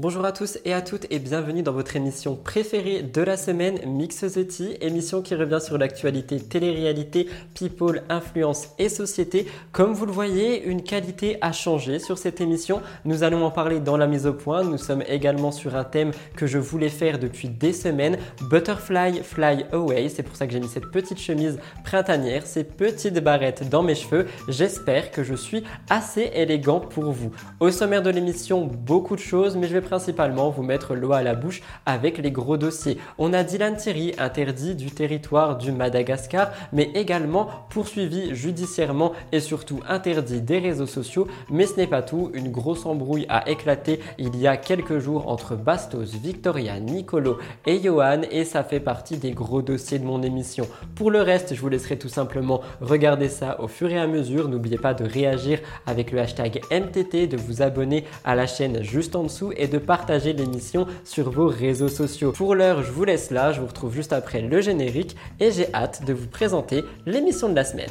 Bonjour à tous et à toutes et bienvenue dans votre émission préférée de la semaine Mix the Tea, émission qui revient sur l'actualité télé-réalité, people, influence et société. Comme vous le voyez, une qualité a changé sur cette émission. Nous allons en parler dans la mise au point. Nous sommes également sur un thème que je voulais faire depuis des semaines, Butterfly Fly Away. C'est pour ça que j'ai mis cette petite chemise printanière, ces petites barrettes dans mes cheveux. J'espère que je suis assez élégant pour vous. Au sommaire de l'émission, beaucoup de choses, mais je vais principalement vous mettre l'eau à la bouche avec les gros dossiers. On a Dylan Thierry interdit du territoire du Madagascar, mais également poursuivi judiciairement et surtout interdit des réseaux sociaux. Mais ce n'est pas tout, une grosse embrouille a éclaté il y a quelques jours entre Bastos, Victoria, Nicolo et Johan et ça fait partie des gros dossiers de mon émission. Pour le reste, je vous laisserai tout simplement regarder ça au fur et à mesure. N'oubliez pas de réagir avec le hashtag MTT, de vous abonner à la chaîne juste en dessous et de partager l'émission sur vos réseaux sociaux. Pour l'heure, je vous laisse là, je vous retrouve juste après le générique et j'ai hâte de vous présenter l'émission de la semaine.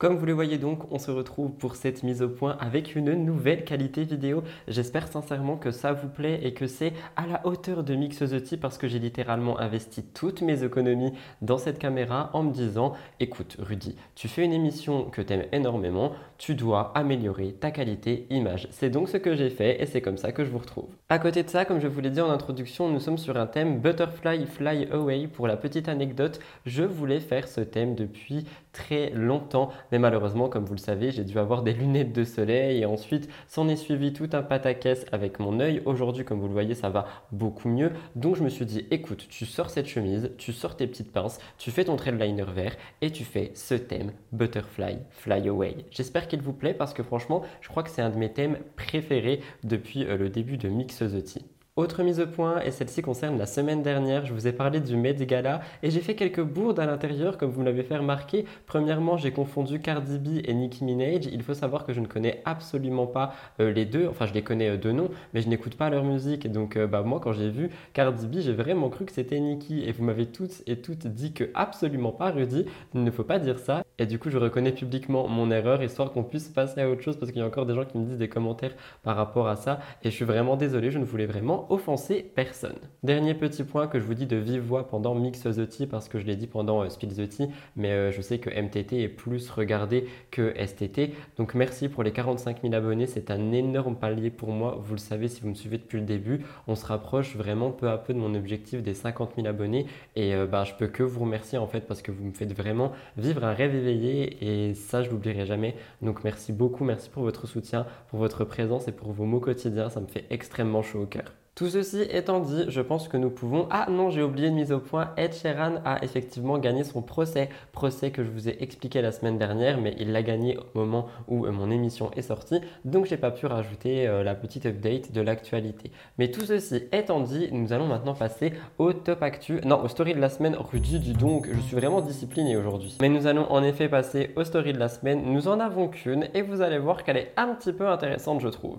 Comme vous le voyez donc, on se retrouve pour cette mise au point avec une nouvelle qualité vidéo. J'espère sincèrement que ça vous plaît et que c'est à la hauteur de Mix the parce que j'ai littéralement investi toutes mes économies dans cette caméra en me disant écoute Rudy, tu fais une émission que tu aimes énormément, tu dois améliorer ta qualité image. C'est donc ce que j'ai fait et c'est comme ça que je vous retrouve. À côté de ça, comme je vous l'ai dit en introduction, nous sommes sur un thème Butterfly Fly Away. Pour la petite anecdote, je voulais faire ce thème depuis très longtemps mais malheureusement, comme vous le savez, j'ai dû avoir des lunettes de soleil et ensuite s'en est suivi tout un pataquès avec mon œil. Aujourd'hui, comme vous le voyez, ça va beaucoup mieux. Donc je me suis dit, écoute, tu sors cette chemise, tu sors tes petites pinces, tu fais ton trail liner vert et tu fais ce thème Butterfly Fly Away. J'espère vous plaît parce que franchement, je crois que c'est un de mes thèmes préférés depuis euh, le début de Mix the Tea. Autre mise au point, et celle-ci concerne la semaine dernière, je vous ai parlé du Met Gala et j'ai fait quelques bourdes à l'intérieur comme vous l'avez fait remarquer. Premièrement, j'ai confondu Cardi B et Nicki Minaj. Il faut savoir que je ne connais absolument pas euh, les deux, enfin je les connais euh, de nom, mais je n'écoute pas leur musique. Donc euh, bah, moi quand j'ai vu Cardi B, j'ai vraiment cru que c'était Nicki et vous m'avez toutes et toutes dit que absolument pas Rudy, il ne faut pas dire ça. Et du coup, je reconnais publiquement mon erreur histoire qu'on puisse passer à autre chose parce qu'il y a encore des gens qui me disent des commentaires par rapport à ça et je suis vraiment désolé, je ne voulais vraiment offenser personne. Dernier petit point que je vous dis de vive voix pendant Mix the Tea, parce que je l'ai dit pendant euh, Spill the Tea, mais euh, je sais que MTT est plus regardé que STT. Donc merci pour les 45 000 abonnés, c'est un énorme palier pour moi. Vous le savez si vous me suivez depuis le début, on se rapproche vraiment peu à peu de mon objectif des 50 000 abonnés. Et euh, bah, je peux que vous remercier en fait parce que vous me faites vraiment vivre un rêve éveillé et ça je l'oublierai jamais. Donc merci beaucoup, merci pour votre soutien, pour votre présence et pour vos mots quotidiens, ça me fait extrêmement chaud au cœur. Tout ceci étant dit, je pense que nous pouvons... Ah non, j'ai oublié de mise au point. Ed Sheeran a effectivement gagné son procès. Procès que je vous ai expliqué la semaine dernière, mais il l'a gagné au moment où euh, mon émission est sortie. Donc j'ai pas pu rajouter euh, la petite update de l'actualité. Mais tout ceci étant dit, nous allons maintenant passer au top actu. Non, au story de la semaine. Rudy, dis donc, je suis vraiment discipliné aujourd'hui. Mais nous allons en effet passer au story de la semaine. Nous en avons qu'une et vous allez voir qu'elle est un petit peu intéressante, je trouve.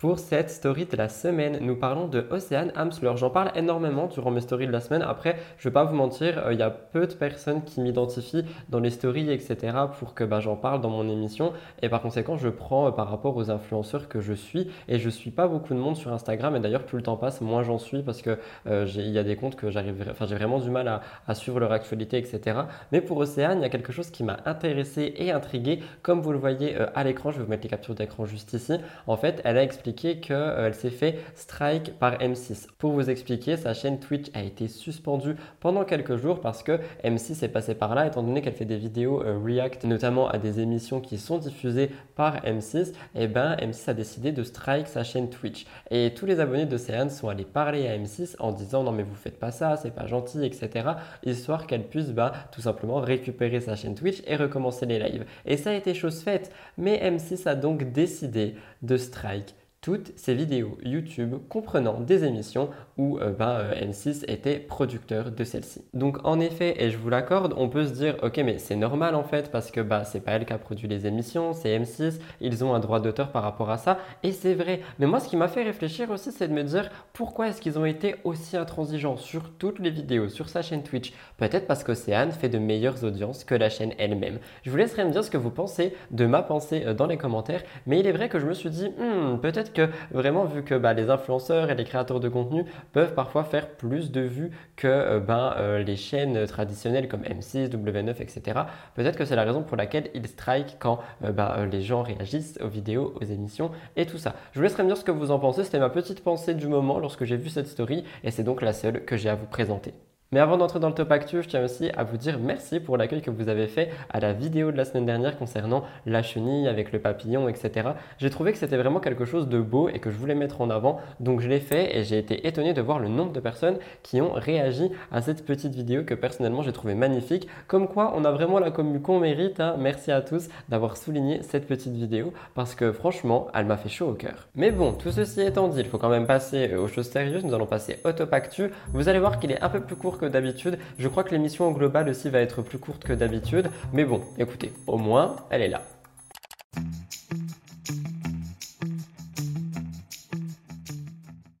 Pour cette story de la semaine, nous parlons de Océane Hamsler. J'en parle énormément durant mes stories de la semaine. Après, je vais pas vous mentir, euh, il y a peu de personnes qui m'identifient dans les stories, etc. pour que bah, j'en parle dans mon émission. Et par conséquent, je prends euh, par rapport aux influenceurs que je suis. Et je suis pas beaucoup de monde sur Instagram. Et d'ailleurs, plus le temps passe, moins j'en suis parce que euh, il y a des comptes que j'arrive, enfin, j'ai vraiment du mal à, à, suivre leur actualité, etc. Mais pour Océane, il y a quelque chose qui m'a intéressé et intrigué. Comme vous le voyez à l'écran, je vais vous mettre les captures d'écran juste ici. En fait, elle a expliqué qu'elle euh, s'est fait strike par M6. Pour vous expliquer, sa chaîne Twitch a été suspendue pendant quelques jours parce que M6 est passé par là, étant donné qu'elle fait des vidéos euh, React, notamment à des émissions qui sont diffusées par M6, et eh ben M6 a décidé de strike sa chaîne Twitch. Et tous les abonnés de Céane sont allés parler à M6 en disant non mais vous faites pas ça, c'est pas gentil, etc. Histoire qu'elle puisse bah, tout simplement récupérer sa chaîne Twitch et recommencer les lives. Et ça a été chose faite. Mais M6 a donc décidé de strike toutes ces vidéos YouTube comprenant des émissions où euh, ben, euh, M6 était producteur de celles-ci. Donc en effet, et je vous l'accorde, on peut se dire ok mais c'est normal en fait parce que bah, c'est pas elle qui a produit les émissions, c'est M6, ils ont un droit d'auteur par rapport à ça et c'est vrai. Mais moi ce qui m'a fait réfléchir aussi c'est de me dire pourquoi est-ce qu'ils ont été aussi intransigeants sur toutes les vidéos, sur sa chaîne Twitch? Peut-être parce que Océane fait de meilleures audiences que la chaîne elle-même. Je vous laisserai me dire ce que vous pensez de ma pensée euh, dans les commentaires, mais il est vrai que je me suis dit hmm, peut-être que vraiment vu que bah, les influenceurs et les créateurs de contenu peuvent parfois faire plus de vues que euh, ben, euh, les chaînes traditionnelles comme M6, W9, etc. Peut-être que c'est la raison pour laquelle ils strike quand euh, ben, les gens réagissent aux vidéos, aux émissions et tout ça. Je vous laisserai me dire ce que vous en pensez. C'était ma petite pensée du moment lorsque j'ai vu cette story et c'est donc la seule que j'ai à vous présenter. Mais avant d'entrer dans le top actu, je tiens aussi à vous dire merci pour l'accueil que vous avez fait à la vidéo de la semaine dernière concernant la chenille avec le papillon, etc. J'ai trouvé que c'était vraiment quelque chose de beau et que je voulais mettre en avant, donc je l'ai fait et j'ai été étonné de voir le nombre de personnes qui ont réagi à cette petite vidéo que personnellement j'ai trouvé magnifique. Comme quoi, on a vraiment la commu qu'on mérite. Hein. Merci à tous d'avoir souligné cette petite vidéo parce que franchement, elle m'a fait chaud au cœur. Mais bon, tout ceci étant dit, il faut quand même passer aux choses sérieuses. Nous allons passer au top actu. Vous allez voir qu'il est un peu plus court d'habitude. Je crois que l'émission en global aussi va être plus courte que d'habitude. Mais bon, écoutez, au moins, elle est là.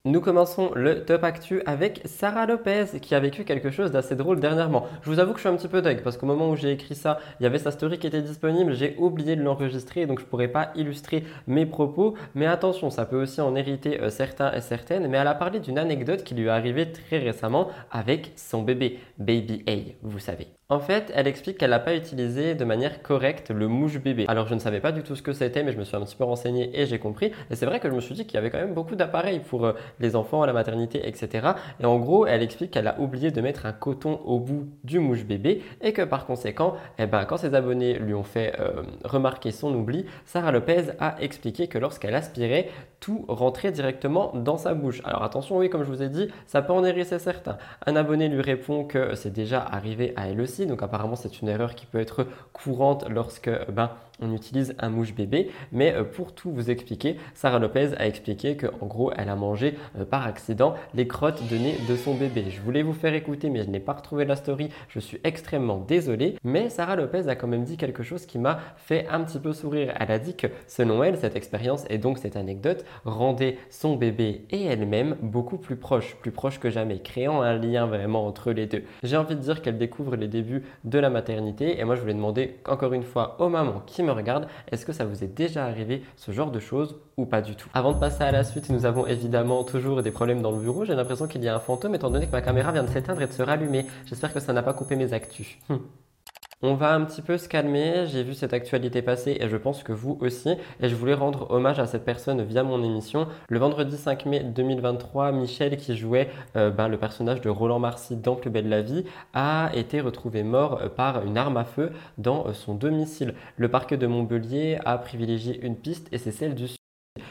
Nous commençons le top actu avec Sarah Lopez qui a vécu quelque chose d'assez drôle dernièrement. Je vous avoue que je suis un petit peu deg parce qu'au moment où j'ai écrit ça, il y avait sa story qui était disponible, j'ai oublié de l'enregistrer donc je ne pourrais pas illustrer mes propos. Mais attention, ça peut aussi en hériter euh, certains et certaines. Mais elle a parlé d'une anecdote qui lui est arrivée très récemment avec son bébé, Baby A, vous savez. En fait, elle explique qu'elle n'a pas utilisé de manière correcte le mouche bébé. Alors je ne savais pas du tout ce que c'était, mais je me suis un petit peu renseigné et j'ai compris. Et c'est vrai que je me suis dit qu'il y avait quand même beaucoup d'appareils pour euh, les enfants la maternité, etc. Et en gros, elle explique qu'elle a oublié de mettre un coton au bout du mouche bébé et que par conséquent, eh ben, quand ses abonnés lui ont fait euh, remarquer son oubli, Sarah Lopez a expliqué que lorsqu'elle aspirait, tout rentrait directement dans sa bouche. Alors attention, oui, comme je vous ai dit, ça peut en hérisser certains. Un abonné lui répond que c'est déjà arrivé à elle aussi donc apparemment, c'est une erreur qui peut être courante lorsque ben, on utilise un mouche bébé. Mais euh, pour tout vous expliquer, Sarah Lopez a expliqué qu'en gros, elle a mangé euh, par accident les crottes de nez de son bébé. Je voulais vous faire écouter, mais je n'ai pas retrouvé la story. Je suis extrêmement désolé. Mais Sarah Lopez a quand même dit quelque chose qui m'a fait un petit peu sourire. Elle a dit que selon elle, cette expérience et donc cette anecdote rendait son bébé et elle-même beaucoup plus proches, plus proches que jamais, créant un lien vraiment entre les deux. J'ai envie de dire qu'elle découvre les débuts de la maternité et moi je voulais demander encore une fois aux mamans qui regarde, est-ce que ça vous est déjà arrivé ce genre de choses ou pas du tout? Avant de passer à la suite, nous avons évidemment toujours des problèmes dans le bureau. J'ai l'impression qu'il y a un fantôme étant donné que ma caméra vient de s'éteindre et de se rallumer. J'espère que ça n'a pas coupé mes actus. Hum. On va un petit peu se calmer, j'ai vu cette actualité passer et je pense que vous aussi. Et je voulais rendre hommage à cette personne via mon émission. Le vendredi 5 mai 2023, Michel, qui jouait euh, ben, le personnage de Roland Marcy dans Plus belle la vie, a été retrouvé mort euh, par une arme à feu dans euh, son domicile. Le parquet de Montpellier a privilégié une piste et c'est celle du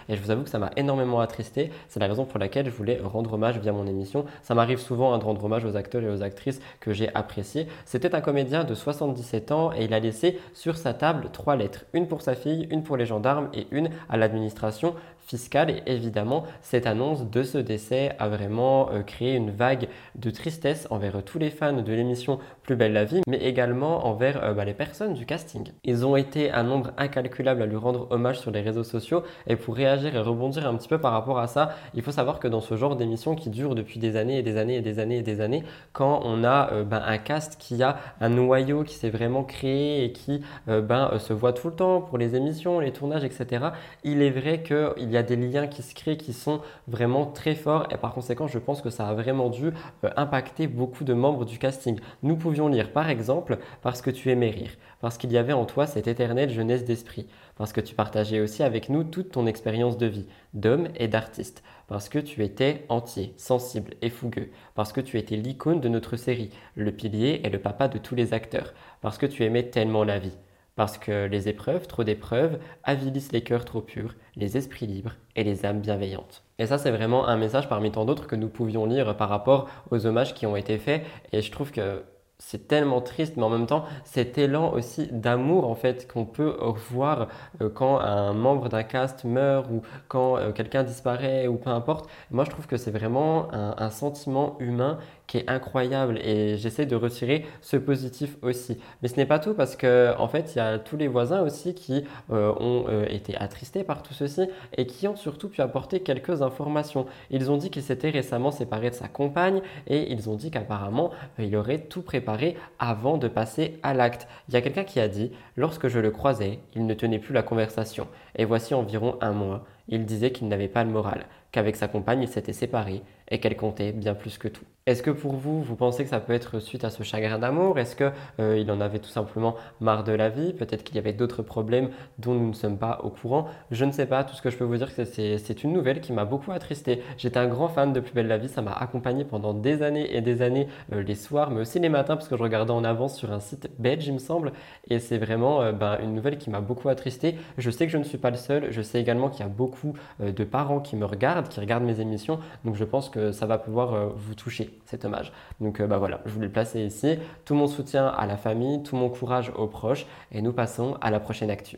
et je vous avoue que ça m'a énormément attristé. C'est la raison pour laquelle je voulais rendre hommage via mon émission. Ça m'arrive souvent hein, de rendre hommage aux acteurs et aux actrices que j'ai appréciés. C'était un comédien de 77 ans et il a laissé sur sa table trois lettres. Une pour sa fille, une pour les gendarmes et une à l'administration fiscale. Et évidemment, cette annonce de ce décès a vraiment euh, créé une vague de tristesse envers tous les fans de l'émission Plus belle la vie, mais également envers euh, bah, les personnes du casting. Ils ont été un nombre incalculable à lui rendre hommage sur les réseaux sociaux. Et pour réagir et rebondir un petit peu par rapport à ça, il faut savoir que dans ce genre d'émission qui dure depuis des années et des années et des années et des années, quand on a euh, ben, un cast qui a un noyau qui s'est vraiment créé et qui ben, se voit tout le temps pour les émissions, les tournages, etc., il est vrai qu'il y a y a des liens qui se créent qui sont vraiment très forts. Et par conséquent, je pense que ça a vraiment dû euh, impacter beaucoup de membres du casting. Nous pouvions lire par exemple parce que tu aimais rire, parce qu'il y avait en toi cette éternelle jeunesse d'esprit, parce que tu partageais aussi avec nous toute ton expérience de vie, d'homme et d'artiste, parce que tu étais entier, sensible et fougueux, parce que tu étais l'icône de notre série, le pilier et le papa de tous les acteurs, parce que tu aimais tellement la vie parce que les épreuves, trop d'épreuves, avilissent les cœurs trop purs, les esprits libres et les âmes bienveillantes. Et ça, c'est vraiment un message parmi tant d'autres que nous pouvions lire par rapport aux hommages qui ont été faits. Et je trouve que c'est tellement triste, mais en même temps, cet élan aussi d'amour en fait qu'on peut voir euh, quand un membre d'un cast meurt ou quand euh, quelqu'un disparaît ou peu importe. Moi, je trouve que c'est vraiment un, sentiment humain qui est incroyable et j'essaie de retirer ce positif aussi. Mais ce n'est pas tout parce que en fait, il y a tous les voisins aussi qui euh, ont été attristés par tout ceci et qui ont surtout pu apporter quelques informations. Ils ont dit qu'il s'était récemment séparé de sa compagne et ils ont dit qu'apparemment, il aurait tout préparé avant de passer à l'acte. Il y a quelqu'un qui a dit Lorsque je le croisais, il ne tenait plus la conversation. Et voici environ un mois, il disait qu'il n'avait pas le moral, qu'avec sa compagne il s'était séparé et qu'elle comptait bien plus que tout. Est-ce que pour vous, vous pensez que ça peut être suite à ce chagrin d'amour? Est-ce qu'il euh, en avait tout simplement marre de la vie? Peut-être qu'il y avait d'autres problèmes dont nous ne sommes pas au courant. Je ne sais pas. Tout ce que je peux vous dire, c'est une nouvelle qui m'a beaucoup attristé. J'étais un grand fan de Plus belle la vie. Ça m'a accompagné pendant des années et des années, euh, les soirs, mais aussi les matins, parce que je regardais en avance sur un site belge, il me semble. Et c'est vraiment euh, ben, une nouvelle qui m'a beaucoup attristé. Je sais que je ne suis pas le seul. Je sais également qu'il y a beaucoup de parents qui me regardent, qui regardent mes émissions. Donc je pense que ça va pouvoir vous toucher c'est hommage. Donc euh, bah voilà, je voulais le placer ici. Tout mon soutien à la famille, tout mon courage aux proches et nous passons à la prochaine actu.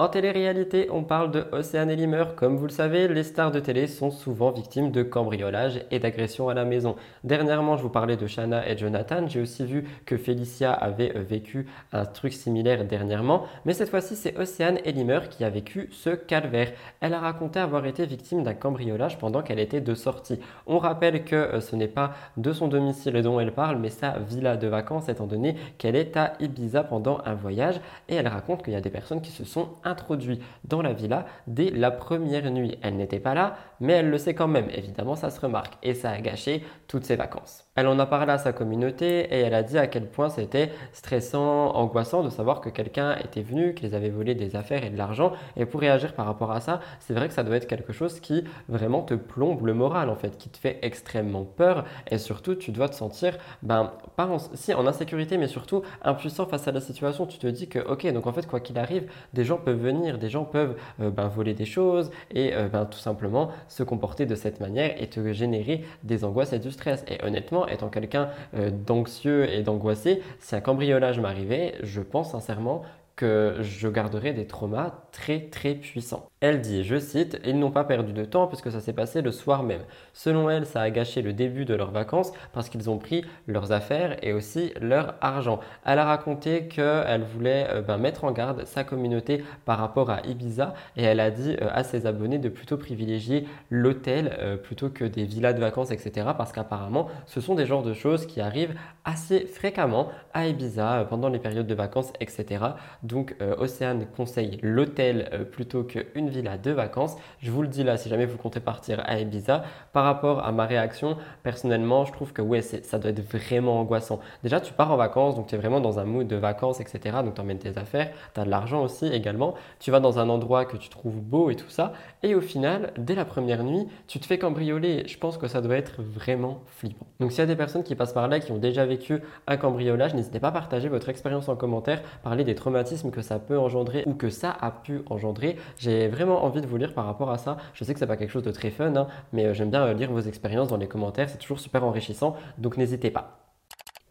En télé-réalité, on parle de Océane Elimer. Comme vous le savez, les stars de télé sont souvent victimes de cambriolage et d'agressions à la maison. Dernièrement, je vous parlais de Shanna et Jonathan. J'ai aussi vu que Felicia avait euh, vécu un truc similaire dernièrement. Mais cette fois-ci, c'est Océane Elimer qui a vécu ce calvaire. Elle a raconté avoir été victime d'un cambriolage pendant qu'elle était de sortie. On rappelle que euh, ce n'est pas de son domicile dont elle parle, mais sa villa de vacances, étant donné qu'elle est à Ibiza pendant un voyage. Et elle raconte qu'il y a des personnes qui se sont introduit dans la villa dès la première nuit. Elle n'était pas là, mais elle le sait quand même. Évidemment, ça se remarque et ça a gâché toutes ses vacances. Elle en a parlé à sa communauté et elle a dit à quel point c'était stressant, angoissant de savoir que quelqu'un était venu, qu'ils avaient volé des affaires et de l'argent. Et pour réagir par rapport à ça, c'est vrai que ça doit être quelque chose qui vraiment te plombe le moral en fait, qui te fait extrêmement peur et surtout tu dois te sentir, ben, pas en, si en insécurité, mais surtout impuissant face à la situation. Tu te dis que ok, donc en fait quoi qu'il arrive, des gens peuvent venir, des gens peuvent euh, ben, voler des choses et euh, ben, tout simplement se comporter de cette manière et te générer des angoisses et du stress. Et honnêtement, étant quelqu'un euh, d'anxieux et d'angoissé, si un cambriolage m'arrivait, je pense sincèrement je garderai des traumas très très puissants. Elle dit, je cite, Ils n'ont pas perdu de temps puisque ça s'est passé le soir même. Selon elle, ça a gâché le début de leurs vacances parce qu'ils ont pris leurs affaires et aussi leur argent. Elle a raconté qu'elle voulait euh, ben, mettre en garde sa communauté par rapport à Ibiza et elle a dit euh, à ses abonnés de plutôt privilégier l'hôtel euh, plutôt que des villas de vacances, etc. Parce qu'apparemment, ce sont des genres de choses qui arrivent assez fréquemment à Ibiza pendant les périodes de vacances, etc. Donc Océane conseille l'hôtel plutôt qu'une villa de vacances. Je vous le dis là, si jamais vous comptez partir à Ibiza, par rapport à ma réaction, personnellement, je trouve que ouais, ça doit être vraiment angoissant. Déjà, tu pars en vacances, donc tu es vraiment dans un mood de vacances, etc. Donc tu emmènes tes affaires, tu as de l'argent aussi également. Tu vas dans un endroit que tu trouves beau et tout ça. Et au final, dès la première nuit, tu te fais cambrioler. Je pense que ça doit être vraiment flippant. Donc s'il y a des personnes qui passent par là, qui ont déjà vécu un cambriolage, n'hésitez pas à partager votre expérience en commentaire, parler des traumatismes que ça peut engendrer ou que ça a pu engendrer. J'ai vraiment envie de vous lire par rapport à ça. Je sais que c'est pas quelque chose de très fun, hein, mais euh, j'aime bien euh, lire vos expériences dans les commentaires, c'est toujours super enrichissant, donc n'hésitez pas.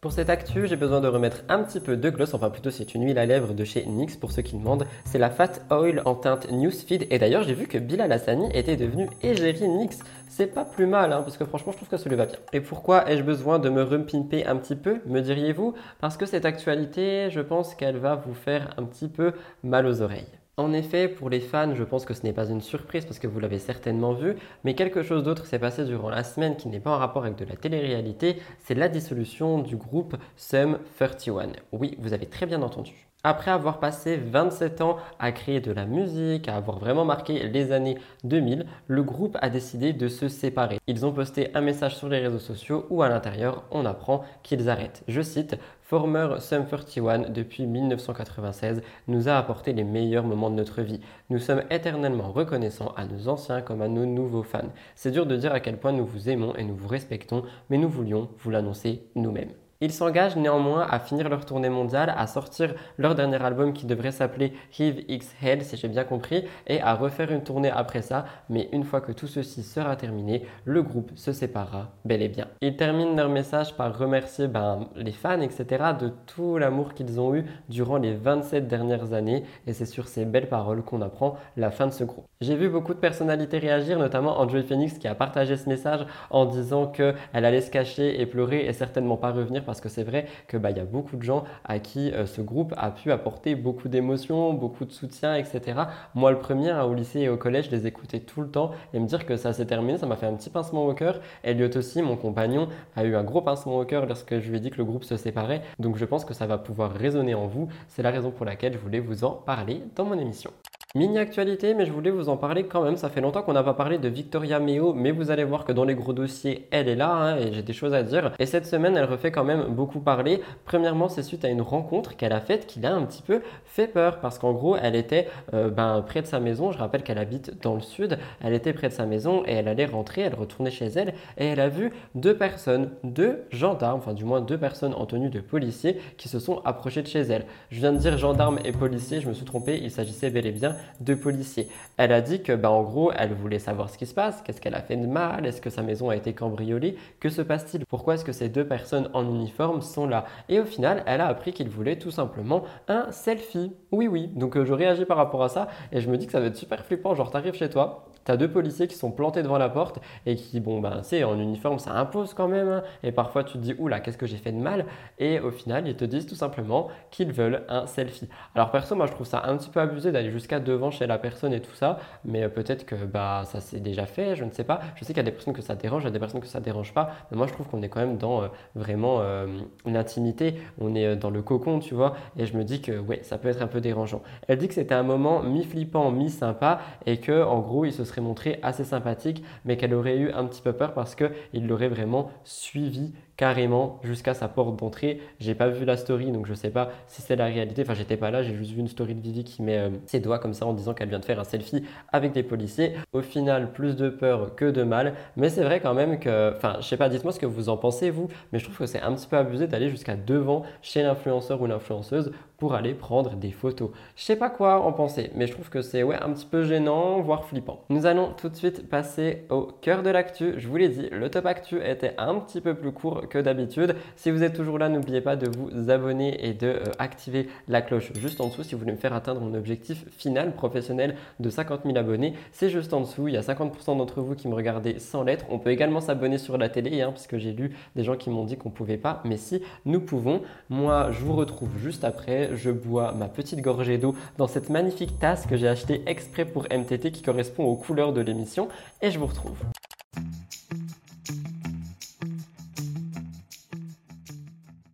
Pour cette actu, j'ai besoin de remettre un petit peu de gloss, enfin plutôt c'est une huile à lèvres de chez NYX pour ceux qui demandent. C'est la Fat Oil en teinte Newsfeed et d'ailleurs j'ai vu que Bilal Hassani était devenu égérie NYX. C'est pas plus mal hein, parce que franchement je trouve que ça lui va bien. Et pourquoi ai-je besoin de me rumpimper un petit peu, me diriez-vous? Parce que cette actualité, je pense qu'elle va vous faire un petit peu mal aux oreilles. En effet, pour les fans, je pense que ce n'est pas une surprise parce que vous l'avez certainement vu, mais quelque chose d'autre s'est passé durant la semaine qui n'est pas en rapport avec de la télé-réalité, c'est la dissolution du groupe Sum 31. Oui, vous avez très bien entendu. Après avoir passé 27 ans à créer de la musique, à avoir vraiment marqué les années 2000, le groupe a décidé de se séparer. Ils ont posté un message sur les réseaux sociaux où à l'intérieur on apprend qu'ils arrêtent. Je cite Former Sum 31 depuis 1996 nous a apporté les meilleurs moments de notre vie. Nous sommes éternellement reconnaissants à nos anciens comme à nos nouveaux fans. C'est dur de dire à quel point nous vous aimons et nous vous respectons, mais nous voulions vous l'annoncer nous-mêmes. Ils s'engagent néanmoins à finir leur tournée mondiale, à sortir leur dernier album qui devrait s'appeler Heave X Hell si j'ai bien compris, et à refaire une tournée après ça. Mais une fois que tout ceci sera terminé, le groupe se séparera bel et bien. Ils terminent leur message par remercier ben, les fans, etc., de tout l'amour qu'ils ont eu durant les 27 dernières années. Et c'est sur ces belles paroles qu'on apprend la fin de ce groupe. J'ai vu beaucoup de personnalités réagir, notamment Andrew Phoenix qui a partagé ce message en disant qu'elle allait se cacher et pleurer et certainement pas revenir parce que c'est vrai que bah, y a beaucoup de gens à qui euh, ce groupe a pu apporter beaucoup d'émotions, beaucoup de soutien, etc. Moi, le premier, hein, au lycée et au collège, je les écoutais tout le temps et me dire que ça s'est terminé, ça m'a fait un petit pincement au cœur. Elliot aussi, mon compagnon, a eu un gros pincement au cœur lorsque je lui ai dit que le groupe se séparait. Donc je pense que ça va pouvoir résonner en vous. C'est la raison pour laquelle je voulais vous en parler dans mon émission. Mini actualité, mais je voulais vous en parler quand même. Ça fait longtemps qu'on n'a pas parlé de Victoria Meo, mais vous allez voir que dans les gros dossiers, elle est là hein, et j'ai des choses à dire. Et cette semaine, elle refait quand même beaucoup parler. Premièrement, c'est suite à une rencontre qu'elle a faite qui l'a un petit peu fait peur parce qu'en gros, elle était euh, ben, près de sa maison. Je rappelle qu'elle habite dans le sud. Elle était près de sa maison et elle allait rentrer, elle retournait chez elle et elle a vu deux personnes, deux gendarmes, enfin du moins deux personnes en tenue de policier qui se sont approchées de chez elle. Je viens de dire gendarme et policier, je me suis trompé, il s'agissait bel et bien de policiers. Elle a dit que, bah, en gros, elle voulait savoir ce qui se passe, qu'est-ce qu'elle a fait de mal, est-ce que sa maison a été cambriolée, que se passe-t-il, pourquoi est-ce que ces deux personnes en uniforme sont là. Et au final, elle a appris qu'il voulait tout simplement un selfie. Oui, oui. Donc euh, je réagis par rapport à ça et je me dis que ça va être super flippant. Genre, t'arrives chez toi, t'as deux policiers qui sont plantés devant la porte et qui, bon, ben, c'est en uniforme, ça impose quand même. Hein. Et parfois, tu te dis, oula, qu'est-ce que j'ai fait de mal? Et au final, ils te disent tout simplement qu'ils veulent un selfie. Alors, perso, moi, je trouve ça un petit peu abusé d'aller jusqu'à devant chez la personne et tout ça, mais euh, peut-être que bah, ça s'est déjà fait, je ne sais pas. Je sais qu'il y a des personnes que ça dérange, il y a des personnes que ça dérange pas, mais moi, je trouve qu'on est quand même dans euh, vraiment euh, une intimité, on est dans le cocon, tu vois, et je me dis que, ouais, ça peut être un peu dérangeant. Elle dit que c'était un moment mi-flippant, mi-sympa, et que, en gros, il se serait montré assez sympathique, mais qu'elle aurait eu un petit peu peur parce qu'il l'aurait vraiment suivi carrément jusqu'à sa porte d'entrée. J'ai pas vu la story, donc je sais pas si c'est la réalité. Enfin, j'étais pas là, j'ai juste vu une story de Vivi qui met euh, ses doigts comme ça en disant qu'elle vient de faire un selfie avec des policiers. Au final, plus de peur que de mal. Mais c'est vrai quand même que, enfin, je sais pas, dites-moi ce que vous en pensez, vous, mais je trouve que c'est un petit peu abusé d'aller jusqu'à devant chez l'influenceur ou l'influenceuse pour aller prendre des photos. Je sais pas quoi en penser, mais je trouve que c'est ouais, un petit peu gênant, voire flippant. Nous allons tout de suite passer au cœur de l'actu. Je vous l'ai dit, le top actu était un petit peu plus court que d'habitude. Si vous êtes toujours là, n'oubliez pas de vous abonner et de euh, activer la cloche juste en dessous si vous voulez me faire atteindre mon objectif final professionnel de 50 000 abonnés. C'est juste en dessous. Il y a 50% d'entre vous qui me regardez sans lettres. On peut également s'abonner sur la télé, hein, puisque j'ai lu des gens qui m'ont dit qu'on pouvait pas. Mais si, nous pouvons. Moi, je vous retrouve juste après je bois ma petite gorgée d'eau dans cette magnifique tasse que j'ai achetée exprès pour MTT qui correspond aux couleurs de l'émission et je vous retrouve.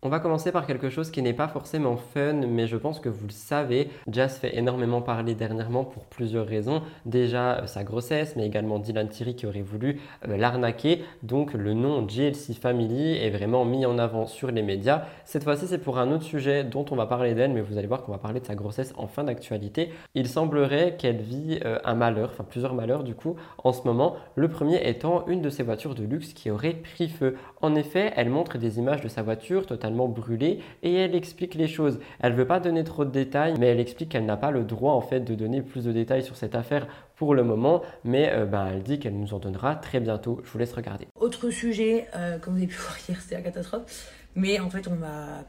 On va commencer par quelque chose qui n'est pas forcément fun, mais je pense que vous le savez. Jazz fait énormément parler dernièrement pour plusieurs raisons. Déjà euh, sa grossesse, mais également Dylan Thierry qui aurait voulu euh, l'arnaquer. Donc le nom GLC Family est vraiment mis en avant sur les médias. Cette fois-ci, c'est pour un autre sujet dont on va parler d'elle, mais vous allez voir qu'on va parler de sa grossesse en fin d'actualité. Il semblerait qu'elle vit euh, un malheur, enfin plusieurs malheurs du coup, en ce moment. Le premier étant une de ses voitures de luxe qui aurait pris feu. En effet, elle montre des images de sa voiture totalement brûlée et elle explique les choses. Elle veut pas donner trop de détails, mais elle explique qu'elle n'a pas le droit en fait de donner plus de détails sur cette affaire pour le moment, mais euh, ben, elle dit qu'elle nous en donnera très bientôt. Je vous laisse regarder. Autre sujet, euh, comme vous avez pu voir hier, c'était la catastrophe, mais en fait on m'a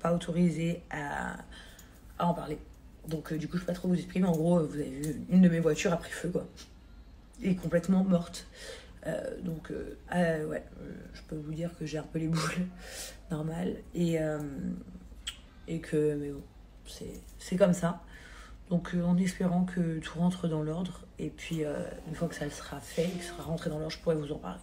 pas autorisé à, en parler. Donc euh, du coup je peux pas trop vous exprimer. En gros, vous avez vu une de mes voitures a pris feu quoi, et complètement morte. donc ouais, je peux vous dire que j'ai un peu les boules normal. Et, euh, et que, mais c'est comme ça. Donc euh, en espérant que tout rentre dans l'ordre. Et puis euh, une fois que ça sera fait, que sera rentré dans l'ordre, je pourrai vous en parler.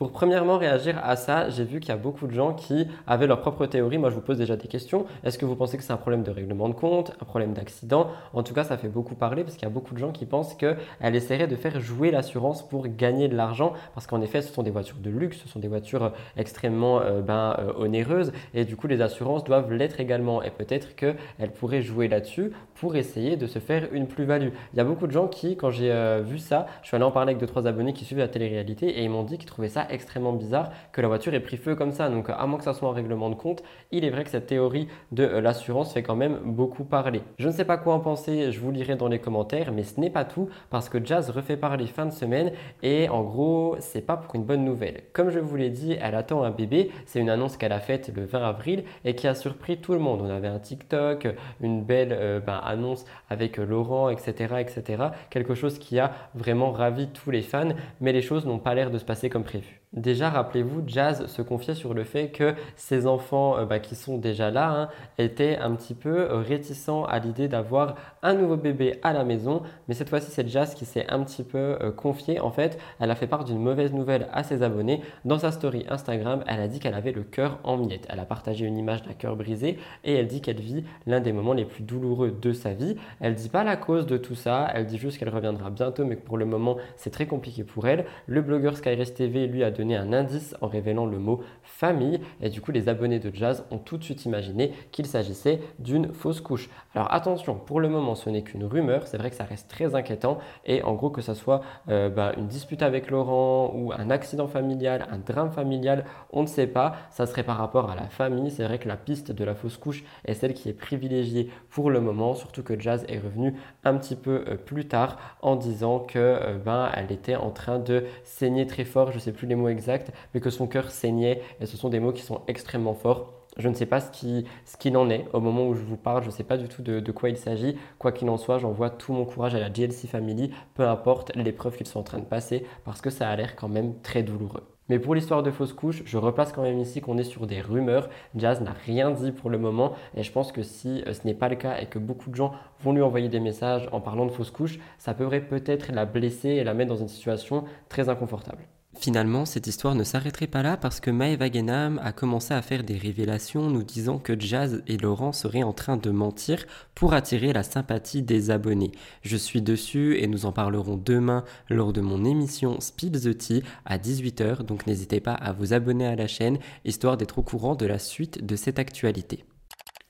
Pour premièrement réagir à ça, j'ai vu qu'il y a beaucoup de gens qui avaient leur propre théorie. Moi, je vous pose déjà des questions. Est-ce que vous pensez que c'est un problème de règlement de compte, un problème d'accident? En tout cas, ça fait beaucoup parler parce qu'il y a beaucoup de gens qui pensent qu'elle essaierait de faire jouer l'assurance pour gagner de l'argent parce qu'en effet, ce sont des voitures de luxe, ce sont des voitures euh, extrêmement euh, ben, euh, onéreuses et du coup, les assurances doivent l'être également. Et peut-être qu'elle pourrait jouer là-dessus pour essayer de se faire une plus-value. Il y a beaucoup de gens qui, quand j'ai vu ça, je suis allé en parler avec deux trois abonnés qui suivent la télé-réalité et ils m'ont dit qu'ils trouvaient ça extrêmement bizarre que la voiture ait pris feu comme ça. Donc à moins que ça soit un règlement de compte, il est vrai que cette théorie de euh, l'assurance fait quand même beaucoup parler. Je ne sais pas quoi en penser, je vous lirai dans les commentaires, mais ce n'est pas tout parce que Jazz refait parler fin de semaine et en gros, c'est pas pour une bonne nouvelle. Comme je vous l'ai dit, elle attend un bébé. C'est une annonce qu'elle a faite le 20 avril et qui a surpris tout le monde. On avait un TikTok, une belle euh, ben, annonce avec Laurent, etc., etc. Quelque chose qui a vraiment ravi tous les fans, mais les choses n'ont pas l'air de se passer comme prévu. Déjà, rappelez-vous, Jazz se confiait sur le fait que ses enfants euh, bah, qui sont déjà là hein, étaient un petit peu euh, réticents à l'idée d'avoir un nouveau bébé à la maison. Mais cette fois-ci, c'est Jazz qui s'est un petit peu euh, confiée. En fait, elle a fait part d'une mauvaise nouvelle à ses abonnés. Dans sa story Instagram, elle a dit qu'elle avait le cœur en miettes. Elle a partagé une image d'un cœur brisé et elle dit qu'elle vit l'un des moments les plus douloureux de sa vie. Elle dit pas la cause de tout ça. Elle dit juste qu'elle reviendra bientôt, mais que pour le moment, c'est très compliqué pour elle. Le blogueur Skyres TV lui a un indice en révélant le mot famille. Et du coup les abonnés de Jazz ont tout de suite imaginé qu'il s'agissait d'une fausse couche. Alors attention, pour le moment ce n'est qu'une rumeur, c'est vrai que ça reste très inquiétant. Et en gros que ça soit euh, bah, une dispute avec Laurent ou un accident familial, un drame familial, on ne sait pas, ça serait par rapport à la famille, c'est vrai que la piste de la fausse couche est celle qui est privilégiée pour le moment, surtout que Jazz est revenu un petit peu euh, plus tard en disant que euh, ben, elle était en train de saigner très fort, je sais plus les mots exacts, mais que son cœur saignait. Et ce sont des mots qui sont extrêmement forts. Je ne sais pas ce qu'il ce en est au moment où je vous parle, je ne sais pas du tout de, quoi il s'agit. Quoi qu'il en soit, j'envoie tout mon courage à la GLC Family, peu importe l'épreuve qu'ils sont en train de passer, parce que ça a l'air quand même très douloureux. Mais pour l'histoire de fausse couche, je replace quand même ici qu'on est sur des rumeurs. Jazz n'a rien dit pour le moment et je pense que si euh, ce n'est pas le cas et que beaucoup de gens vont lui envoyer des messages en parlant de fausse couche, ça pourrait peut-être la blesser et la mettre dans une situation très inconfortable. Finalement, cette histoire ne s'arrêterait pas là parce que Maëva Genam a commencé à faire des révélations nous disant que Jazz et Laurent seraient en train de mentir pour attirer la sympathie des abonnés. Je suis dessus et nous en parlerons demain lors de mon émission Spill the Tea à 18h, donc n'hésitez pas à vous abonner à la chaîne histoire d'être au courant de la suite de cette actualité.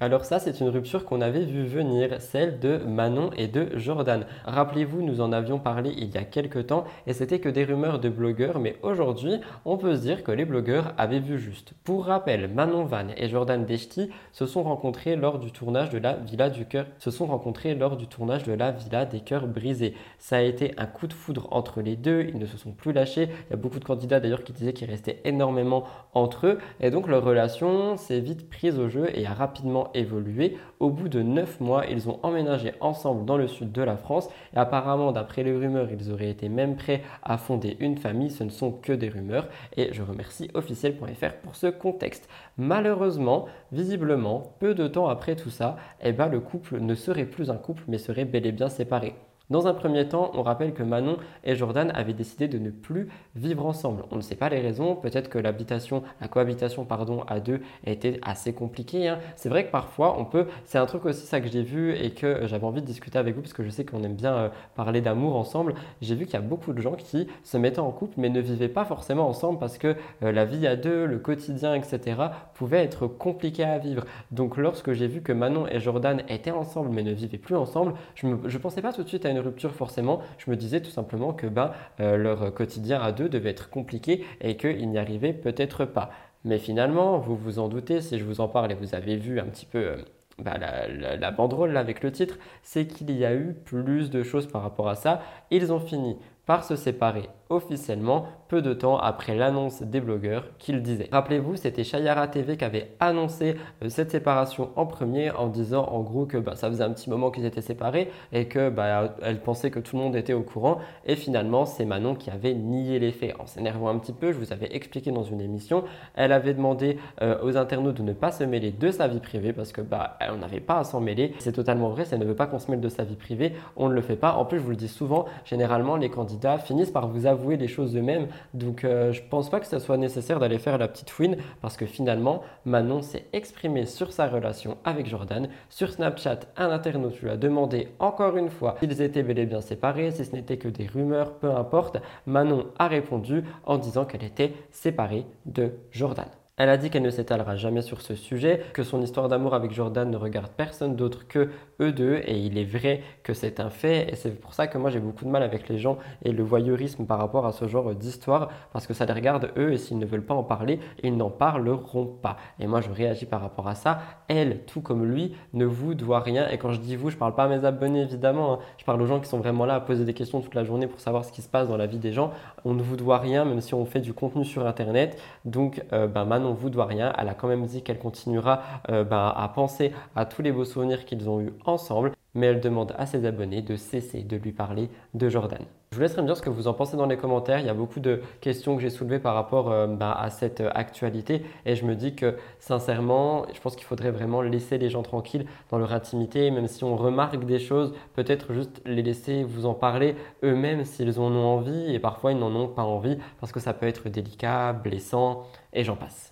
Alors ça, c'est une rupture qu'on avait vu venir, celle de Manon et de Jordan. Rappelez-vous, nous en avions parlé il y a quelques temps et c'était que des rumeurs de blogueurs, mais aujourd'hui, on peut se dire que les blogueurs avaient vu juste. Pour rappel, Manon Van et Jordan Deshti se sont rencontrés lors du tournage de la Villa du Cœur, se sont rencontrés lors du tournage de la Villa des Cœurs Brisés. Ça a été un coup de foudre entre les deux, ils ne se sont plus lâchés. Il y a beaucoup de candidats d'ailleurs qui disaient qu'il restait énormément entre eux et donc leur relation s'est vite prise au jeu et a rapidement évolué. Au bout de 9 mois, ils ont emménagé ensemble dans le sud de la France et apparemment, d'après les rumeurs, ils auraient été même prêts à fonder une famille. Ce ne sont que des rumeurs et je remercie officiel.fr pour ce contexte. Malheureusement, visiblement, peu de temps après tout ça, eh ben, le couple ne serait plus un couple mais serait bel et bien séparé. Dans un premier temps, on rappelle que Manon et Jordan avaient décidé de ne plus vivre ensemble. On ne sait pas les raisons, peut-être que l'habitation, la cohabitation pardon, à deux était assez compliquée. Hein. C'est vrai que parfois on peut, c'est un truc aussi ça que j'ai vu et que j'avais envie de discuter avec vous parce que je sais qu'on aime bien euh, parler d'amour ensemble. J'ai vu qu'il y a beaucoup de gens qui se mettaient en couple mais ne vivaient pas forcément ensemble parce que euh, la vie à deux, le quotidien, etc. pouvait être compliqué à vivre. Donc lorsque j'ai vu que Manon et Jordan étaient ensemble mais ne vivaient plus ensemble, je ne pensais pas tout de suite à une rupture forcément, je me disais tout simplement que ben, euh, leur quotidien à deux devait être compliqué et qu'ils n'y arrivaient peut-être pas. Mais finalement, vous vous en doutez, si je vous en parle et vous avez vu un petit peu euh, bah, la, banderole avec le titre, c'est qu'il y a eu plus de choses par rapport à ça. Ils ont fini par se séparer officiellement peu de temps après l'annonce des blogueurs qu'ils disaient. Rappelez-vous, c'était Shayara TV qui avait annoncé euh, cette séparation en premier en disant en gros que bah, ça faisait un petit moment qu'ils étaient séparés et que bah, elle pensait que tout le monde était au courant. Et finalement, c'est Manon qui avait nié les faits. En s'énervant un petit peu, je vous avais expliqué dans une émission, elle avait demandé euh, aux internautes de ne pas se mêler de sa vie privée parce que bah, on n'avait pas à s'en mêler. C'est totalement vrai, ça ne veut pas qu'on se mêle de sa vie privée, on ne le fait pas. En plus, je vous le dis souvent, généralement, les candidats finissent par vous avouer les choses eux-mêmes. Donc euh, je pense pas que ça soit nécessaire d'aller faire la petite fouine parce que finalement Manon s'est exprimée sur sa relation avec Jordan. Sur Snapchat, un internaute lui a demandé encore une fois s'ils étaient bel et bien séparés, si ce n'était que des rumeurs, peu importe. Manon a répondu en disant qu'elle était séparée de Jordan. Elle a dit qu'elle ne s'étalera jamais sur ce sujet, que son histoire d'amour avec Jordan ne regarde personne d'autre que eux deux, et il est vrai que c'est un fait, et c'est pour ça que moi j'ai beaucoup de mal avec les gens et le voyeurisme par rapport à ce genre d'histoire, parce que ça les regarde eux, et s'ils ne veulent pas en parler, ils n'en parleront pas. Et moi je réagis par rapport à ça. Elle, tout comme lui, ne vous doit rien, et quand je dis vous, je parle pas à mes abonnés évidemment, hein. je parle aux gens qui sont vraiment là à poser des questions toute la journée pour savoir ce qui se passe dans la vie des gens. On ne vous doit rien, même si on fait du contenu sur Internet. Donc, euh, ben, Manon on vous doit rien. Elle a quand même dit qu'elle continuera euh, bah, à penser à tous les beaux souvenirs qu'ils ont eus ensemble, mais elle demande à ses abonnés de cesser de lui parler de Jordan. Je vous laisserai me dire ce que vous en pensez dans les commentaires. Il y a beaucoup de questions que j'ai soulevées par rapport euh, bah, à cette euh, actualité et je me dis que sincèrement, je pense qu'il faudrait vraiment laisser les gens tranquilles dans leur intimité, même si on remarque des choses, peut-être juste les laisser vous en parler eux-mêmes s'ils en ont envie et parfois ils n'en ont pas envie parce que ça peut être délicat, blessant et j'en passe.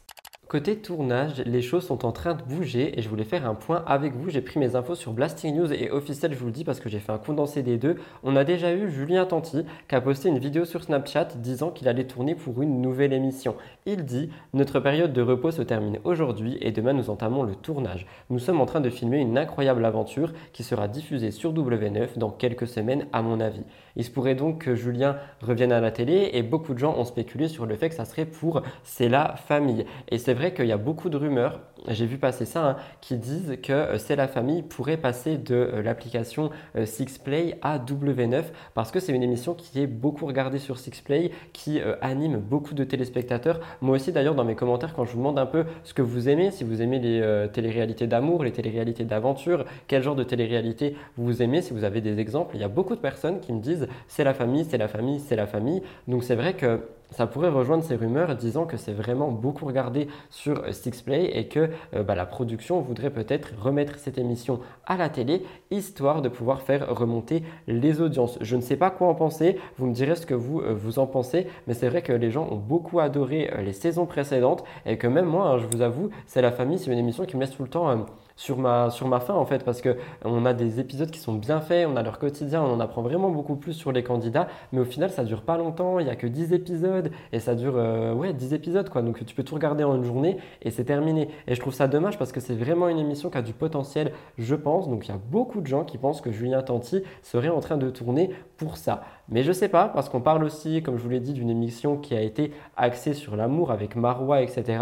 Côté tournage, les choses sont en train de bouger et je voulais faire un point avec vous. J'ai pris mes infos sur Blasting News et officiel, je vous le dis parce que j'ai fait un condensé des deux. On a déjà eu Julien Tanti qui a posté une vidéo sur Snapchat disant qu'il allait tourner pour une nouvelle émission. Il dit Notre période de repos se termine aujourd'hui et demain nous entamons le tournage. Nous sommes en train de filmer une incroyable aventure qui sera diffusée sur W9 dans quelques semaines à mon avis. Il se pourrait donc que Julien revienne à la télé et beaucoup de gens ont spéculé sur le fait que ça serait pour C'est la famille. Et c'est vrai qu'il y a beaucoup de rumeurs, j'ai vu passer ça, hein, qui disent que euh, C'est la famille pourrait passer de euh, l'application euh, Sixplay à W9 parce que c'est une émission qui est beaucoup regardée sur Sixplay, qui anime beaucoup de téléspectateurs. Moi aussi d'ailleurs dans mes commentaires quand je vous demande un peu ce que vous aimez, si vous aimez les téléréalités d'amour, les téléréalités d'aventure, quel genre de téléréalité vous aimez, si vous avez des exemples, il y a beaucoup de personnes qui me disent c'est la famille, c'est la famille, c'est la famille. Donc c'est vrai que ça pourrait rejoindre ces rumeurs disant que c'est vraiment beaucoup regardé sur Sixplay et que euh, bah, la production voudrait peut-être remettre cette émission à la télé histoire de pouvoir faire remonter les audiences. Je ne sais pas quoi en penser, vous me direz ce que vous, euh, en pensez, mais c'est vrai que les gens ont beaucoup adoré euh, les saisons précédentes et que même moi, hein, je vous avoue, c'est la famille, c'est une émission qui me laisse tout le temps sur ma, sur ma fin en fait parce que on a des épisodes qui sont bien faits, on a leur quotidien, on en apprend vraiment beaucoup plus sur les candidats, mais au final ça dure pas longtemps, il y a que 10 épisodes et ça dure euh, ouais 10 épisodes quoi. Donc tu peux tout regarder en une journée et c'est terminé. Et je trouve ça dommage parce que c'est vraiment une émission qui a du potentiel, je pense. Donc il y a beaucoup de gens qui pensent que Julien Tanti serait en train de tourner pour ça. Mais je sais pas parce qu'on parle aussi comme je vous l'ai dit d'une émission qui a été axée sur l'amour avec Marois etc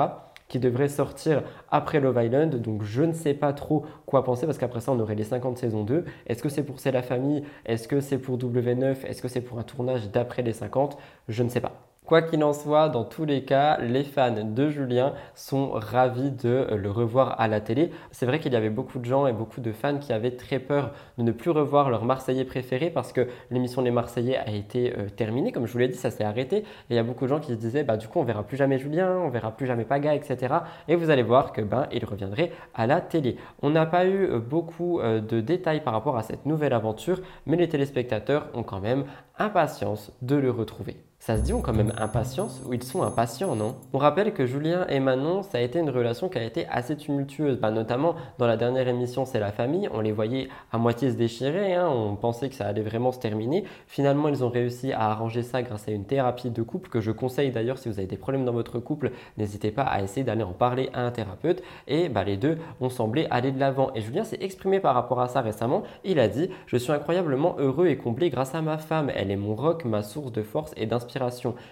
qui devrait sortir après Love Island. Donc je ne sais pas trop quoi penser parce qu'après ça on aurait les 50 saisons 2. Est-ce que c'est pour C'est la famille? Est-ce que c'est pour W9 Est-ce que c'est pour un tournage d'après les 50 Je ne sais pas. Quoi qu'il en soit, dans tous les cas, les fans de Julien sont ravis de le revoir à la télé. C'est vrai qu'il y avait beaucoup de gens et beaucoup de fans qui avaient très peur de ne plus revoir leur Marseillais préféré parce que l'émission Les Marseillais a été euh, terminée. Comme je vous l'ai dit, ça s'est arrêté. Et il y a beaucoup de gens qui se disaient, bah, du coup, on verra plus jamais Julien, on verra plus jamais Paga, etc. Et vous allez voir que ben, il reviendrait à la télé. On n'a pas eu euh, beaucoup euh, de détails par rapport à cette nouvelle aventure, mais les téléspectateurs ont quand même impatience de le retrouver. Ça se dit, ont quand même impatience ou ils sont impatients, non? On rappelle que Julien et Manon, ça a été une relation qui a été assez tumultueuse. Bah, notamment dans la dernière émission C'est la famille, on les voyait à moitié se déchirer, hein. on pensait que ça allait vraiment se terminer. Finalement, ils ont réussi à arranger ça grâce à une thérapie de couple que je conseille d'ailleurs si vous avez des problèmes dans votre couple, n'hésitez pas à essayer d'aller en parler à un thérapeute. Et bah, les deux ont semblé aller de l'avant. Et Julien s'est exprimé par rapport à ça récemment. Il a dit Je suis incroyablement heureux et comblé grâce à ma femme. Elle est mon rock, ma source de force et d'inspiration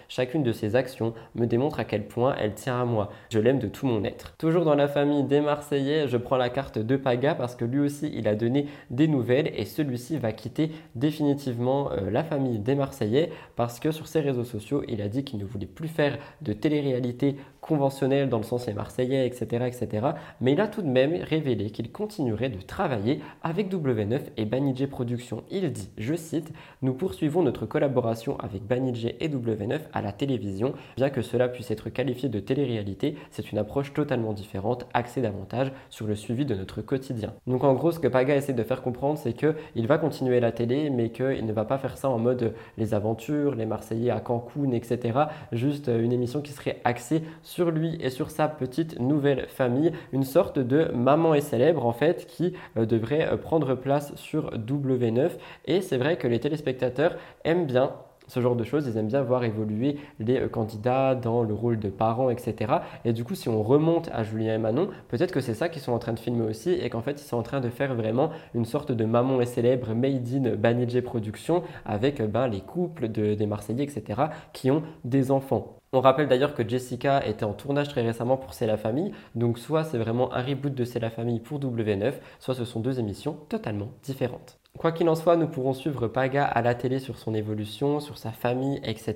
Chacune de ses actions me démontre à quel point elle tient à moi. Je l'aime de tout mon être. Toujours dans la famille des Marseillais, je prends la carte de Paga parce que lui aussi il a donné des nouvelles et celui-ci va quitter définitivement euh, la famille des Marseillais parce que sur ses réseaux sociaux il a dit qu'il ne voulait plus faire de télé-réalité conventionnelle dans le sens les Marseillais, etc., etc. Mais il a tout de même révélé qu'il continuerait de travailler avec W9 et Banijé Productions. Il dit, je cite, Nous poursuivons notre collaboration avec Banijé et W9 à la télévision. Bien que cela puisse être qualifié de télé-réalité, c'est une approche totalement différente, axée davantage sur le suivi de notre quotidien. Donc en gros, ce que Paga essaie de faire comprendre, c'est qu'il va continuer la télé, mais qu'il ne va pas faire ça en mode les aventures, les Marseillais à Cancun, etc. Juste une émission qui serait axée sur lui et sur sa petite nouvelle famille, une sorte de maman et célèbre en fait qui euh, devrait euh, prendre place sur W9. Et c'est vrai que les téléspectateurs aiment bien ce genre de choses. Ils aiment bien voir évoluer les euh, candidats dans le rôle de parents, etc. Et du coup, si on remonte à Julien et Manon, peut-être que c'est ça qu'ils sont en train de filmer aussi et qu'en fait, ils sont en train de faire vraiment une sorte de maman et célèbre made in Banijé Production avec ben, les couples des Marseillais, etc. qui ont des enfants. On rappelle d'ailleurs que Jessica était en tournage très récemment pour C'est la famille, donc soit c'est vraiment un reboot de C'est la famille pour W9, soit ce sont deux émissions totalement différentes. Quoi qu'il en soit, nous pourrons suivre Paga à la télé sur son évolution, sur sa famille, etc.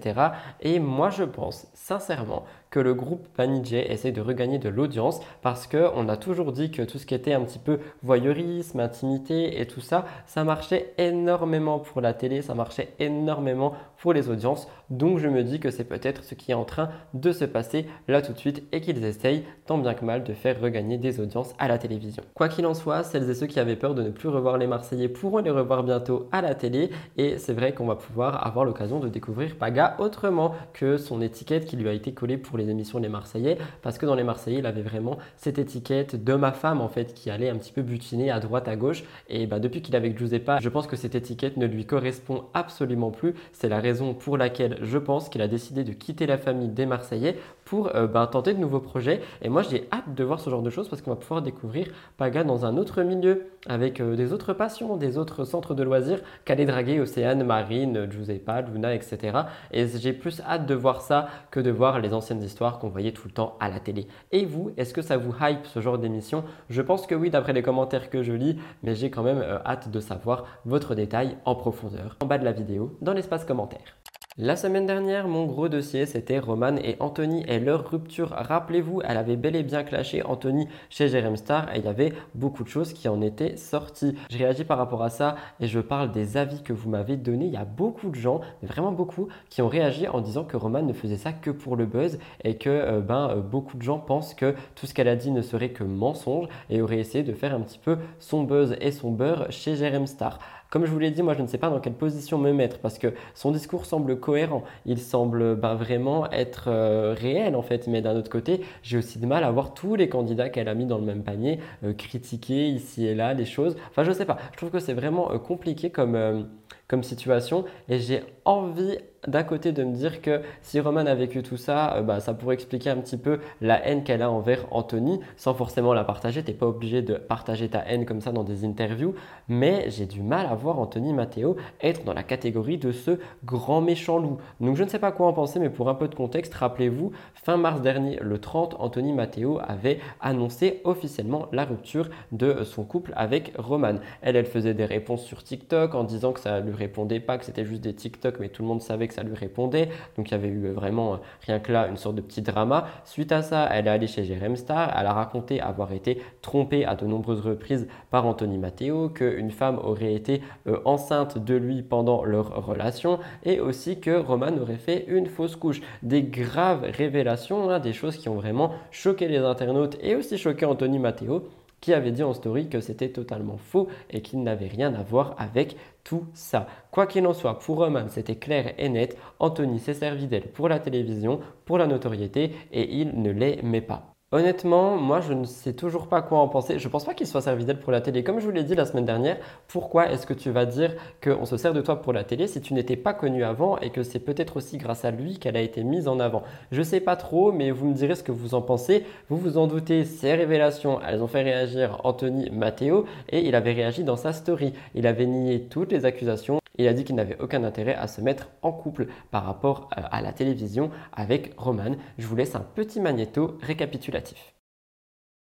Et moi, je pense sincèrement que le groupe Banijay essaie de regagner de l'audience parce qu'on a toujours dit que tout ce qui était un petit peu voyeurisme, intimité et tout ça, ça marchait énormément pour la télé, ça marchait énormément pour les audiences. Donc je me dis que c'est peut-être ce qui est en train de se passer là tout de suite et qu'ils essayent tant bien que mal de faire regagner des audiences à la télévision. Quoi qu'il en soit, celles et ceux qui avaient peur de ne plus revoir les Marseillais pourront les revoir bientôt à la télé et c'est vrai qu'on va pouvoir avoir l'occasion de découvrir Paga autrement que son étiquette qui lui a été collée pour les émissions Les Marseillais, parce que dans Les Marseillais, il avait vraiment cette étiquette de ma femme, en fait, qui allait un petit peu butiner à droite, à gauche. Et bah, depuis qu'il est avec Giuseppa, je pense que cette étiquette ne lui correspond absolument plus. C'est la raison pour laquelle je pense qu'il a décidé de quitter la famille des Marseillais pour euh, bah, tenter de nouveaux projets. Et moi, j'ai hâte de voir ce genre de choses parce qu'on va pouvoir découvrir Paga dans un autre milieu, avec euh, des autres passions, des autres centres de loisirs qu'aller draguer Océane, Marine, Giuseppa, Luna, etc. Et j'ai plus hâte de voir ça que de voir les anciennes histoires qu'on voyait tout le temps à la télé. Et vous, est-ce que ça vous hype ce genre d'émission? Je pense que oui, d'après les commentaires que je lis, mais j'ai quand même euh, hâte de savoir votre détail en profondeur en bas de la vidéo dans l'espace commentaire. La semaine dernière, mon gros dossier, c'était Roman et Anthony et leur rupture. Rappelez-vous, elle avait bel et bien clashé Anthony chez Jerem Star et il y avait beaucoup de choses qui en étaient sorties. Je réagis par rapport à ça et je parle des avis que vous m'avez donnés. Il y a beaucoup de gens, mais vraiment beaucoup, qui ont réagi en disant que Roman ne faisait ça que pour le buzz et que euh, ben, euh, beaucoup de gens pensent que tout ce qu'elle a dit ne serait que mensonge et auraient essayé de faire un petit peu son buzz et son beurre chez Jerem Star. Comme je vous l'ai dit, moi je ne sais pas dans quelle position me mettre parce que son discours semble cohérent, il semble ben, vraiment être euh, réel en fait, mais d'un autre côté, j'ai aussi du mal à voir tous les candidats qu'elle a mis dans le même panier euh, critiquer ici et là les choses. Enfin, je ne sais pas, je trouve que c'est vraiment euh, compliqué comme, comme situation. Et j'ai envie d'un côté de me dire que si Roman a vécu tout ça, euh, bah, ça pourrait expliquer un petit peu la haine qu'elle a envers Anthony sans forcément la partager. Tu n'es pas obligé de partager ta haine comme ça dans des interviews, mais j'ai du mal à voir Anthony Matteo être dans la catégorie de ce grand méchant loup. Donc je ne sais pas quoi en penser, mais pour un peu de contexte, rappelez-vous, fin mars dernier, le 30, Anthony Matteo avait annoncé officiellement la rupture de son couple avec Roman. Elle, elle faisait des réponses sur TikTok en disant que ça lui répondait pas, que c'était juste des TikTok mais tout le monde savait que ça lui répondait. Donc il y avait eu vraiment, euh, rien que là, une sorte de petit drama. Suite à ça, elle est allée chez Jérém Star. Elle a raconté avoir été trompée à de nombreuses reprises par Anthony Matteo, qu'une femme aurait été euh, enceinte de lui pendant leur relation et aussi que Roman aurait fait une fausse couche. Des graves révélations, hein, des choses qui ont vraiment choqué les internautes et aussi choqué Anthony Matteo qui avait dit en story que c'était totalement faux et qu'il n'avait rien à voir avec tout ça. Quoi qu'il en soit, pour Roman, c'était clair et net. Anthony s'est servi d'elle pour la télévision, pour la notoriété et il ne l'aimait pas. Honnêtement, moi je ne sais toujours pas quoi en penser. Je pense pas qu'il soit servi d'elle pour la télé. Comme je vous l'ai dit la semaine dernière, pourquoi est-ce que tu vas dire qu'on se sert de toi pour la télé si tu n'étais pas connu avant et que c'est peut-être aussi grâce à lui qu'elle a été mise en avant? Je sais pas trop, mais vous me direz ce que vous en pensez. Vous vous en doutez, ces révélations, elles ont fait réagir Anthony Matteo et il avait réagi dans sa story. Il avait nié toutes les accusations il a dit qu'il n'avait aucun intérêt à se mettre en couple par rapport euh, à la télévision avec Roman. Je vous laisse un petit magnéto récapitulatif.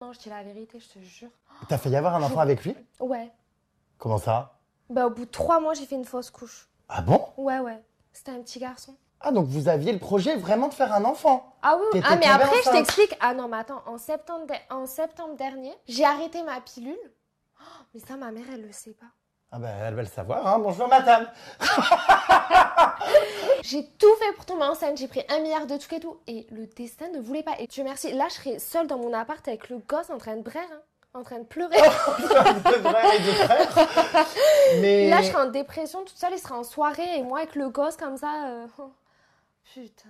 Non, je dis la vérité, je te jure. T'as failli avoir un enfant avec lui Ouais. Comment ça Bah, au bout de trois mois, j'ai fait une fausse couche. Ah bon Ouais, ouais. C'était un petit garçon. Ah, donc vous aviez le projet vraiment de faire un enfant Ah oui, ah, mais après, je t'explique. Ah non, mais attends, en septembre, de- en septembre dernier, j'ai arrêté ma pilule. Oh, mais ça, ma mère, elle le sait pas. Ah ben, elle va le savoir, hein. Bonjour madame J'ai tout fait pour tomber enceinte, j'ai pris un milliard de trucs et tout. Et le destin ne voulait pas. Et Dieu merci, là, je serais seule dans mon appart avec le gosse en train de braire, hein, en train de pleurer. De et de Mais... Là, je serais en dépression toute seule, il serait en soirée et moi avec le gosse comme ça. euh, oh. Putain.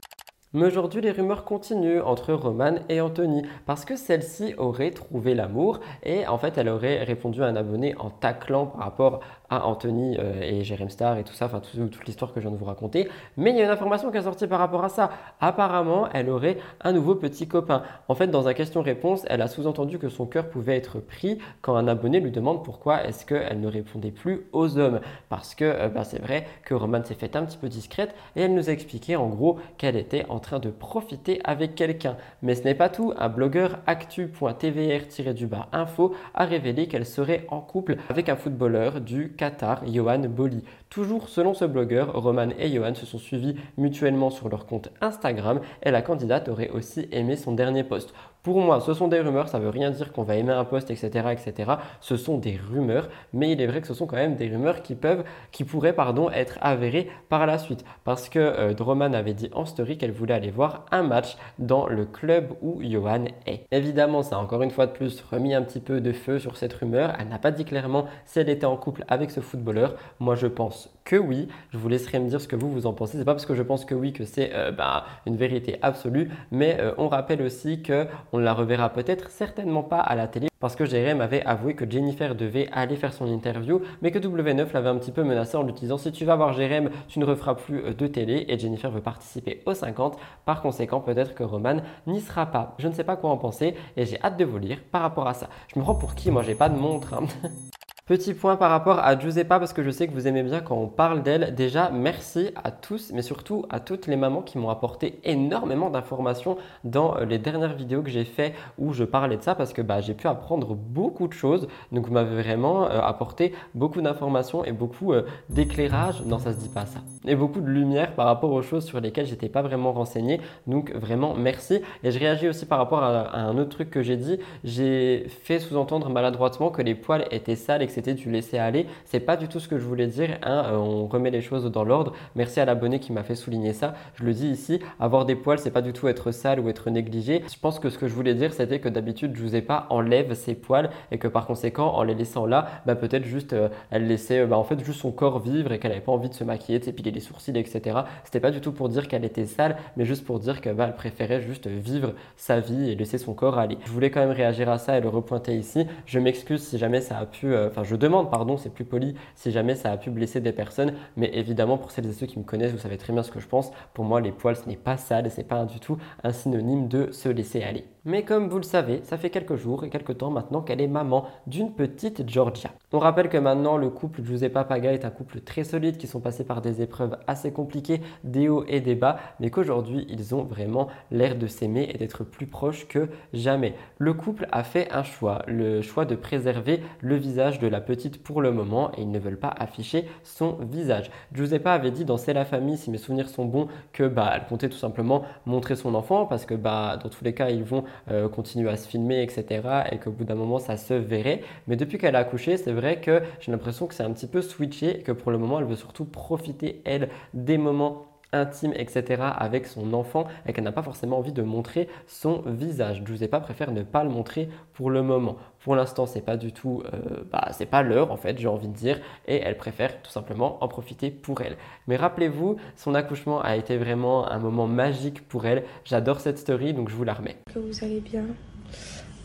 Mais aujourd'hui, les rumeurs continuent entre Roman et Anthony parce que celle-ci aurait trouvé l'amour et en fait, elle aurait répondu à un abonné en taclant par rapport à Anthony et Jérém Star et tout ça, enfin toute l'histoire que je viens de vous raconter. Mais il y a une information qui est sortie par rapport à ça. Apparemment, elle aurait un nouveau petit copain. En fait, dans un question-réponse, elle a sous-entendu que son cœur pouvait être pris quand un abonné lui demande pourquoi est-ce qu'elle ne répondait plus aux hommes. Parce que bah, c'est vrai que Roman s'est fait un petit peu discrète et elle nous a expliqué en gros qu'elle était en train de profiter avec quelqu'un. Mais ce n'est pas tout, un blogueur actu.tvr-du-bas info a révélé qu'elle serait en couple avec un footballeur du Qatar, Johan Boli. Toujours selon ce blogueur, Roman et Johan se sont suivis mutuellement sur leur compte Instagram et la candidate aurait aussi aimé son dernier post. Pour moi, ce sont des rumeurs, ça veut rien dire qu'on va aimer un post, etc., etc. Ce sont des rumeurs, mais il est vrai que ce sont quand même des rumeurs qui peuvent, qui pourraient, pardon, être avérées par la suite. Parce que euh, Droman avait dit en story qu'elle voulait aller voir un match dans le club où Johan est. Évidemment, ça a encore une fois de plus remis un petit peu de feu sur cette rumeur. Elle n'a pas dit clairement si elle était en couple avec ce footballeur. Moi, je pense que oui. Je vous laisserai me dire ce que vous vous en pensez. C'est pas parce que je pense que oui que c'est euh, bah, une vérité absolue, mais euh, on rappelle aussi que on la reverra peut-être certainement pas à la télé parce que Jérém avait avoué que Jennifer devait aller faire son interview, mais que W9 l'avait un petit peu menacé en lui disant si tu vas voir Jérém, tu ne referas plus euh, de télé et Jennifer veut participer aux 50. Par conséquent, peut-être que Roman n'y sera pas. Je ne sais pas quoi en penser et j'ai hâte de vous lire par rapport à ça. Je me prends pour qui Moi, j'ai pas de montre. Hein. Petit point par rapport à Giuseppa, parce que je sais que vous aimez bien quand on parle d'elle. Déjà, merci à tous, mais surtout à toutes les mamans qui m'ont apporté énormément d'informations dans euh, les dernières vidéos que j'ai fait où je parlais de ça, parce que bah, j'ai pu apprendre beaucoup de choses. Donc, vous m'avez vraiment euh, apporté beaucoup d'informations et beaucoup euh, d'éclairage. Non, ça se dit pas ça. Et beaucoup de lumière par rapport aux choses sur lesquelles j'étais pas vraiment renseigné. Donc, vraiment, merci. Et je réagis aussi par rapport à, à un autre truc que j'ai dit. J'ai fait sous-entendre maladroitement que les poils étaient sales, etc du laisser aller. C'est pas du tout ce que je voulais dire. Hein. Euh, on remet les choses dans l'ordre. Merci à l'abonné qui m'a fait souligner ça. Je le dis ici, avoir des poils, c'est pas du tout être sale ou être négligé. Je pense que ce que je voulais dire, c'était que d'habitude, je vous ai pas enlève ses poils et que par conséquent, en les laissant là, bah, peut-être juste euh, elle laissait bah, en fait juste son corps vivre et qu'elle avait pas envie de se maquiller, de s'épiler les sourcils, etc. C'était pas du tout pour dire qu'elle était sale, mais juste pour dire que bah, préférait juste vivre sa vie et laisser son corps aller. Je voulais quand même réagir à ça et le repointer ici. Je m'excuse si jamais ça a pu, euh, enfin je demande, pardon, c'est plus poli si jamais ça a pu blesser des personnes. Mais évidemment, pour celles et ceux qui me connaissent, vous savez très bien ce que je pense. Pour moi, les poils, ce n'est pas sale et ce n'est pas du tout un synonyme de se laisser aller. Mais comme vous le savez, ça fait quelques jours et quelques temps maintenant qu'elle est maman d'une petite Georgia. On rappelle que maintenant le couple Giuseppa Paga est un couple très solide qui sont passés par des épreuves assez compliquées, des hauts et des bas, mais qu'aujourd'hui ils ont vraiment l'air de s'aimer et d'être plus proches que jamais. Le couple a fait un choix, le choix de préserver le visage de la petite pour le moment et ils ne veulent pas afficher son visage. Giuseppa avait dit dans C'est la famille, si mes souvenirs sont bons, que bah elle comptait tout simplement montrer son enfant parce que bah dans tous les cas ils vont euh, continue à se filmer, etc. Et qu'au bout d'un moment, ça se verrait. Mais depuis qu'elle a accouché, c'est vrai que j'ai l'impression que c'est un petit peu switché et que pour le moment, elle veut surtout profiter, elle, des moments intimes, etc. avec son enfant et qu'elle n'a pas forcément envie de montrer son visage. pas préfère ne pas le montrer pour le moment. Pour l'instant, c'est pas du tout, euh, bah, c'est pas l'heure en fait, j'ai envie de dire, et elle préfère tout simplement en profiter pour elle. Mais rappelez-vous, son accouchement a été vraiment un moment magique pour elle. J'adore cette story, donc je vous la remets. Que vous allez bien.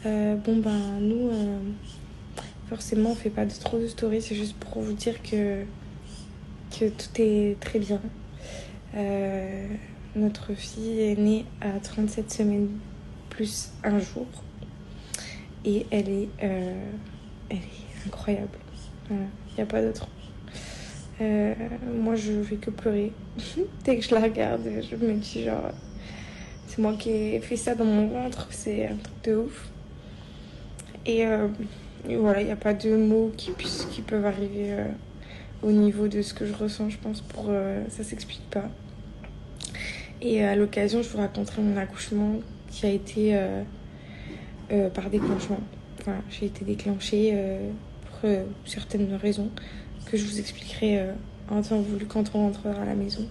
Euh, bon ben nous, euh, forcément, on fait pas de, trop de stories, c'est juste pour vous dire que que tout est très bien. notre fille est née à 37 semaines plus un jour et elle est, euh, elle est incroyable. Il n'y a pas d'autre. Euh, moi, je fais que pleurer. Dès que je la regarde, je me dis genre, c'est moi qui ai fait ça dans mon ventre, c'est un truc de ouf. Et, euh, voilà, il n'y a pas de mots qui, qui peuvent arriver au niveau de ce que je ressens, je pense, pour ça s'explique pas. Et à l'occasion, je vous raconterai mon accouchement qui a été euh, par déclenchement. Enfin, j'ai été déclenchée euh, pour euh, certaines raisons que je vous expliquerai en temps voulu quand on rentrera à la maison.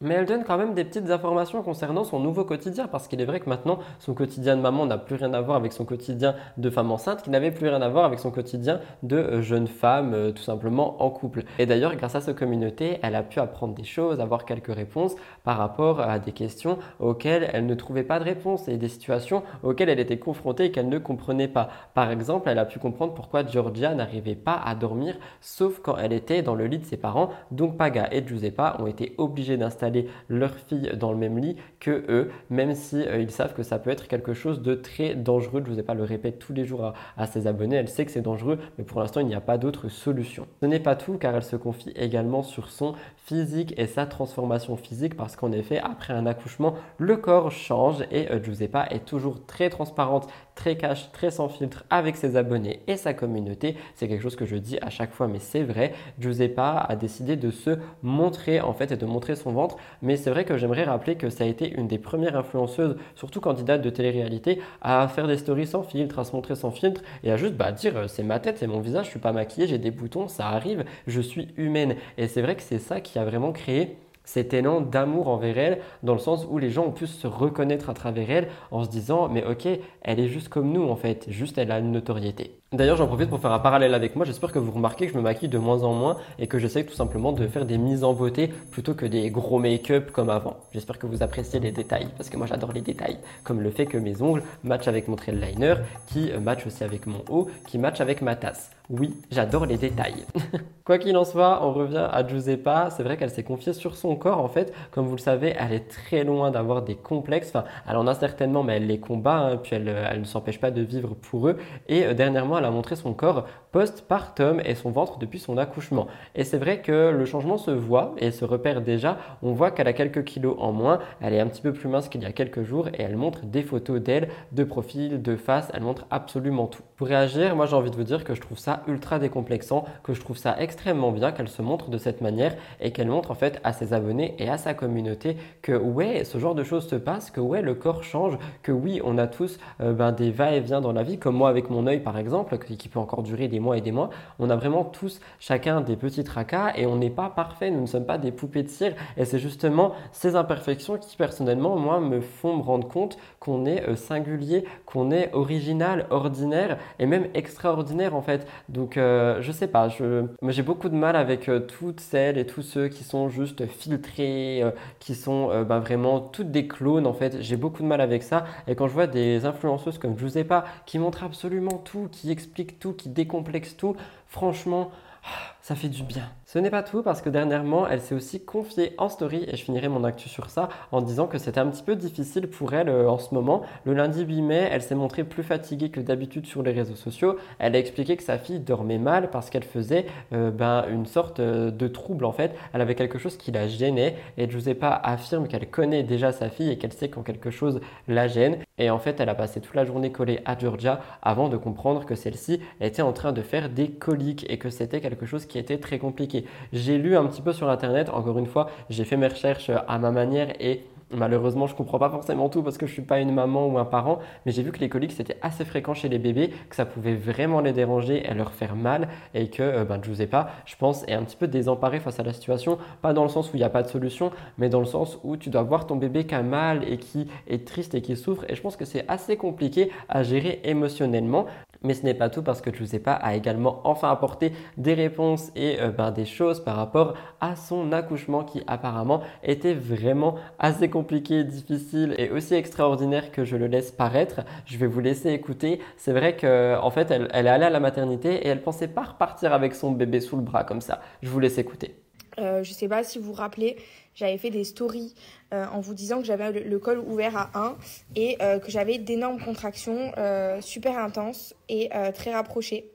Mais elle donne quand même des petites informations concernant son nouveau quotidien, parce qu'il est vrai que maintenant, son quotidien de maman n'a plus rien à voir avec son quotidien de femme enceinte, qui n'avait plus rien à voir avec son quotidien de euh, jeune femme, euh, tout simplement en couple. Et d'ailleurs, grâce à cette communauté, elle a pu apprendre des choses, avoir quelques réponses par rapport à des questions auxquelles elle ne trouvait pas de réponse et des situations auxquelles elle était confrontée et qu'elle ne comprenait pas. Par exemple, elle a pu comprendre pourquoi Georgia n'arrivait pas à dormir, sauf quand elle était dans le lit de ses parents. Donc Paga et Giuseppa ont été obligés d'installer leur fille dans le même lit que eux, même si euh, ils savent que ça peut être quelque chose de très dangereux. Je vous ai pas le répète tous les jours à, ses abonnés. Elle sait que c'est dangereux, mais pour l'instant, il n'y a pas d'autre solution. Ce n'est pas tout, car elle se confie également sur son physique et sa transformation physique, parce qu'en effet, après un accouchement, le corps change et euh, Giuseppa est toujours très transparente, très cash, très sans filtre avec ses abonnés et sa communauté. C'est quelque chose que je dis à chaque fois, mais c'est vrai. Giuseppa a décidé de se montrer en fait et de montrer son ventre mais c'est vrai que j'aimerais rappeler que ça a été une des premières influenceuses, surtout candidate de télé-réalité, à faire des stories sans filtre, à se montrer sans filtre et à juste bah, dire euh, c'est ma tête, c'est mon visage, je suis pas maquillée, j'ai des boutons, ça arrive, je suis humaine. Et c'est vrai que c'est ça qui a vraiment créé cet élan d'amour envers elle, dans le sens où les gens ont pu se reconnaître à travers elle en se disant mais ok, elle est juste comme nous en fait, juste elle a une notoriété. D'ailleurs, j'en profite pour faire un parallèle avec moi. J'espère que vous remarquez que je me maquille de moins en moins et que j'essaie tout simplement de faire des mises en beauté plutôt que des gros make-up comme avant. J'espère que vous appréciez les détails parce que moi j'adore les détails. Comme le fait que mes ongles matchent avec mon trail liner, qui euh, match aussi avec mon haut, qui match avec ma tasse. Oui, j'adore les détails. Quoi qu'il en soit, on revient à Giuseppa. C'est vrai qu'elle s'est confiée sur son corps en fait. Comme vous le savez, elle est très loin d'avoir des complexes. Enfin, elle en a certainement, mais elle les combat. Hein, puis elle, euh, elle ne s'empêche pas de vivre pour eux. Et euh, dernièrement, elle a montré son corps post-partum et son ventre depuis son accouchement. Et c'est vrai que le changement se voit et se repère déjà. On voit qu'elle a quelques kilos en moins, elle est un petit peu plus mince qu'il y a quelques jours et elle montre des photos d'elle, de profil, de face, elle montre absolument tout. Pour réagir, moi j'ai envie de vous dire que je trouve ça ultra décomplexant, que je trouve ça extrêmement bien qu'elle se montre de cette manière et qu'elle montre en fait à ses abonnés et à sa communauté que ouais, ce genre de choses se passe, que ouais, le corps change, que oui, on a tous euh, ben, des va-et-vient dans la vie, comme moi avec mon œil par exemple, qui peut encore durer des mois et des mois. On a vraiment tous chacun des petits tracas et on n'est pas parfait, nous ne sommes pas des poupées de cire. Et c'est justement ces imperfections qui personnellement, moi, me font me rendre compte qu'on est euh, singulier, qu'on est original, ordinaire et même extraordinaire en fait. Donc euh, je sais pas, je, j'ai beaucoup de mal avec euh, toutes celles et tous ceux qui sont juste filtrés, qui sont bah, vraiment toutes des clones en fait. J'ai beaucoup de mal avec ça. Et quand je vois des influenceuses comme pas, qui montrent absolument tout, qui expliquent tout, qui décomplexent tout, franchement, ah, ça fait du bien. Ce n'est pas tout parce que dernièrement, elle s'est aussi confiée en story et je finirai mon actu sur ça en disant que c'était un petit peu difficile pour elle euh, en ce moment. Le lundi 8 mai, elle s'est montrée plus fatiguée que d'habitude sur les réseaux sociaux. Elle a expliqué que sa fille dormait mal parce qu'elle faisait euh, ben, une sorte euh, de trouble en fait. Elle avait quelque chose qui la gênait et pas affirme qu'elle connaît déjà sa fille et qu'elle sait quand quelque chose la gêne. Et en fait, elle a passé toute la journée collée à Georgia avant de comprendre que celle-ci était en train de faire des coliques et que c'était quelque chose qui était très compliqué. J'ai lu un petit peu sur Internet, encore une fois, j'ai fait mes recherches à ma manière et Malheureusement, je comprends pas forcément tout parce que je suis pas une maman ou un parent, mais j'ai vu que les coliques c'était assez fréquent chez les bébés, que ça pouvait vraiment les déranger et leur faire mal, et que euh, ben, pas, je pense, est un petit peu désemparé face à la situation, pas dans le sens où il n'y a pas de solution, mais dans le sens où tu dois voir ton bébé qui a mal et qui est triste et qui souffre, et je pense que c'est assez compliqué à gérer émotionnellement. Mais ce n'est pas tout parce que pas a également enfin apporté des réponses et euh, ben, des choses par rapport à son accouchement qui apparemment était vraiment assez compliqué, difficile et aussi extraordinaire que je le laisse paraître. Je vais vous laisser écouter. C'est vrai qu'en en fait, elle, est allée à la maternité et elle pensait pas repartir avec son bébé sous le bras comme ça. Je vous laisse écouter. Euh, je sais pas si vous vous rappelez, j'avais fait des stories euh, en vous disant que j'avais le, col ouvert à 1 et euh, que j'avais d'énormes contractions super intenses et très rapprochées.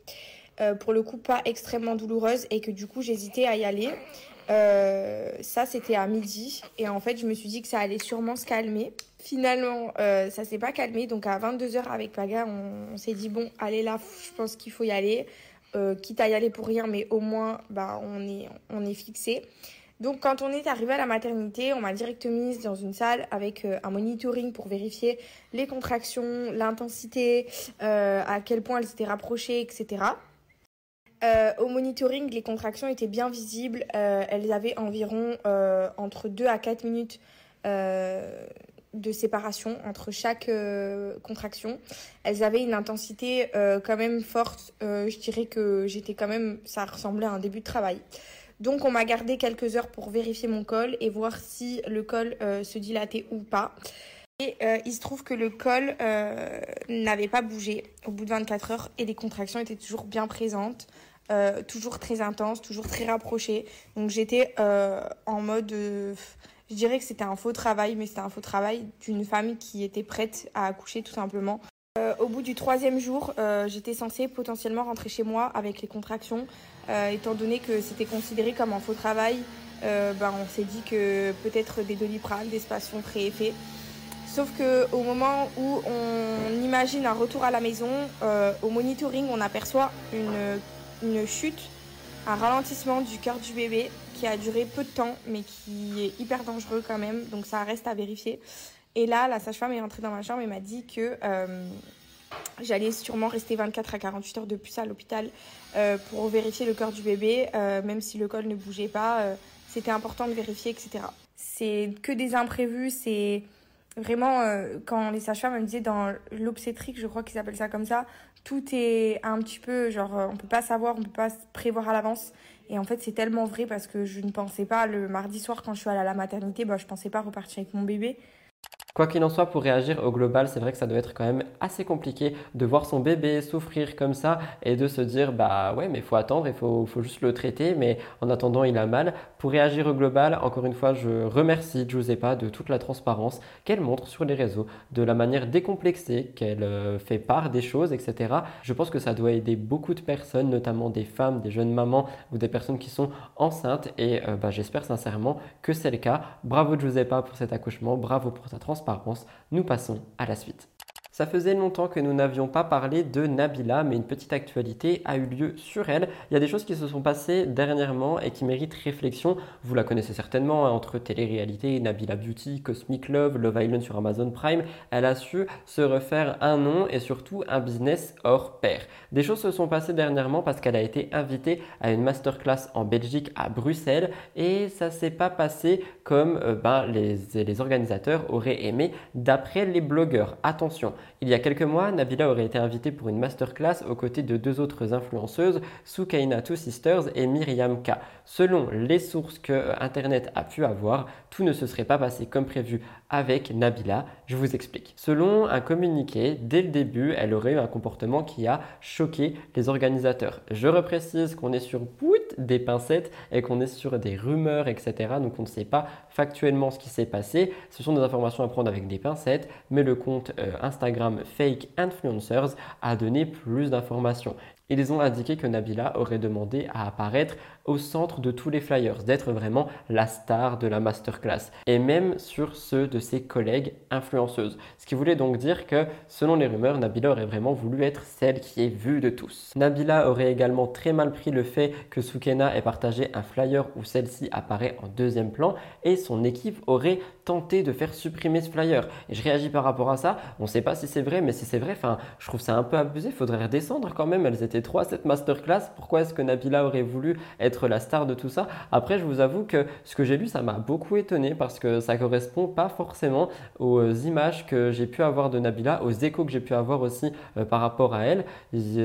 pour le coup, pas extrêmement douloureuses et que du coup, j'hésitais à y aller. Ça, c'était à midi et en fait, je me suis dit que ça allait sûrement se calmer. Finalement, ça s'est pas calmé. Donc à 22h avec Paga, on, on s'est dit bon, allez là, je pense qu'il faut y aller. Euh, quitte à y aller pour rien, mais au moins bah, on, est, on est fixé. Donc quand on est arrivé à la maternité, on m'a directement mise dans une salle avec euh, un monitoring pour vérifier les contractions, l'intensité, euh, à quel point elles s'étaient rapprochées, etc. Euh, au monitoring, les contractions étaient bien visibles. Euh, elles avaient environ euh, entre 2 à 4 minutes de séparation entre chaque contraction. Elles avaient une intensité quand même forte. je dirais que j'étais quand même, ça ressemblait à un début de travail. Donc on m'a gardé quelques heures pour vérifier mon col et voir si le col se dilatait ou pas. Et il se trouve que le col n'avait pas bougé au bout de 24 heures et les contractions étaient toujours bien présentes. Euh, toujours très intense, toujours très rapproché. Donc j'étais euh, en mode, euh, je dirais que c'était un faux travail, mais c'était un faux travail d'une femme qui était prête à accoucher tout simplement. au bout du troisième jour, j'étais censée potentiellement rentrer chez moi avec les contractions, étant donné que c'était considéré comme un faux travail. ben, on s'est dit que peut-être des doliprane, des spations effet. Sauf que au moment où on imagine un retour à la maison, au monitoring, on aperçoit une une chute, un ralentissement du cœur du bébé qui a duré peu de temps, mais qui est hyper dangereux quand même. Donc ça reste à vérifier. Et là, la sage-femme est rentrée dans ma chambre et m'a dit que euh, j'allais sûrement rester 24 à 48 heures de plus à l'hôpital euh, pour vérifier le cœur du bébé, euh, même si le col ne bougeait pas. C'était important de vérifier, etc. C'est que des imprévus, c'est vraiment quand les sages-femmes me disaient dans l'obstétrique, je crois qu'ils appellent ça comme ça, tout est un petit peu genre euh, on peut pas savoir, on peut pas prévoir à l'avance. Et en fait, c'est tellement vrai parce que je ne pensais pas le mardi soir quand je suis allée à la maternité, bah je pensais pas repartir avec mon bébé. Quoi qu'il en soit, pour réagir au global, c'est vrai que ça doit être quand même assez compliqué de voir son bébé souffrir comme ça et de se dire bah ouais, mais faut attendre, il faut, faut, juste le traiter, mais en attendant, il a mal. Pour réagir au global, encore une fois, je remercie Giuseppa de toute la transparence qu'elle montre sur les réseaux, de la manière décomplexée qu'elle euh, fait part des choses, etc. Je pense que ça doit aider beaucoup de personnes, notamment des femmes, des jeunes mamans ou des personnes qui sont enceintes et euh, bah, j'espère sincèrement que c'est le cas. Bravo Giuseppa pour cet accouchement, bravo pour ta transparence nous passons à la suite. Ça faisait longtemps que nous n'avions pas parlé de Nabila, mais une petite actualité a eu lieu sur elle. Il y a des choses qui se sont passées dernièrement et qui méritent réflexion. Vous la connaissez certainement, hein, entre télé-réalité, Nabila Beauty, Cosmic Love, Love Island sur Amazon Prime. Elle a su se refaire un nom et surtout un business hors pair. Des choses se sont passées dernièrement parce qu'elle a été invitée à une masterclass en Belgique à Bruxelles et ça s'est pas passé comme euh, ben, les, les organisateurs auraient aimé d'après les blogueurs. Attention, il y a quelques mois, Nabila aurait été invitée pour une masterclass aux côtés de deux autres influenceuses, Soukaina Two Sisters et Myriam K. Selon les sources que euh, Internet a pu avoir, tout ne se serait pas passé comme prévu avec Nabila. Je vous explique. Selon un communiqué, dès le début, elle aurait eu un comportement qui a choqué les organisateurs. Je reprécise qu'on est sur des pincettes et qu'on est sur des rumeurs, etc. Donc on ne sait pas factuellement ce qui s'est passé. Ce sont des informations à prendre avec des pincettes, mais le compte euh, Instagram Fake Influencers a donné plus d'informations. Ils ont indiqué que Nabila aurait demandé à apparaître au centre de tous les flyers, d'être vraiment la star de la masterclass, et même sur ceux de ses collègues influenceuses. Ce qui voulait donc dire que, selon les rumeurs, Nabila aurait vraiment voulu être celle qui est vue de tous. Nabila aurait également très mal pris le fait que Soukena ait partagé un flyer où celle-ci apparaît en deuxième plan, et son équipe aurait tenté de faire supprimer ce flyer. Et je réagis par rapport à ça, on ne sait pas si c'est vrai, mais si c'est vrai, enfin, je trouve ça un peu abusé, faudrait redescendre quand même, elles étaient trois cette masterclass, pourquoi est-ce que Nabila aurait voulu être la star de tout ça? Après, je vous avoue que ce que j'ai lu, ça m'a beaucoup étonné parce que ça correspond pas forcément aux images que j'ai pu avoir de Nabila, aux échos que j'ai pu avoir aussi euh, par rapport à elle.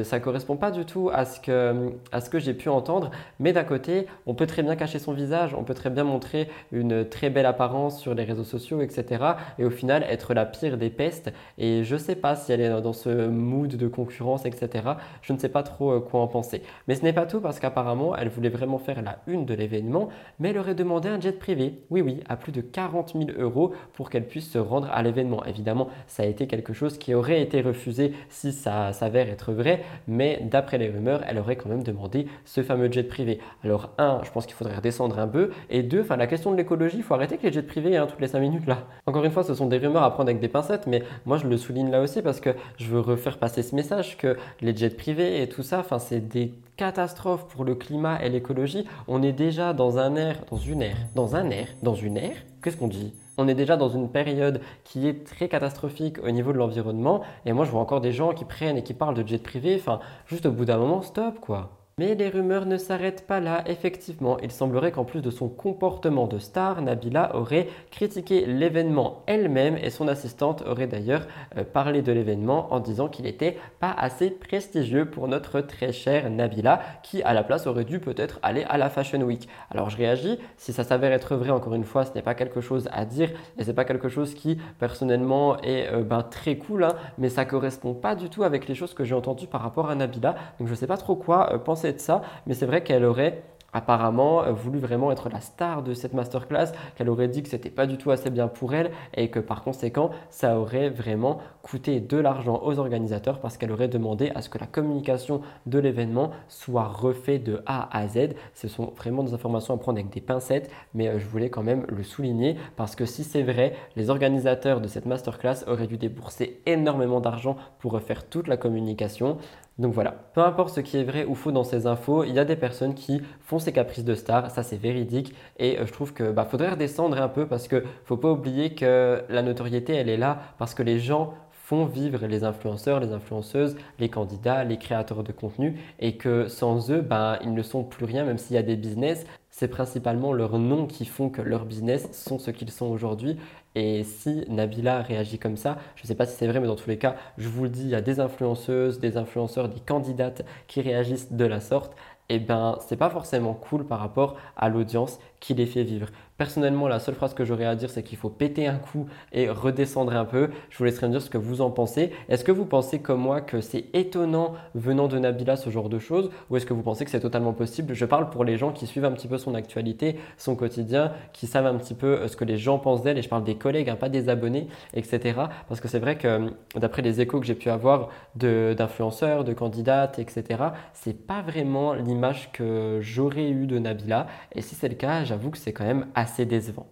Ça correspond pas du tout à ce que, à ce que j'ai pu entendre. Mais d'un côté, on peut très bien cacher son visage, on peut très bien montrer une très belle apparence sur les réseaux sociaux, etc. Et au final, être la pire des pestes. Et je sais pas si elle est dans ce mood de concurrence, etc. Je ne sais pas trop euh, quoi en penser. Mais ce n'est pas tout parce qu'apparemment, elle voulait vraiment faire la une de l'événement, mais elle aurait demandé un jet privé. Oui, oui, à plus de 40 000 euros pour qu'elle puisse se rendre à l'événement. Évidemment, ça a été quelque chose qui aurait été refusé si ça s'avère être vrai, mais d'après les rumeurs, elle aurait quand même demandé ce fameux jet privé. Alors, un, je pense qu'il faudrait redescendre un peu, et deux, enfin, la question de l'écologie, il faut arrêter que les jets privés hein, toutes les 5 minutes là. Encore une fois, ce sont des rumeurs à prendre avec des pincettes, mais moi je le souligne là aussi parce que je veux refaire passer ce message que les jets privés et tout ça, enfin, c'est des catastrophes pour le climat et l'écologie on est déjà dans un air, dans une ère, dans un air, dans une ère, qu'est-ce qu'on dit? On est déjà dans une période qui est très catastrophique au niveau de l'environnement. Et moi, je vois encore des gens qui prennent et qui parlent de jet privé. Enfin, juste au bout d'un moment, stop, quoi. Mais les rumeurs ne s'arrêtent pas là. Effectivement, il semblerait qu'en plus de son comportement de star, Nabila aurait critiqué l'événement elle-même et son assistante aurait d'ailleurs euh, parlé de l'événement en disant qu'il n'était pas assez prestigieux pour notre très chère Nabila qui à la place aurait dû peut-être aller à la Fashion Week. Alors je réagis, si ça s'avère être vrai encore une fois, ce n'est pas quelque chose à dire et c'est pas quelque chose qui personnellement est euh, ben, très cool, hein, mais ça correspond pas du tout avec les choses que j'ai entendues par rapport à Nabila. Donc je sais pas trop quoi euh, penser de ça, mais c'est vrai qu'elle aurait apparemment euh, voulu vraiment être la star de cette masterclass, qu'elle aurait dit que c'était pas du tout assez bien pour elle et que par conséquent ça aurait vraiment coûté de l'argent aux organisateurs parce qu'elle aurait demandé à ce que la communication de l'événement soit refaite de A à Z. Ce sont vraiment des informations à prendre avec des pincettes, mais euh, je voulais quand même le souligner parce que si c'est vrai, les organisateurs de cette masterclass auraient dû débourser énormément d'argent pour refaire toute la communication. Donc voilà, peu importe ce qui est vrai ou faux dans ces infos, il y a des personnes qui font ces caprices de star, ça c'est véridique et euh, je trouve que bah, faudrait redescendre un peu parce que faut pas oublier que la notoriété elle est là parce que les gens font vivre les influenceurs, les influenceuses, les candidats, les créateurs de contenu et que sans eux, bah, ils ne sont plus rien même s'il y a des business. C'est principalement leurs noms qui font que leurs business sont ce qu'ils sont aujourd'hui et si Nabila réagit comme ça, je ne sais pas si c'est vrai, mais dans tous les cas, je vous le dis, il y a des influenceuses, des influenceurs, des candidates qui réagissent de la sorte. Et eh ben, c'est pas forcément cool par rapport à l'audience qui les fait vivre. Personnellement, la seule phrase que j'aurais à dire, c'est qu'il faut péter un coup et redescendre un peu. Je vous laisserai me dire ce que vous en pensez. Est-ce que vous pensez comme moi que c'est étonnant venant de Nabila ce genre de choses ou est-ce que vous pensez que c'est totalement possible? Je parle pour les gens qui suivent un petit peu son actualité, son quotidien, qui savent un petit peu euh, ce que les gens pensent d'elle et je parle des collègues, hein, pas des abonnés, etc. Parce que c'est vrai que euh, d'après les échos que j'ai pu avoir d'influenceurs, de, de candidates, etc., c'est pas vraiment l'image que j'aurais eu de Nabila. Et si c'est le cas, j'avoue que c'est quand même assez décevant.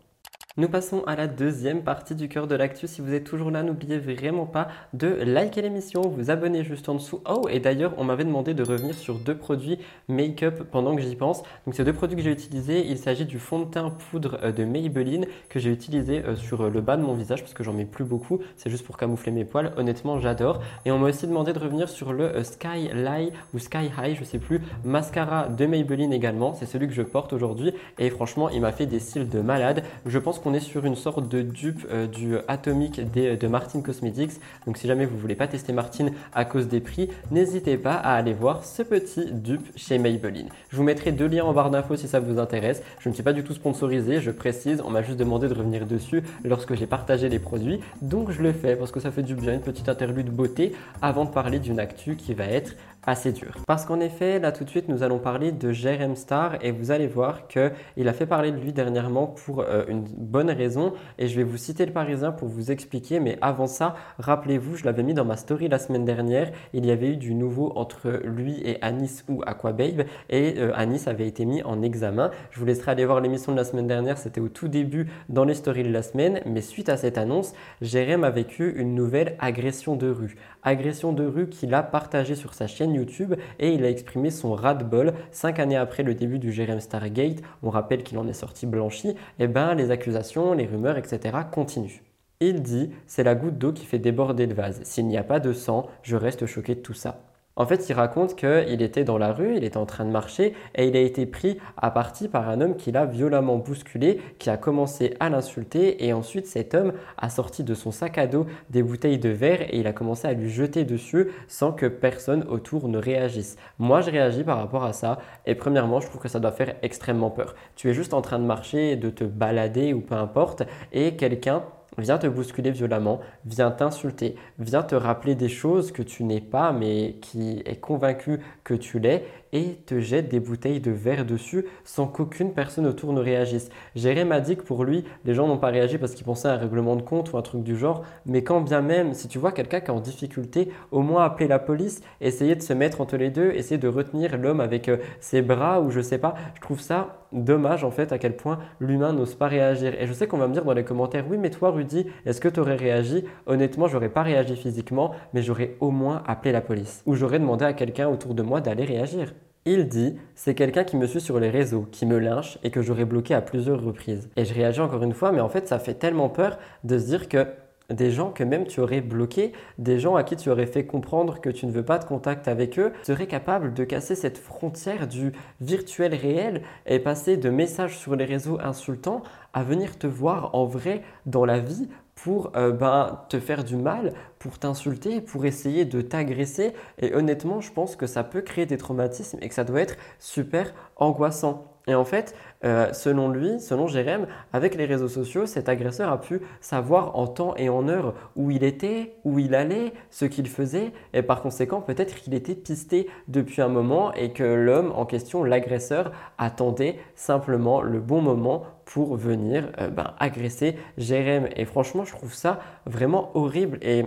Nous passons à la deuxième partie du cœur de l'actu. Si vous êtes toujours là, n'oubliez vraiment pas de liker l'émission, vous abonner juste en dessous. Oh, et d'ailleurs, on m'avait demandé de revenir sur deux produits make-up pendant que j'y pense. Donc, ces deux produits que j'ai utilisés, il s'agit du fond de teint poudre euh, de Maybelline que j'ai utilisé euh, sur euh, le bas de mon visage parce que j'en mets plus beaucoup. C'est juste pour camoufler mes poils. Honnêtement, j'adore. Et on m'a aussi demandé de revenir sur le Sky Light ou Sky High, je sais plus, mascara de Maybelline également. C'est celui que je porte aujourd'hui. Et franchement, il m'a fait des cils de malade. Je pense qu'on est sur une sorte de dupe euh, du Atomic de Martin Cosmetics. Donc si jamais vous voulez pas tester Martin à cause des prix, n'hésitez pas à aller voir ce petit dupe chez Maybelline. Je vous mettrai deux liens en barre d'infos si ça vous intéresse. Je ne suis pas du tout sponsorisé, je précise, on m'a juste demandé de revenir dessus lorsque j'ai partagé les produits. Donc je le fais parce que ça fait du bien, une petite interlude beauté avant de parler d'une actu qui va être assez dur. Parce qu'en effet, là tout de suite, nous allons parler de Jerem Star et vous allez voir qu'il a fait parler de lui dernièrement pour euh, une bonne raison et je vais vous citer le Parisien pour vous expliquer. Mais avant ça, rappelez-vous, je l'avais mis dans ma story la semaine dernière, il y avait eu du nouveau entre lui et Anis ou Aquababe et euh, Anis avait été mis en examen. Je vous laisserai aller voir l'émission de la semaine dernière, c'était au tout début dans les stories de la semaine, mais suite à cette annonce, Jerem a vécu une nouvelle agression de rue. Agression de rue qu'il a partagée sur sa chaîne YouTube et il a exprimé son ras-de-bol cinq années après le début du Jerem Stargate. On rappelle qu'il en est sorti blanchi. Et eh ben les accusations, les rumeurs, etc. continuent. Il dit c'est la goutte d'eau qui fait déborder le vase. S'il n'y a pas de sang, je reste choqué de tout ça. En fait, il raconte qu'il était dans la rue, il était en train de marcher et il a été pris à partie par un homme qui l'a violemment bousculé, qui a commencé à l'insulter et ensuite cet homme a sorti de son sac à dos des bouteilles de verre et il a commencé à lui jeter dessus sans que personne autour ne réagisse. Moi, je réagis par rapport à ça et premièrement, je trouve que ça doit faire extrêmement peur. Tu es juste en train de marcher, de te balader ou peu importe et quelqu'un vient te bousculer violemment, vient t'insulter, vient te rappeler des choses que tu n'es pas mais qui est convaincu que tu l'es et te jette des bouteilles de verre dessus sans qu'aucune personne autour ne réagisse. Jérém m'a dit que pour lui, les gens n'ont pas réagi parce qu'ils pensaient à un règlement de compte ou un truc du genre, mais quand bien même, si tu vois quelqu'un qui est en difficulté, au moins appeler la police, essayer de se mettre entre les deux, essayer de retenir l'homme avec euh, ses bras ou je sais pas, je trouve ça dommage en fait à quel point l'humain n'ose pas réagir. Et je sais qu'on va me dire dans les commentaires, oui mais toi Rudy, est-ce que tu aurais réagi? Honnêtement, j'aurais pas réagi physiquement, mais j'aurais au moins appelé la police. Ou j'aurais demandé à quelqu'un autour de moi d'aller réagir. Il dit c'est quelqu'un qui me suit sur les réseaux, qui me lynche et que j'aurais bloqué à plusieurs reprises. Et je réagis encore une fois, mais en fait ça fait tellement peur de se dire que des gens que même tu aurais bloqués, des gens à qui tu aurais fait comprendre que tu ne veux pas de contact avec eux, seraient capables de casser cette frontière du virtuel réel et passer de messages sur les réseaux insultants à venir te voir en vrai dans la vie pour euh, ben, te faire du mal, pour t'insulter, pour essayer de t'agresser. Et honnêtement, je pense que ça peut créer des traumatismes et que ça doit être super angoissant. Et en fait, euh, selon lui, selon Jérém, avec les réseaux sociaux, cet agresseur a pu savoir en temps et en heure où il était, où il allait, ce qu'il faisait, et par conséquent, peut-être qu'il était pisté depuis un moment et que l'homme en question, l'agresseur, attendait simplement le bon moment pour venir euh, ben, agresser Jérém. Et franchement, je trouve ça vraiment horrible et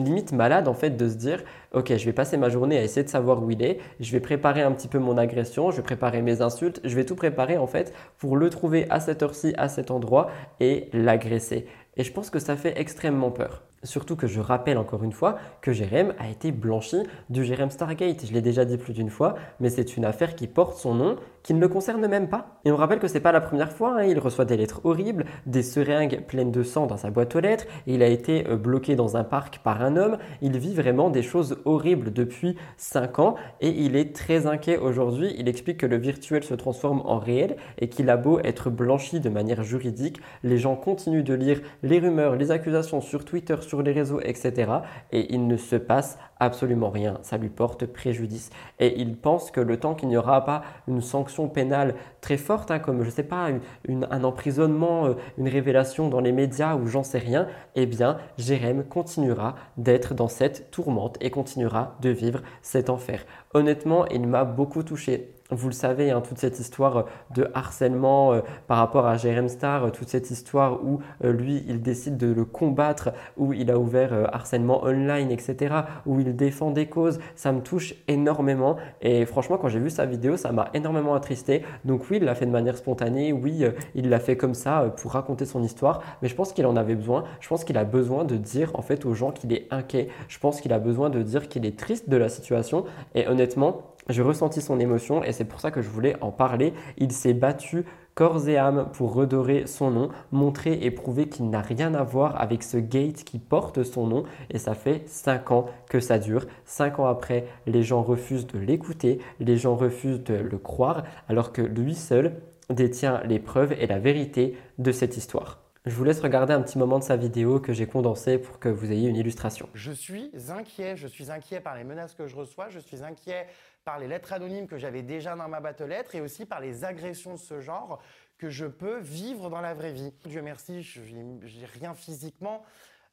limite malade en fait de se dire ok je vais passer ma journée à essayer de savoir où il est, je vais préparer un petit peu mon agression, je vais préparer mes insultes, je vais tout préparer en fait pour le trouver à cette heure-ci, à cet endroit et l'agresser. Et je pense que ça fait extrêmement peur. Surtout que je rappelle encore une fois que Jérém a été blanchi du Jérém Stargate. Je l'ai déjà dit plus d'une fois, mais c'est une affaire qui porte son nom, qui ne le concerne même pas. Et on rappelle que c'est pas la première fois, hein. il reçoit des lettres horribles, des seringues pleines de sang dans sa boîte aux lettres, il a été euh, bloqué dans un parc par un homme, il vit vraiment des choses horribles depuis 5 ans et il est très inquiet aujourd'hui. Il explique que le virtuel se transforme en réel et qu'il a beau être blanchi de manière juridique, les gens continuent de lire les rumeurs, les accusations sur Twitter, sur les réseaux, etc. Et il ne se passe absolument rien. Ça lui porte préjudice. Et il pense que le temps qu'il n'y aura pas une sanction pénale très forte, hein, comme je ne sais pas, un emprisonnement, euh, une révélation dans les médias ou j'en sais rien, eh bien, Jérém continuera d'être dans cette tourmente et continuera de vivre cet enfer. Honnêtement, il m'a beaucoup touché. Vous le savez, hein, toute cette histoire de harcèlement euh, par rapport à Jérém Star, euh, toute cette histoire où euh, lui, il décide de le combattre, où il a ouvert harcèlement online, etc., où il défend des causes, ça me touche énormément. Et franchement, quand j'ai vu sa vidéo, ça m'a énormément attristé. Donc oui, il l'a fait de manière spontanée, oui, il l'a fait comme ça pour raconter son histoire, mais je pense qu'il en avait besoin. Je pense qu'il a besoin de dire en fait aux gens qu'il est inquiet. Je pense qu'il a besoin de dire qu'il est triste de la situation. Et honnêtement, j'ai ressenti son émotion et c'est pour ça que je voulais en parler. Il s'est battu corps et âme pour redorer son nom, montrer et prouver qu'il n'a rien à voir avec ce gate qui porte son nom. Et ça fait 5 ans que ça dure. 5 ans après, les gens refusent de l'écouter, les gens refusent de le croire, alors que lui seul détient les preuves et la vérité de cette histoire. Je vous laisse regarder un petit moment de sa vidéo que j'ai condensé pour que vous ayez une illustration. Je suis inquiet, je suis inquiet par les menaces que je reçois, je suis inquiet par les lettres anonymes que j'avais déjà dans ma boîte et aussi par les agressions de ce genre que je peux vivre dans la vraie vie. Dieu merci, je n'ai rien physiquement,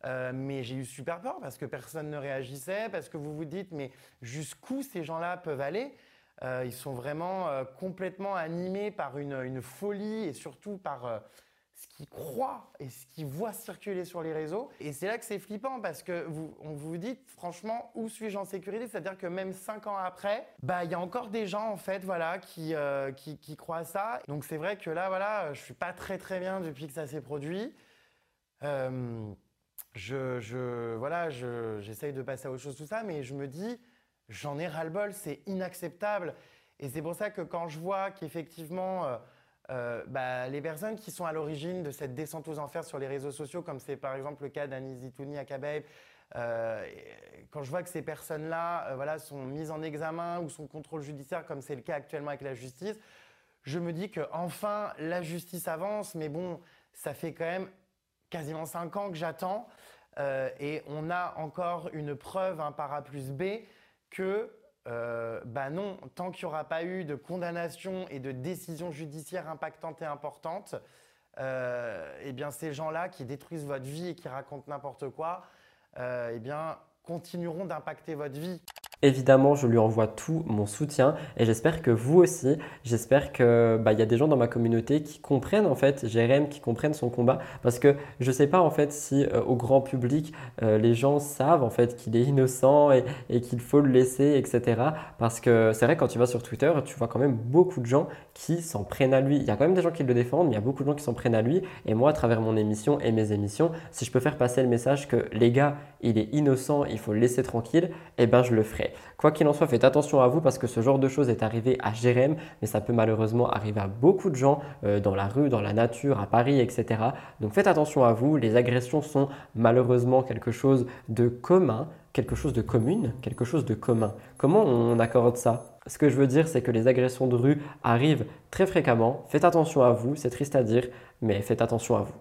euh, mais j'ai eu super peur parce que personne ne réagissait, parce que vous vous dites, mais jusqu'où ces gens-là peuvent aller? Euh, Ils sont vraiment euh, complètement animés par une, folie et surtout par ce qu'ils croient et ce qu'ils voient circuler sur les réseaux. Et c'est là que c'est flippant parce que vous, on vous dit franchement où suis-je en sécurité? C'est-à-dire que même cinq ans après, bah il y a encore des gens en fait voilà qui, euh, qui, croient à ça. Donc c'est vrai que là voilà, je suis pas très très bien depuis que ça s'est produit. Euh, je, voilà, j'essaye de passer à autre chose tout ça, mais je me dis j'en ai ras-le-bol, c'est inacceptable. Et c'est pour ça que quand je vois qu'effectivement euh, euh, bah, les personnes qui sont à l'origine de cette descente aux enfers sur les réseaux sociaux, comme c'est par exemple le cas d'Annie Touni à Kabeib, euh, quand je vois que ces personnes-là euh, voilà, sont mises en examen ou sont contrôle judiciaire, comme c'est le cas actuellement avec la justice, je me dis que enfin la justice avance, mais bon, ça fait quand même quasiment cinq ans que j'attends, et on a encore une preuve, un par A plus B, que euh, bah non, tant qu'il n'y aura pas eu de condamnation et de décision judiciaire impactante et importante, euh, eh ces gens-là qui détruisent votre vie et qui racontent n'importe quoi, euh, eh continueront d'impacter votre vie. Évidemment, je lui envoie tout mon soutien et j'espère que vous aussi, j'espère que bah, y a des gens dans ma communauté qui comprennent en fait Jérém, qui comprennent son combat parce que je ne sais pas en fait si euh, au grand public euh, les gens savent en fait qu'il est innocent et, et qu'il faut le laisser, etc. Parce que c'est vrai quand tu vas sur Twitter, tu vois quand même beaucoup de gens qui s'en prennent à lui. Il y a quand même des gens qui le défendent, mais il y a beaucoup de gens qui s'en prennent à lui. Et moi, à travers mon émission et mes émissions, si je peux faire passer le message que les gars, il est innocent, il faut le laisser tranquille, eh ben je le ferai. Quoi qu'il en soit, faites attention à vous parce que ce genre de choses est arrivé à Jérém, mais ça peut malheureusement arriver à beaucoup de gens euh, dans la rue, dans la nature, à Paris, etc. Donc faites attention à vous. Les agressions sont malheureusement quelque chose de commun, quelque chose de commune, quelque chose de commun. Comment on accorde ça? Ce que je veux dire, c'est que les agressions de rue arrivent très fréquemment. Faites attention à vous, c'est triste à dire, mais faites attention à vous.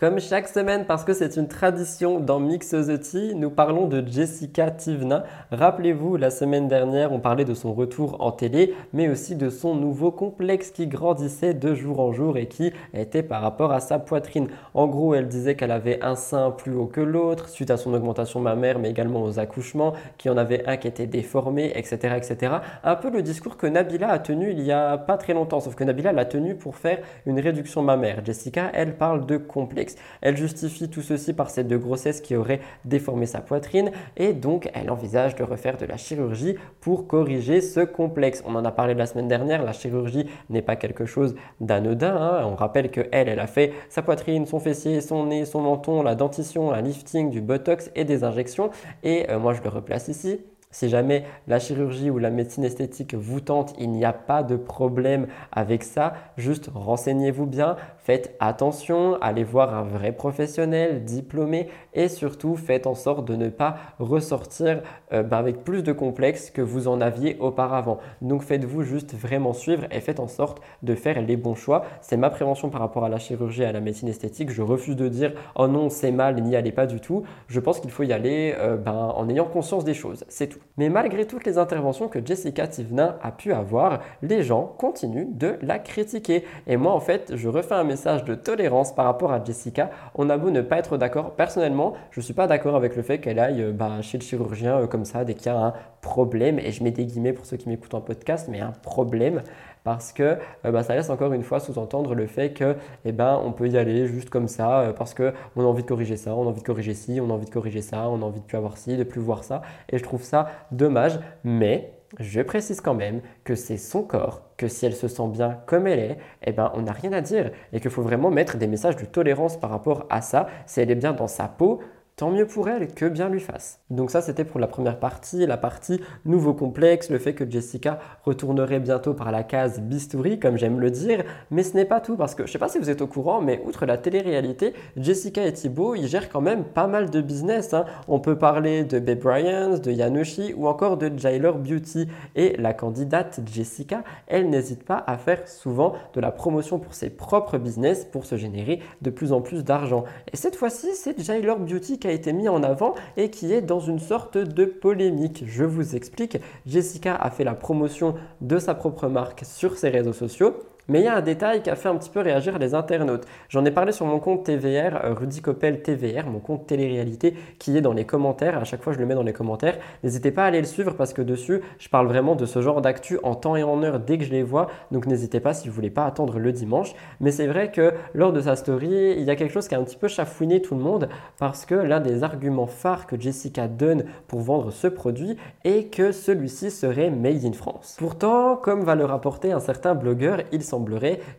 Comme chaque semaine, parce que c'est une tradition dans Mix the nous parlons de Jessica Tivna. Rappelez-vous, la semaine dernière, on parlait de son retour en télé, mais aussi de son nouveau complexe qui grandissait de jour en jour et qui était par rapport à sa poitrine. En gros, elle disait qu'elle avait un sein plus haut que l'autre, suite à son augmentation mammaire, mais également aux accouchements, qu'il y en avait un qui était déformé, etc., etc. Un peu le discours que Nabila a tenu il y a pas très longtemps, sauf que Nabila l'a tenu pour faire une réduction mammaire. Jessica, elle parle de complexe. Elle justifie tout ceci par cette deux grossesses qui auraient déformé sa poitrine et donc elle envisage de refaire de la chirurgie pour corriger ce complexe. On en a parlé la semaine dernière, la chirurgie n'est pas quelque chose d'anodin. Hein. On rappelle que elle, elle a fait sa poitrine, son fessier, son nez, son menton, la dentition, un lifting, du botox et des injections. Et euh, moi je le replace ici. Si jamais la chirurgie ou la médecine esthétique vous tente, il n'y a pas de problème avec ça. Juste renseignez-vous bien, faites attention, allez voir un vrai professionnel diplômé et surtout faites en sorte de ne pas ressortir euh, ben, avec plus de complexes que vous en aviez auparavant. Donc faites-vous juste vraiment suivre et faites en sorte de faire les bons choix. C'est ma prévention par rapport à la chirurgie et à la médecine esthétique. Je refuse de dire oh non c'est mal, n'y allez pas du tout. Je pense qu'il faut y aller euh, ben, en ayant conscience des choses, c'est tout. Mais malgré toutes les interventions que Jessica Tivna a pu avoir, les gens continuent de la critiquer. Et moi, en fait, je refais un message de tolérance par rapport à Jessica. On a beau ne pas être d'accord. Personnellement, je ne suis pas d'accord avec le fait qu'elle aille euh, bah, chez le chirurgien euh, comme ça dès qu'il y a un problème. Et je mets des guillemets pour ceux qui m'écoutent en podcast, mais un problème parce que euh, bah, ça laisse encore une fois sous-entendre le fait que eh ben, on peut y aller juste comme ça parce qu'on a envie de corriger ça, on a envie de corriger ci, on a envie de corriger ça, on a envie de plus avoir ci, de plus voir ça. Et je trouve ça dommage, mais je précise quand même que c'est son corps, que si elle se sent bien comme elle est, eh ben, on n'a rien à dire et qu'il faut vraiment mettre des messages de tolérance par rapport à ça. Si elle est bien dans sa peau, tant mieux pour elle, que bien lui fasse. Donc ça, c'était pour la première partie, la partie nouveau complexe, le fait que Jessica retournerait bientôt par la case bistouri, comme j'aime le dire, mais ce n'est pas tout, parce que je sais pas si vous êtes au courant, mais outre la télé-réalité, Jessica et Thibaut, ils gèrent quand même pas mal de business. Hein. On peut parler de Babe Bryans, de Yanushi ou encore de Jailer Beauty. Et la candidate Jessica, elle n'hésite pas à faire souvent de la promotion pour ses propres business pour se générer de plus en plus d'argent. Et cette fois-ci, c'est Jailer Beauty qui a été mis en avant et qui est dans une sorte de polémique. Je vous explique. Jessica a fait la promotion de sa propre marque sur ses réseaux sociaux mais il y a un détail qui a fait un petit peu réagir les internautes. J'en ai parlé sur mon compte TVR, euh, Rudy Coppel TVR, mon compte télé-réalité qui est dans les commentaires. À chaque fois, je le mets dans les commentaires. N'hésitez pas à aller le suivre parce que dessus, je parle vraiment de ce genre d'actu en temps et en heure dès que je les vois. Donc n'hésitez pas si vous voulez pas attendre le dimanche. Mais c'est vrai que lors de sa story, il y a quelque chose qui a un petit peu chafouiné tout le monde parce que l'un des arguments phares que Jessica donne pour vendre ce produit est que celui-ci serait made in France. Pourtant, comme va le rapporter un certain blogueur, il semble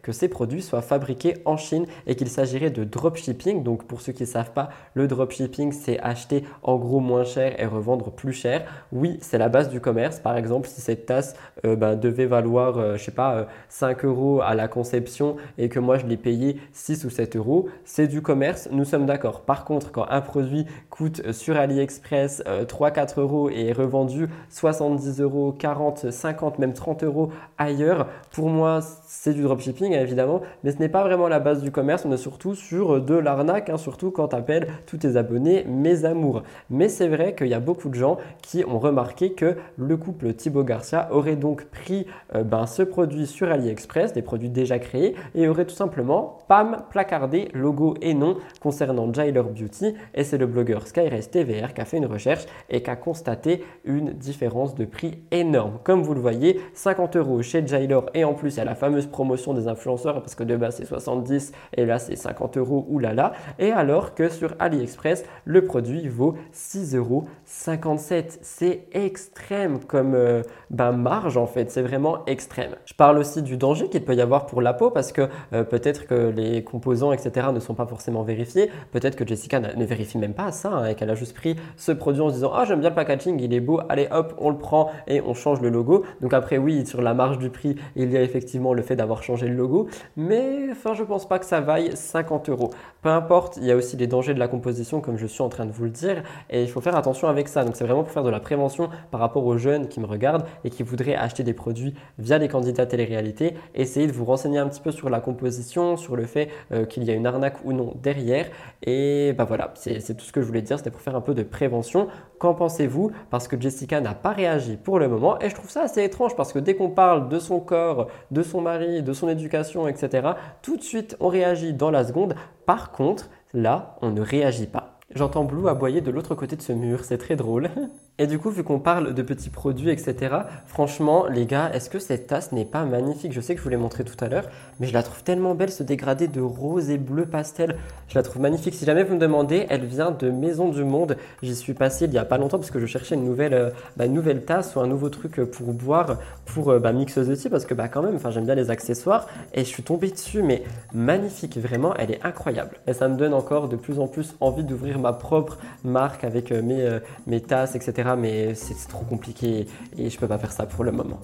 que ces produits soient fabriqués en Chine et qu'il s'agirait de dropshipping. Donc pour ceux qui ne savent pas, le dropshipping c'est acheter en gros moins cher et revendre plus cher. Oui, c'est la base du commerce. Par exemple, si cette tasse euh, ben, devait valoir, je euh, je sais pas, 5 euh, euros à la conception et que moi je l'ai payé 6 ou 7 euros, c'est du commerce, nous sommes d'accord. Par contre, quand un produit coûte sur AliExpress 3-4 euros et est revendu 70 euros, 40, 50, même 30 euros ailleurs, pour moi, c'est du dropshipping évidemment, mais ce n'est pas vraiment la base du commerce. On est surtout sur de l'arnaque, hein, surtout quand tu appelles tous tes abonnés mes amours. Mais c'est vrai qu'il y a beaucoup de gens qui ont remarqué que le couple Thibaut Garcia aurait donc pris euh, ben, ce produit sur AliExpress, des produits déjà créés, et aurait tout simplement, pam, placardé logo et nom concernant Jailer Beauty. Et c'est le blogueur Skyres TVR qui a fait une recherche et qui a constaté une différence de prix énorme. Comme vous le voyez, 50 euros chez Jailer et en plus a la fameuse promotion des influenceurs parce que de base c'est 70 et là c'est 50 euros, oulala. Et alors que sur AliExpress, le produit vaut 6,57 euros. C'est extrême comme euh, ben, marge en fait, c'est vraiment extrême. Je parle aussi du danger qu'il peut y avoir pour la peau parce que euh, peut-être que les composants, etc. ne sont pas forcément vérifiés. Peut-être que Jessica ne vérifie même pas ça hein, et qu'elle a juste pris ce produit en se disant Ah, j'aime bien le packaging, il est beau, allez hop, on le prend et on change le logo. Donc après, oui, sur la marge du prix, il y a effectivement le fait d'avoir changé le logo, mais enfin, je pense pas que ça vaille 50 euros. Peu importe, il y a aussi les dangers de la composition, comme je suis en train de vous le dire, et il faut faire attention avec ça. Donc c'est vraiment pour faire de la prévention par rapport aux jeunes qui me regardent et qui voudraient acheter des produits via les candidats télé-réalité. Essayez de vous renseigner un petit peu sur la composition, sur le fait euh, qu'il y a une arnaque ou non derrière. Et bah voilà, c'est tout ce que je voulais dire, c'était pour faire un peu de prévention. Qu'en pensez-vous? Parce que Jessica n'a pas réagi pour le moment et je trouve ça assez étrange parce que dès qu'on parle de son corps, de son mari, de son éducation, etc., tout de suite on réagit dans la seconde. Par contre, là, on ne réagit pas. J'entends Blue aboyer de l'autre côté de ce mur, c'est très drôle. Et du coup, vu qu'on parle de petits produits, etc., franchement, les gars, est-ce que cette tasse n'est pas magnifique? Je sais que je vous l'ai montré tout à l'heure, mais je la trouve tellement belle, ce dégradé de rose et bleu pastel. Je la trouve magnifique. Si jamais vous me demandez, elle vient de Maison du Monde. J'y suis passé il y a pas longtemps parce que je cherchais une nouvelle, euh, bah, tasse ou un nouveau truc pour boire pour euh, bah, mixeuse parce que bah, quand même, j'aime bien les accessoires. Et je suis tombé dessus, mais magnifique, vraiment, elle est incroyable. Et ça me donne encore de plus en plus envie d'ouvrir ma propre marque avec euh, mes tasses, etc mais c'est trop compliqué et je peux pas faire ça pour le moment.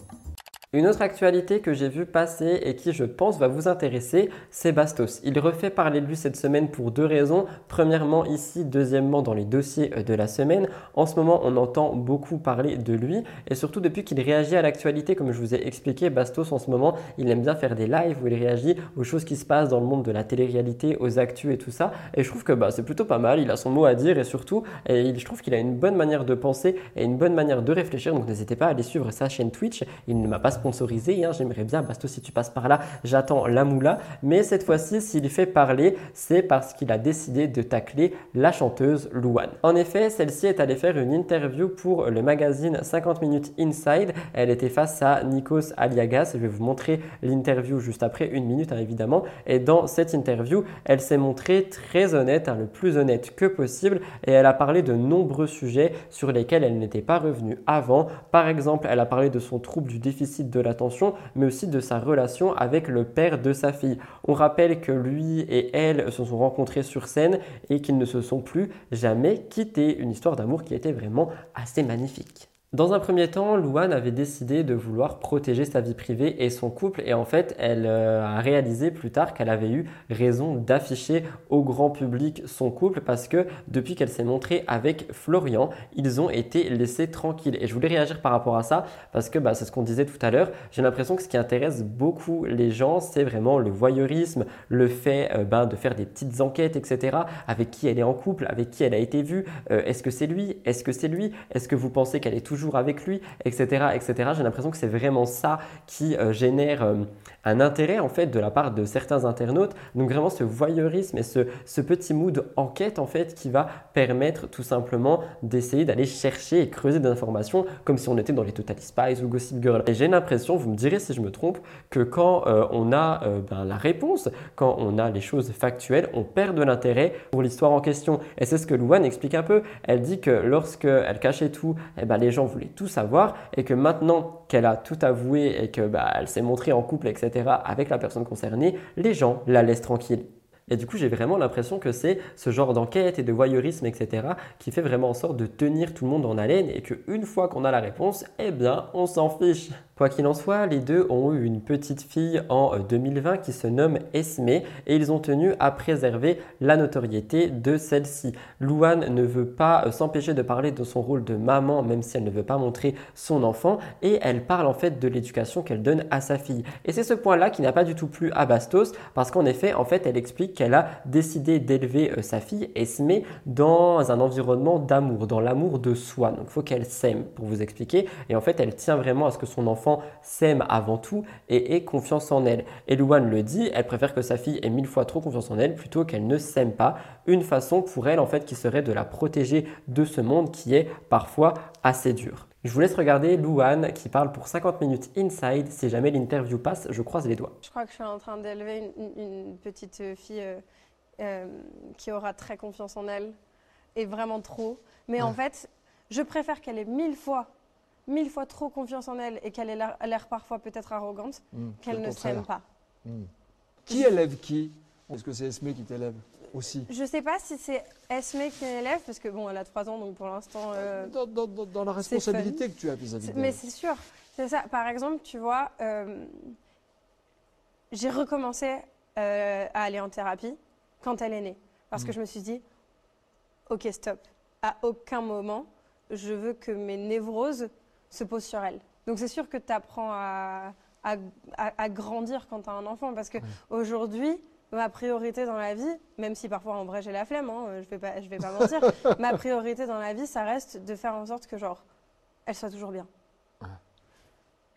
Une autre actualité que j'ai vu passer et qui je pense va vous intéresser, c'est Bastos. Il refait parler de lui cette semaine pour deux raisons. Premièrement ici, deuxièmement dans les dossiers euh, de la semaine. En ce moment, on entend beaucoup parler de lui et surtout depuis qu'il réagit à l'actualité, comme je vous ai expliqué, Bastos en ce moment, il aime bien faire des lives où il réagit aux choses qui se passent dans le monde de la télé-réalité, aux actus et tout ça. Et je trouve que bah, c'est plutôt pas mal, il a son mot à dire et surtout, et je trouve qu'il a une bonne manière de penser et une bonne manière de réfléchir. Donc n'hésitez pas à aller suivre sa chaîne Twitch. Il ne m'a pas Hein. J'aimerais bien, Basto, si tu passes par là, j'attends la moula. Mais cette fois-ci, s'il fait parler, c'est parce qu'il a décidé de tacler la chanteuse Louane. En effet, celle-ci est allée faire une interview pour le magazine 50 minutes Inside. Elle était face à Nikos Aliagas. Je vais vous montrer l'interview juste après, une minute hein, évidemment. Et dans cette interview, elle s'est montrée très honnête, hein, le plus honnête que possible. Et elle a parlé de nombreux sujets sur lesquels elle n'était pas revenue avant. Par exemple, elle a parlé de son trouble du déficit de l'attention, mais aussi de sa relation avec le père de sa fille. On rappelle que lui et elle se sont rencontrés sur scène et qu'ils ne se sont plus jamais quittés. Une histoire d'amour qui était vraiment assez magnifique. Dans un premier temps, Louane avait décidé de vouloir protéger sa vie privée et son couple et en fait, elle euh, a réalisé plus tard qu'elle avait eu raison d'afficher au grand public son couple parce que depuis qu'elle s'est montrée avec Florian, ils ont été laissés tranquilles. Et je voulais réagir par rapport à ça parce que bah, c'est ce qu'on disait tout à l'heure. J'ai l'impression que ce qui intéresse beaucoup les gens, c'est vraiment le voyeurisme, le fait euh, ben, de faire des petites enquêtes, etc. Avec qui elle est en couple, avec qui elle a été vue, euh, est-ce que c'est lui, est-ce que c'est lui, est-ce que vous pensez qu'elle est toujours avec lui, etc. etc. J'ai l'impression que c'est vraiment ça qui euh, génère euh, un intérêt en fait de la part de certains internautes. Donc vraiment ce voyeurisme et ce, petit mood enquête en fait qui va permettre tout simplement d'essayer d'aller chercher et creuser des informations comme si on était dans les Total Spies ou Gossip Girl. Et j'ai l'impression, vous me direz si je me trompe, que quand euh, on a ben, la réponse, quand on a les choses factuelles, on perd de l'intérêt pour l'histoire en question. Et c'est ce que Louane explique un peu. Elle dit que lorsque elle cachait tout, eh ben, les gens voulait tout savoir et que maintenant qu'elle a tout avoué et que bah, elle s'est montrée en couple, etc., avec la personne concernée, les gens la laissent tranquille. Et du coup, j'ai vraiment l'impression que c'est ce genre d'enquête et de voyeurisme, etc., qui fait vraiment en sorte de tenir tout le monde en haleine et qu'une fois qu'on a la réponse, eh bien, on s'en fiche. Quoi qu'il en soit, les deux ont eu une petite fille en 2020 euh, qui se nomme Esme et ils ont tenu à préserver la notoriété de celle-ci. Louane ne veut pas euh, s'empêcher de parler de son rôle de maman même si elle ne veut pas montrer son enfant et elle parle en fait de l'éducation qu'elle donne à sa fille. Et c'est ce point-là qui n'a pas du tout plu à Bastos parce qu'en effet, en fait, elle explique qu'elle a décidé d'élever euh, sa fille Esme dans un environnement d'amour, dans l'amour de soi. Donc il faut qu'elle s'aime pour vous expliquer et en fait, elle tient vraiment à ce que son enfant s'aime avant tout et ait confiance en elle. Et Louane le dit, elle préfère que sa fille ait mille fois trop confiance en elle plutôt qu'elle ne s'aime pas. Une façon pour elle en fait qui serait de la protéger de ce monde qui est parfois assez dur. Je vous laisse regarder Louane qui parle pour 50 minutes inside. Si jamais l'interview passe, je croise les doigts. Je crois que je suis en train d'élever une, une petite fille euh, euh, qui aura très confiance en elle et vraiment trop. Mais en fait, je préfère qu'elle ait mille fois, mille fois trop confiance en elle et qu'elle ait l'air- parfois peut-être arrogante Hmm, qu'elle ne s'aime pas. Hmm. Qui élève qui? Est-ce que c'est Esme qui t'élève aussi? Je sais pas si c'est Esme qui est élève parce que bon, elle a 3 ans donc pour l'instant. euh, dans, dans- la responsabilité que tu as vis-à-vis. Mais c'est sûr, c'est ça. Par exemple, tu vois, euh, j'ai recommencé euh, à aller en thérapie quand elle est née. Parce que Mm. je me suis dit, ok, stop. À aucun moment, je veux que mes névroses se posent sur elle. Donc c'est sûr que tu apprends à, à- à- à grandir quand tu as un enfant. Parce que aujourd'hui, ma priorité dans la vie, même si parfois en vrai j'ai la flemme, hein, je vais pas, je vais pas mentir, ma priorité dans la vie, ça reste de faire en sorte que genre, elle soit toujours bien.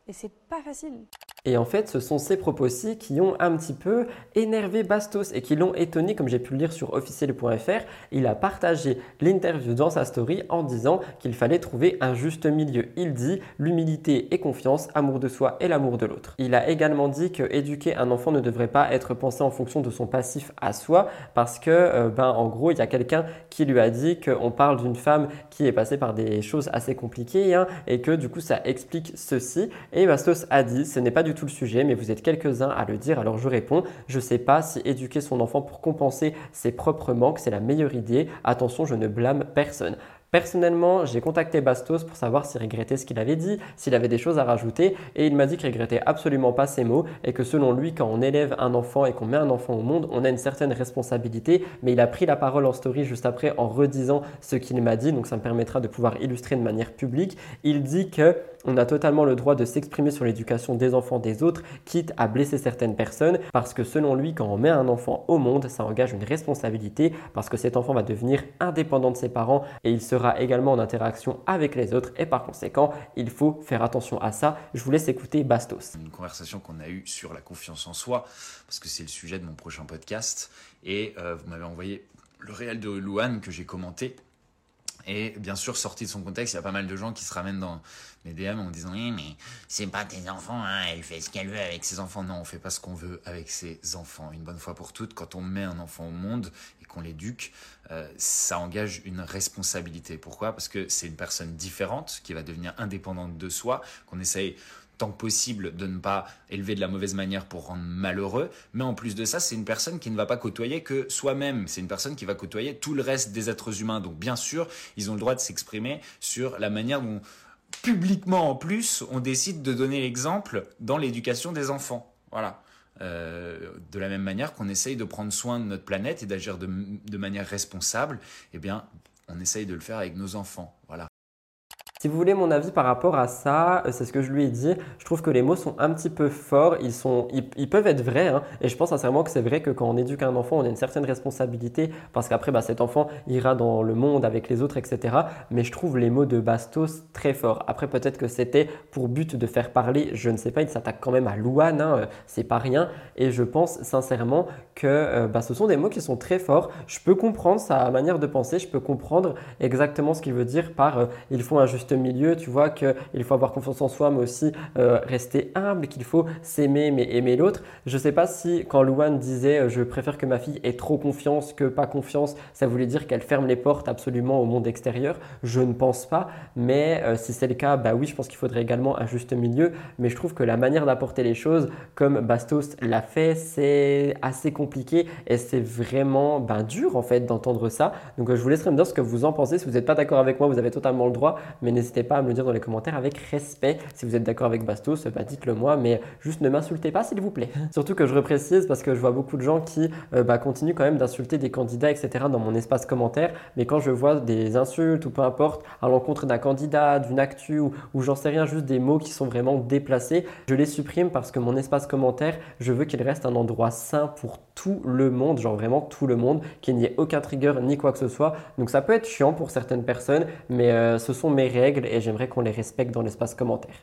Et c'est pas facile. Et en fait, ce sont ces propos-ci qui ont un petit peu énervé Bastos et qui l'ont étonné, comme j'ai pu le lire sur officiel.fr. Il a partagé l'interview dans sa story en disant qu'il fallait trouver un juste milieu. Il dit l'humilité et confiance, amour de soi et l'amour de l'autre. Il a également dit que éduquer un enfant ne devrait pas être pensé en fonction de son passif à soi, parce que, euh, ben, en gros, il y a quelqu'un qui lui a dit qu'on parle d'une femme qui est passée par des choses assez compliquées hein, et que du coup, ça explique ceci. Et Bastos a dit, ce n'est pas du tout le sujet, mais vous êtes quelques-uns à le dire, alors je réponds, je sais pas si éduquer son enfant pour compenser ses propres manques, c'est la meilleure idée. Attention, je ne blâme personne. Personnellement, j'ai contacté Bastos pour savoir s'il regrettait ce qu'il avait dit, s'il avait des choses à rajouter, et il m'a dit qu'il regrettait absolument pas ses mots, et que selon lui, quand on élève un enfant et qu'on met un enfant au monde, on a une certaine responsabilité, mais il a pris la parole en story juste après en redisant ce qu'il m'a dit, donc ça me permettra de pouvoir illustrer de manière publique. Il dit que on a totalement le droit de s'exprimer sur l'éducation des enfants des autres, quitte à blesser certaines personnes, parce que selon lui, quand on met un enfant au monde, ça engage une responsabilité, parce que cet enfant va devenir indépendant de ses parents et il sera également en interaction avec les autres, et par conséquent, il faut faire attention à ça. Je vous laisse écouter Bastos. Une conversation qu'on a eue sur la confiance en soi, parce que c'est le sujet de mon prochain podcast. Et euh, vous m'avez envoyé le réel de Louane que j'ai commenté. Et bien sûr, sorti de son contexte, il y a pas mal de gens qui se ramènent dans mes DM en disant Oui, mais c'est pas tes enfants, hein, elle fait ce qu'elle veut avec ses enfants. Non, on fait pas ce qu'on veut avec ses enfants. Une bonne fois pour toutes, quand on met un enfant au monde et qu'on l'éduque, euh, ça engage une responsabilité. Pourquoi? Parce que c'est une personne différente qui va devenir indépendante de soi, qu'on essaye tant possible de ne pas élever de la mauvaise manière pour rendre malheureux. Mais en plus de ça, c'est une personne qui ne va pas côtoyer que soi-même. C'est une personne qui va côtoyer tout le reste des êtres humains. Donc bien sûr, ils ont le droit de s'exprimer sur la manière dont, publiquement en plus, on décide de donner l'exemple dans l'éducation des enfants. Voilà. Euh, de la même manière qu'on essaye de prendre soin de notre planète et d'agir de, de manière responsable, eh bien, on essaye de le faire avec nos enfants. Voilà. Si vous voulez mon avis par rapport à ça, euh, c'est ce que je lui ai dit. Je trouve que les mots sont un petit peu forts. Ils, sont, ils, peuvent être vrais. hein. et je pense sincèrement que c'est vrai que quand on éduque un enfant, on a une certaine responsabilité parce qu'après, bah, cet enfant ira dans le monde avec les autres, etc. Mais je trouve les mots de Bastos très forts. Après, peut-être que c'était pour but de faire parler. Je ne sais pas. Il s'attaque quand même à Louane. Hein, euh, c'est pas rien. Et je pense sincèrement que euh, bah, ce sont des mots qui sont très forts. Je peux comprendre sa manière de penser. Je peux comprendre exactement ce qu'il veut dire par euh, il faut un juste milieu, tu vois, qu'il faut avoir confiance en soi, mais aussi euh, rester humble, qu'il faut s'aimer, mais aimer l'autre. Je sais pas si quand Louane disait euh, je préfère que ma fille ait trop confiance que pas confiance, ça voulait dire qu'elle ferme les portes absolument au monde extérieur. Je ne pense pas, mais euh, si c'est le cas, bah oui, je pense qu'il faudrait également un juste milieu. Mais je trouve que la manière d'apporter les choses, comme Bastos l'a fait, c'est assez compliqué et c'est vraiment ben, dur en fait d'entendre ça. Donc je vous laisserai me dire ce que vous en pensez. Si vous n'êtes pas d'accord avec moi, vous avez totalement le droit, mais n'hésitez pas à me le dire dans les commentaires avec respect. Si vous êtes d'accord avec Bastos, bah, dites-le moi, mais juste ne m'insultez pas s'il vous plaît. Surtout que je reprécise parce que je vois beaucoup de gens qui euh, bah, continuent quand même d'insulter des candidats, etc. dans mon espace commentaire, mais quand je vois des insultes ou peu importe à l'encontre d'un candidat, d'une actu ou, ou j'en sais rien, juste des mots qui sont vraiment déplacés, je les supprime parce que mon espace commentaire, je veux qu'il reste un endroit sain pour tout le monde, genre vraiment tout le monde, qu'il n'y ait aucun trigger ni quoi que ce soit. Donc ça peut être chiant pour certaines personnes, mais euh, ce sont mes règles et j'aimerais qu'on les respecte dans l'espace commentaire.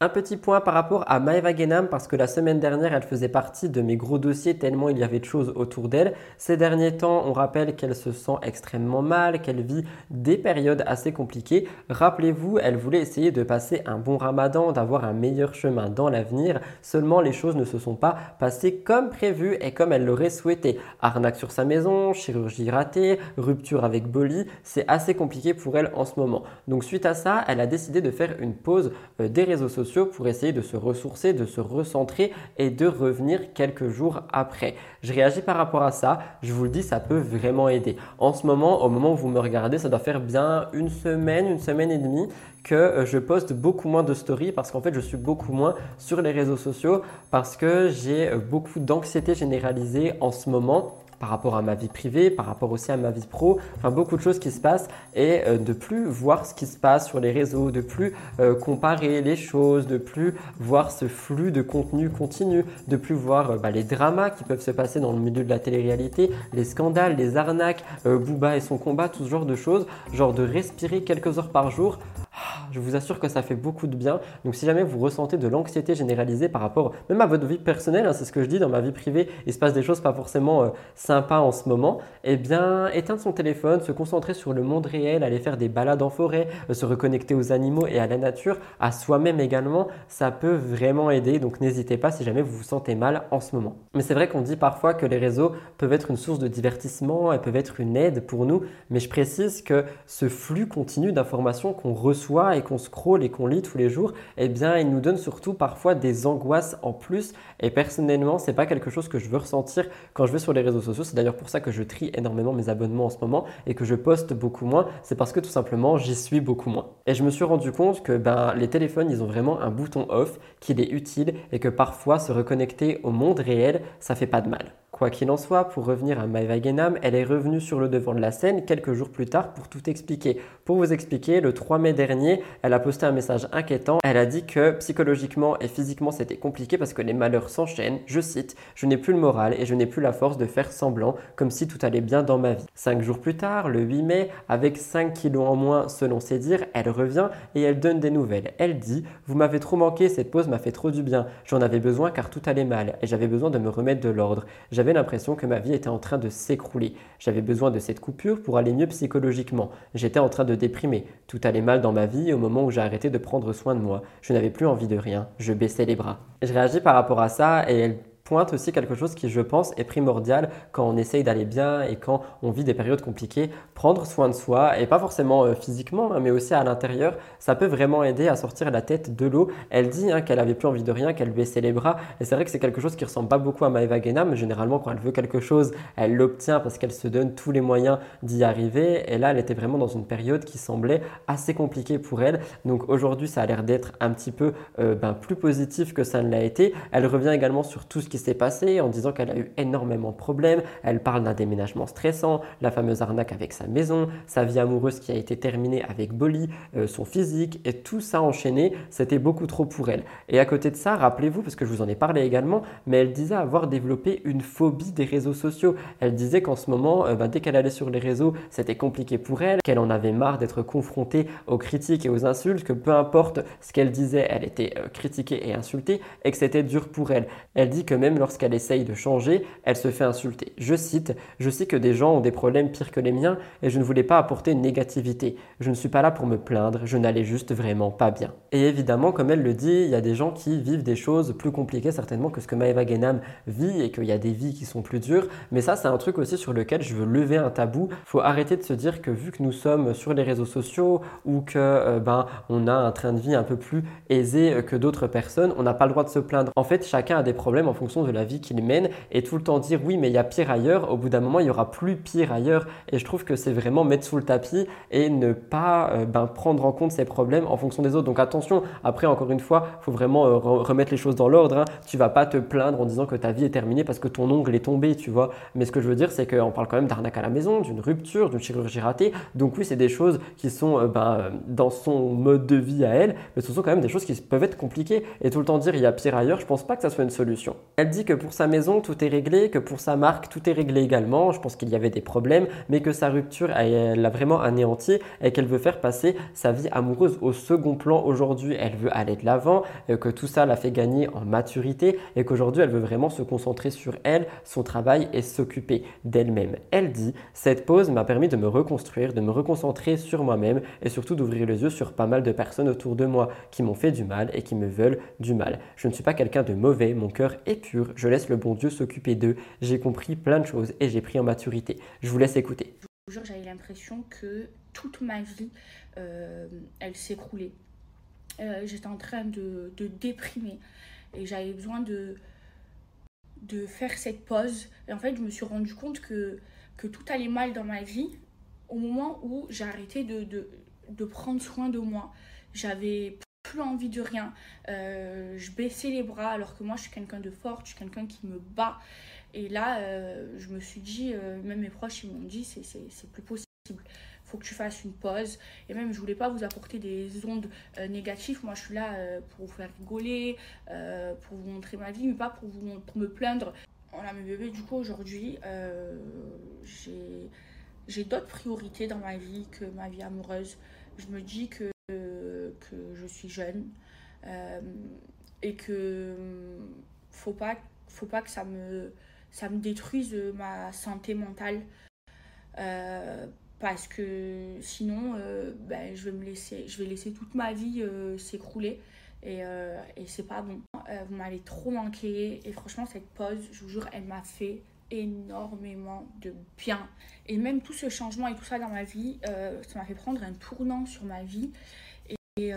Un petit point par rapport à Maeva Genam parce que la semaine dernière elle faisait partie de mes gros dossiers tellement il y avait de choses autour d'elle. Ces derniers temps on rappelle qu'elle se sent extrêmement mal, qu'elle vit des périodes assez compliquées. Rappelez-vous elle voulait essayer de passer un bon ramadan, d'avoir un meilleur chemin dans l'avenir. Seulement les choses ne se sont pas passées comme prévu et comme elle l'aurait souhaité. Arnaque sur sa maison, chirurgie ratée, rupture avec Bolly, c'est assez compliqué pour elle en ce moment. Donc suite à ça elle a décidé de faire une pause euh, des réseaux sociaux pour essayer de se ressourcer, de se recentrer et de revenir quelques jours après. Je réagis par rapport à ça. Je vous le dis, ça peut vraiment aider. En ce moment, au moment où vous me regardez, ça doit faire bien une semaine, une semaine et demie que euh, je poste beaucoup moins de stories parce qu'en fait je suis beaucoup moins sur les réseaux sociaux parce que j'ai euh, beaucoup d'anxiété généralisée en ce moment par rapport à ma vie privée, par rapport aussi à ma vie pro, enfin beaucoup de choses qui se passent et euh, de plus voir ce qui se passe sur les réseaux, de plus euh, comparer les choses, de plus voir ce flux de contenu continu, de plus voir euh, bah, les dramas qui peuvent se passer dans le milieu de la télé-réalité, les scandales, les arnaques, Booba et son combat, tout ce genre de choses, genre de respirer quelques heures par jour ah, je vous assure que ça fait beaucoup de bien. Donc si jamais vous ressentez de l'anxiété généralisée par rapport même à votre vie personnelle, hein, c'est ce que je dis dans ma vie privée, il se passe des choses pas forcément sympas en ce moment, eh bien éteindre son téléphone, se concentrer sur le monde réel, aller faire des balades en forêt, euh, se reconnecter aux animaux et à la nature, à soi-même également, ça peut vraiment aider. Donc n'hésitez pas si jamais vous vous sentez mal en ce moment. Mais c'est vrai qu'on dit parfois que les réseaux peuvent être une source de divertissement, elles peuvent être une aide pour nous, mais je précise que ce flux continu d'informations qu'on reçoit et qu'on scrolle et qu'on lit tous les jours, eh bien, il nous donne surtout parfois des angoisses en plus. Et personnellement, c'est pas quelque chose que je veux ressentir quand je vais sur les réseaux sociaux. C'est d'ailleurs pour ça que je trie énormément mes abonnements en ce moment et que je poste beaucoup moins. C'est parce que tout simplement, j'y suis beaucoup moins. Et je me suis rendu compte que ben, les téléphones, ils ont vraiment un bouton off, qu'il est utile et que parfois se reconnecter au monde réel, ça fait pas de mal. Quoi qu'il en soit, pour revenir à Maeva Genam, elle est revenue sur le devant de la scène quelques jours plus tard pour tout expliquer. Pour vous expliquer, le 3 mai dernier, elle a posté un message inquiétant. Elle a dit que psychologiquement et physiquement c'était compliqué parce que les malheurs s'enchaînent. Je cite, je n'ai plus le moral et je n'ai plus la force de faire semblant comme si tout allait bien dans ma vie. Cinq jours plus tard, le 8 mai, avec 5 kilos en moins selon ses dires, elle revient et elle donne des nouvelles. Elle dit, vous m'avez trop manqué, cette pause m'a fait trop du bien. J'en avais besoin car tout allait mal et j'avais besoin de me remettre de l'ordre. L'impression que ma vie était en train de s'écrouler. J'avais besoin de cette coupure pour aller mieux psychologiquement. J'étais en train de déprimer. Tout allait mal dans ma vie au moment où j'ai arrêté de prendre soin de moi. Je n'avais plus envie de rien. Je baissais les bras. Je réagis par rapport à ça et elle pointe aussi quelque chose qui, je pense, est primordial quand on essaye d'aller bien et quand on vit des périodes compliquées. Prendre soin de soi, et pas forcément euh, physiquement, hein, mais aussi à l'intérieur, ça peut vraiment aider à sortir la tête de l'eau. Elle dit hein, qu'elle avait plus envie de rien, qu'elle baissait les bras, et c'est vrai que c'est quelque chose qui ressemble pas beaucoup à Maeva Genam. Généralement, quand elle veut quelque chose, elle l'obtient parce qu'elle se donne tous les moyens d'y arriver. Et là, elle était vraiment dans une période qui semblait assez compliquée pour elle. Donc aujourd'hui, ça a l'air d'être un petit peu euh, ben, plus positif que ça ne l'a été. Elle revient également sur tout ce qui s'est passé en disant qu'elle a eu énormément de problèmes. Elle parle d'un déménagement stressant, la fameuse arnaque avec sa maison, sa vie amoureuse qui a été terminée avec Bolly, euh, son physique et tout ça enchaîné, c'était beaucoup trop pour elle. Et à côté de ça, rappelez-vous, parce que je vous en ai parlé également, mais elle disait avoir développé une phobie des réseaux sociaux. Elle disait qu'en ce moment, euh, bah, dès qu'elle allait sur les réseaux, c'était compliqué pour elle, qu'elle en avait marre d'être confrontée aux critiques et aux insultes, que peu importe ce qu'elle disait, elle était euh, critiquée et insultée et que c'était dur pour elle. Elle dit que même lorsqu'elle essaye de changer, elle se fait insulter. Je cite, je sais que des gens ont des problèmes pires que les miens et je ne voulais pas apporter une négativité. Je ne suis pas là pour me plaindre, je n'allais juste vraiment pas bien. Et évidemment, comme elle le dit, il y a des gens qui vivent des choses plus compliquées certainement que ce que Maeva Genam vit et qu'il y a des vies qui sont plus dures. Mais ça, c'est un truc aussi sur lequel je veux lever un tabou. Faut arrêter de se dire que vu que nous sommes sur les réseaux sociaux ou que euh, ben on a un train de vie un peu plus aisé que d'autres personnes, on n'a pas le droit de se plaindre. En fait, chacun a des problèmes en fonction de la vie qu'il mène et tout le temps dire oui mais il y a pire ailleurs, au bout d'un moment il y aura plus pire ailleurs et je trouve que c'est vraiment mettre sous le tapis et ne pas euh, ben, prendre en compte ses problèmes en fonction des autres. Donc attention, après encore une fois, faut vraiment euh, remettre les choses dans l'ordre. Hein. Tu vas pas te plaindre en disant que ta vie est terminée parce que ton ongle est tombé, tu vois. Mais ce que je veux dire c'est qu'on parle quand même d'arnaque à la maison, d'une rupture, d'une chirurgie ratée. Donc oui c'est des choses qui sont euh, ben, dans son mode de vie à elle, mais ce sont quand même des choses qui peuvent être compliquées et tout le temps dire il y a pire ailleurs, je pense pas que ça soit une solution. Elle dit que pour sa maison, tout est réglé, que pour sa marque, tout est réglé également. Je pense qu'il y avait des problèmes, mais que sa rupture, elle l'a vraiment anéanti et qu'elle veut faire passer sa vie amoureuse au second plan aujourd'hui. Elle veut aller de l'avant, que tout ça l'a fait gagner en maturité et qu'aujourd'hui, elle veut vraiment se concentrer sur elle, son travail et s'occuper d'elle-même. Elle dit, cette pause m'a permis de me reconstruire, de me reconcentrer sur moi-même et surtout d'ouvrir les yeux sur pas mal de personnes autour de moi qui m'ont fait du mal et qui me veulent du mal. Je ne suis pas quelqu'un de mauvais, mon cœur est je laisse le bon Dieu s'occuper d'eux, j'ai compris plein de choses et j'ai pris en maturité. Je vous laisse écouter. J'avais l'impression que toute ma vie, euh, elle s'écroulait. Euh, j'étais en train de, déprimer et j'avais besoin de, de faire cette pause. Et en fait, je me suis rendu compte que, que tout allait mal dans ma vie au moment où j'ai arrêté de, de, prendre soin de moi. J'avais plus envie de rien. Euh, je baissais les bras alors que moi, je suis quelqu'un de fort, je suis quelqu'un qui me bat. Et là, euh, je me suis dit, euh, même mes proches, ils m'ont dit, c'est plus possible faut que tu fasses une pause. Et même, je voulais pas vous apporter des ondes négatives. Moi, je suis là pour vous faire rigoler, pour vous montrer ma vie, mais pas pour, vous, pour me plaindre. Voilà, mes bébés, du coup, aujourd'hui, j'ai d'autres priorités dans ma vie que ma vie amoureuse. Je me dis que, que je suis jeune et que faut pas, faut pas que ça me, ça me détruise ma santé mentale. Parce que sinon euh, ben, je vais me laisser je vais laisser toute ma vie euh, s'écrouler et, euh, et c'est pas bon. Vous m'avez trop manqué et franchement cette pause je vous jure elle m'a fait énormément de bien. Et même tout ce changement et tout ça dans ma vie ça m'a fait prendre un tournant sur ma vie et,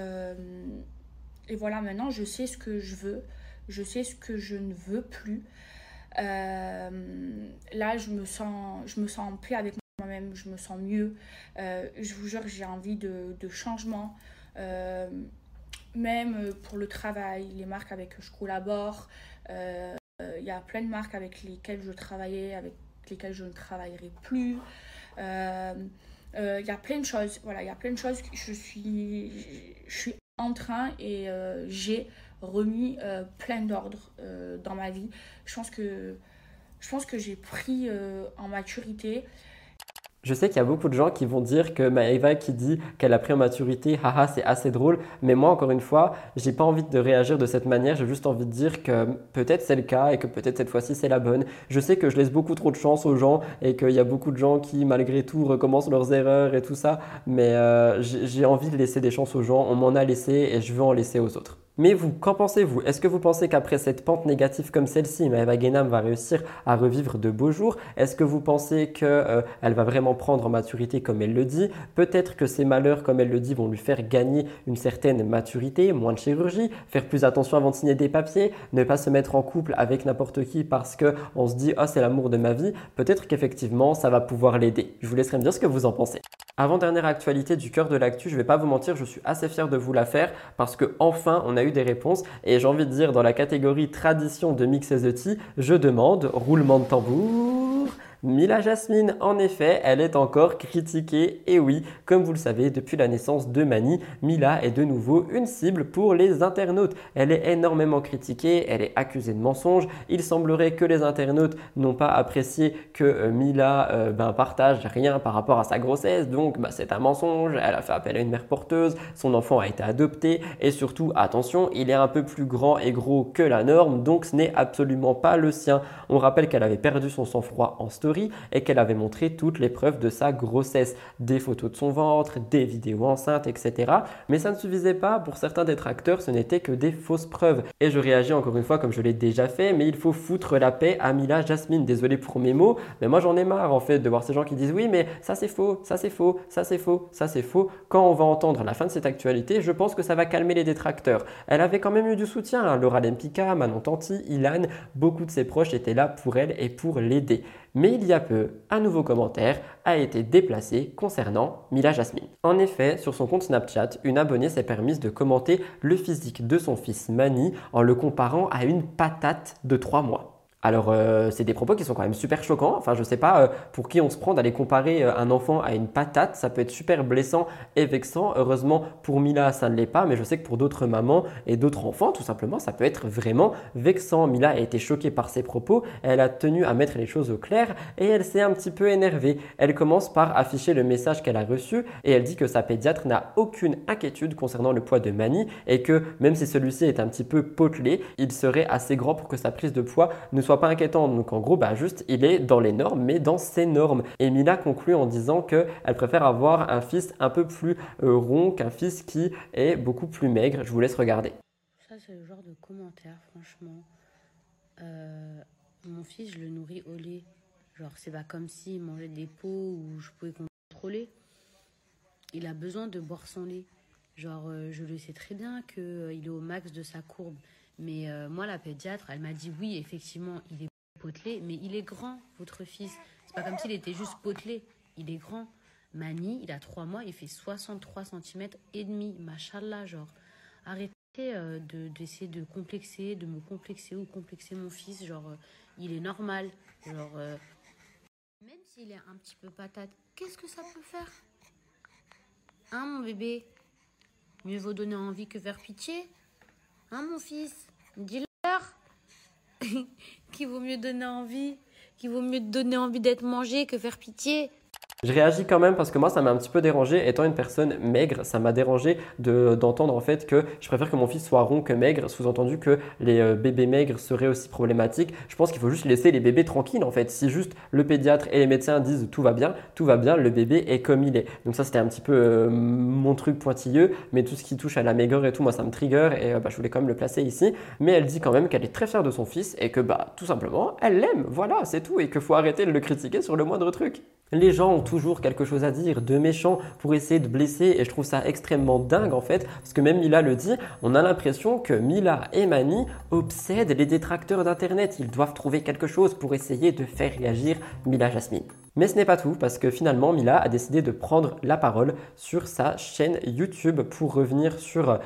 et voilà maintenant je sais ce que je veux je sais ce que je ne veux plus là je me sens je me sens en paix avec moi-même, je me sens mieux. Euh, je vous jure, j'ai envie de, changement. Euh, même pour le travail, les marques avec que je collabore. Euh, il y a plein de marques avec lesquelles je travaillais, avec lesquelles je ne travaillerai plus. Il y a plein de choses. Voilà, il y a plein de choses. Je suis, je suis en train et j'ai remis plein d'ordre dans ma vie. Je pense que je pense que j'ai pris en maturité. Je sais qu'il y a beaucoup de gens qui vont dire que Maëva qui dit qu'elle a pris en maturité, haha, c'est assez drôle. Mais moi, encore une fois, j'ai pas envie de réagir de cette manière. J'ai juste envie de dire que peut-être c'est le cas et que peut-être cette fois-ci c'est la bonne. Je sais que je laisse beaucoup trop de chance aux gens et qu'il y a beaucoup de gens qui, malgré tout, recommencent leurs erreurs et tout ça. Mais euh, j'ai envie de laisser des chances aux gens. On m'en a laissé et je veux en laisser aux autres. Mais vous, qu'en pensez-vous? Est-ce que vous pensez qu'après cette pente négative comme celle-ci, Maëva Guénam va réussir à revivre de beaux jours? Est-ce que vous pensez qu'elle euh, va vraiment prendre en maturité comme elle le dit? Peut-être que ces malheurs, comme elle le dit, vont lui faire gagner une certaine maturité, moins de chirurgie, faire plus attention avant de signer des papiers, ne pas se mettre en couple avec n'importe qui parce qu'on se dit « oh, c'est l'amour de ma vie ». Peut-être qu'effectivement, ça va pouvoir l'aider. Je vous laisserai me dire ce que vous en pensez. Avant-dernière actualité du cœur de l'actu, je vais pas vous mentir, je suis assez fier de vous la faire parce que enfin on a eu des réponses et j'ai envie de dire dans la catégorie tradition de Mix the je demande roulement de tambour. Mila Jasmine, en effet, elle est encore critiquée. Et oui, comme vous le savez, depuis la naissance de Mani, Mila est de nouveau une cible pour les internautes. Elle est énormément critiquée, elle est accusée de mensonges. Il semblerait que les internautes n'ont pas apprécié que euh, Mila euh, ben, partage rien par rapport à sa grossesse. Donc, bah, c'est un mensonge. Elle a fait appel à une mère porteuse. Son enfant a été adopté. Et surtout, attention, il est un peu plus grand et gros que la norme. Donc, ce n'est absolument pas le sien. On rappelle qu'elle avait perdu son sang-froid en story et qu'elle avait montré toutes les preuves de sa grossesse, des photos de son ventre, des vidéos enceintes, etc. Mais ça ne suffisait pas, pour certains détracteurs, ce n'était que des fausses preuves. Et je réagis encore une fois comme je l'ai déjà fait, mais il faut foutre la paix à Mila Jasmine. Désolé pour mes mots, mais moi j'en ai marre en fait de voir ces gens qui disent oui, mais ça c'est faux, ça c'est faux, ça c'est faux, ça c'est faux. Quand on va entendre la fin de cette actualité, je pense que ça va calmer les détracteurs. Elle avait quand même eu du soutien, hein. Laura Lempicka, Manon Tanti, Ilan, beaucoup de ses proches étaient là pour elle et pour l'aider. Mais il y a peu, un nouveau commentaire a été déplacé concernant Mila Jasmine. En effet, sur son compte Snapchat, une abonnée s'est permise de commenter le physique de son fils Mani en le comparant à une patate de 3 mois. Alors, euh, c'est des propos qui sont quand même super choquants. Enfin, je sais pas euh, pour qui on se prend d'aller comparer euh, un enfant à une patate. Ça peut être super blessant et vexant. Heureusement, pour Mila, ça ne l'est pas. Mais je sais que pour d'autres mamans et d'autres enfants, tout simplement, ça peut être vraiment vexant. Mila a été choquée par ses propos. Elle a tenu à mettre les choses au clair et elle s'est un petit peu énervée. Elle commence par afficher le message qu'elle a reçu et elle dit que sa pédiatre n'a aucune inquiétude concernant le poids de Mani et que même si celui-ci est un petit peu potelé, il serait assez grand pour que sa prise de poids ne soit pas inquiétant. Donc en gros, bah juste, il est dans les normes, mais dans ses normes. Et Mila conclut en disant qu'elle préfère avoir un fils un peu plus euh, rond qu'un fils qui est beaucoup plus maigre. Je vous laisse regarder. Ça, c'est le genre de commentaire, franchement. Euh, mon fils, je le nourris au lait. Genre, c'est pas comme s'il mangeait des pots où je pouvais contrôler. Il a besoin de boire son lait. Genre, euh, je le sais très bien qu'il est au max de sa courbe. Mais euh, moi, la pédiatre, elle m'a dit oui, effectivement, il est potelé, mais il est grand, votre fils. C'est pas comme s'il était juste potelé. Il est grand. Mani, il a 3 mois, il fait 63 cm et demi. Machallah, genre. Arrêtez euh, de- d'essayer de, complexer, de me complexer ou complexer mon fils. Genre, euh, il est normal. Genre, euh, même s'il est un petit peu patate, qu'est-ce que ça peut faire? Hein, mon bébé? Mieux vaut donner envie que faire pitié? Hein, mon fils? Dis-leur qu'il vaut mieux donner envie, qu'il vaut mieux donner envie d'être mangé que faire pitié. Je réagis quand même parce que moi ça m'a un petit peu dérangé étant une personne maigre, ça m'a dérangé de- d'entendre en fait que je préfère que mon fils soit rond que maigre, sous-entendu que les euh, bébés maigres seraient aussi problématiques. Je pense qu'il faut juste laisser les bébés tranquilles en fait. Si juste le pédiatre et les médecins disent tout va bien, tout va bien, le bébé est comme il est. Donc ça c'était un petit peu euh, mon truc pointilleux, mais tout ce qui touche à la maigreur et tout, moi ça me trigger et euh, bah, je voulais quand même le placer ici. Mais elle dit quand même qu'elle est très fière de son fils et que bah tout simplement elle l'aime, voilà c'est tout et qu'il faut arrêter de le critiquer sur le moindre truc. Les gens ont toujours quelque chose à dire de méchant pour essayer de blesser et je trouve ça extrêmement dingue en fait parce que même Mila le dit, on a l'impression que Mila et Mani obsèdent les détracteurs d'internet. Ils doivent trouver quelque chose pour essayer de faire réagir Mila Jasmine. Mais ce n'est pas tout parce que finalement Mila a décidé de prendre la parole sur sa chaîne YouTube pour revenir sur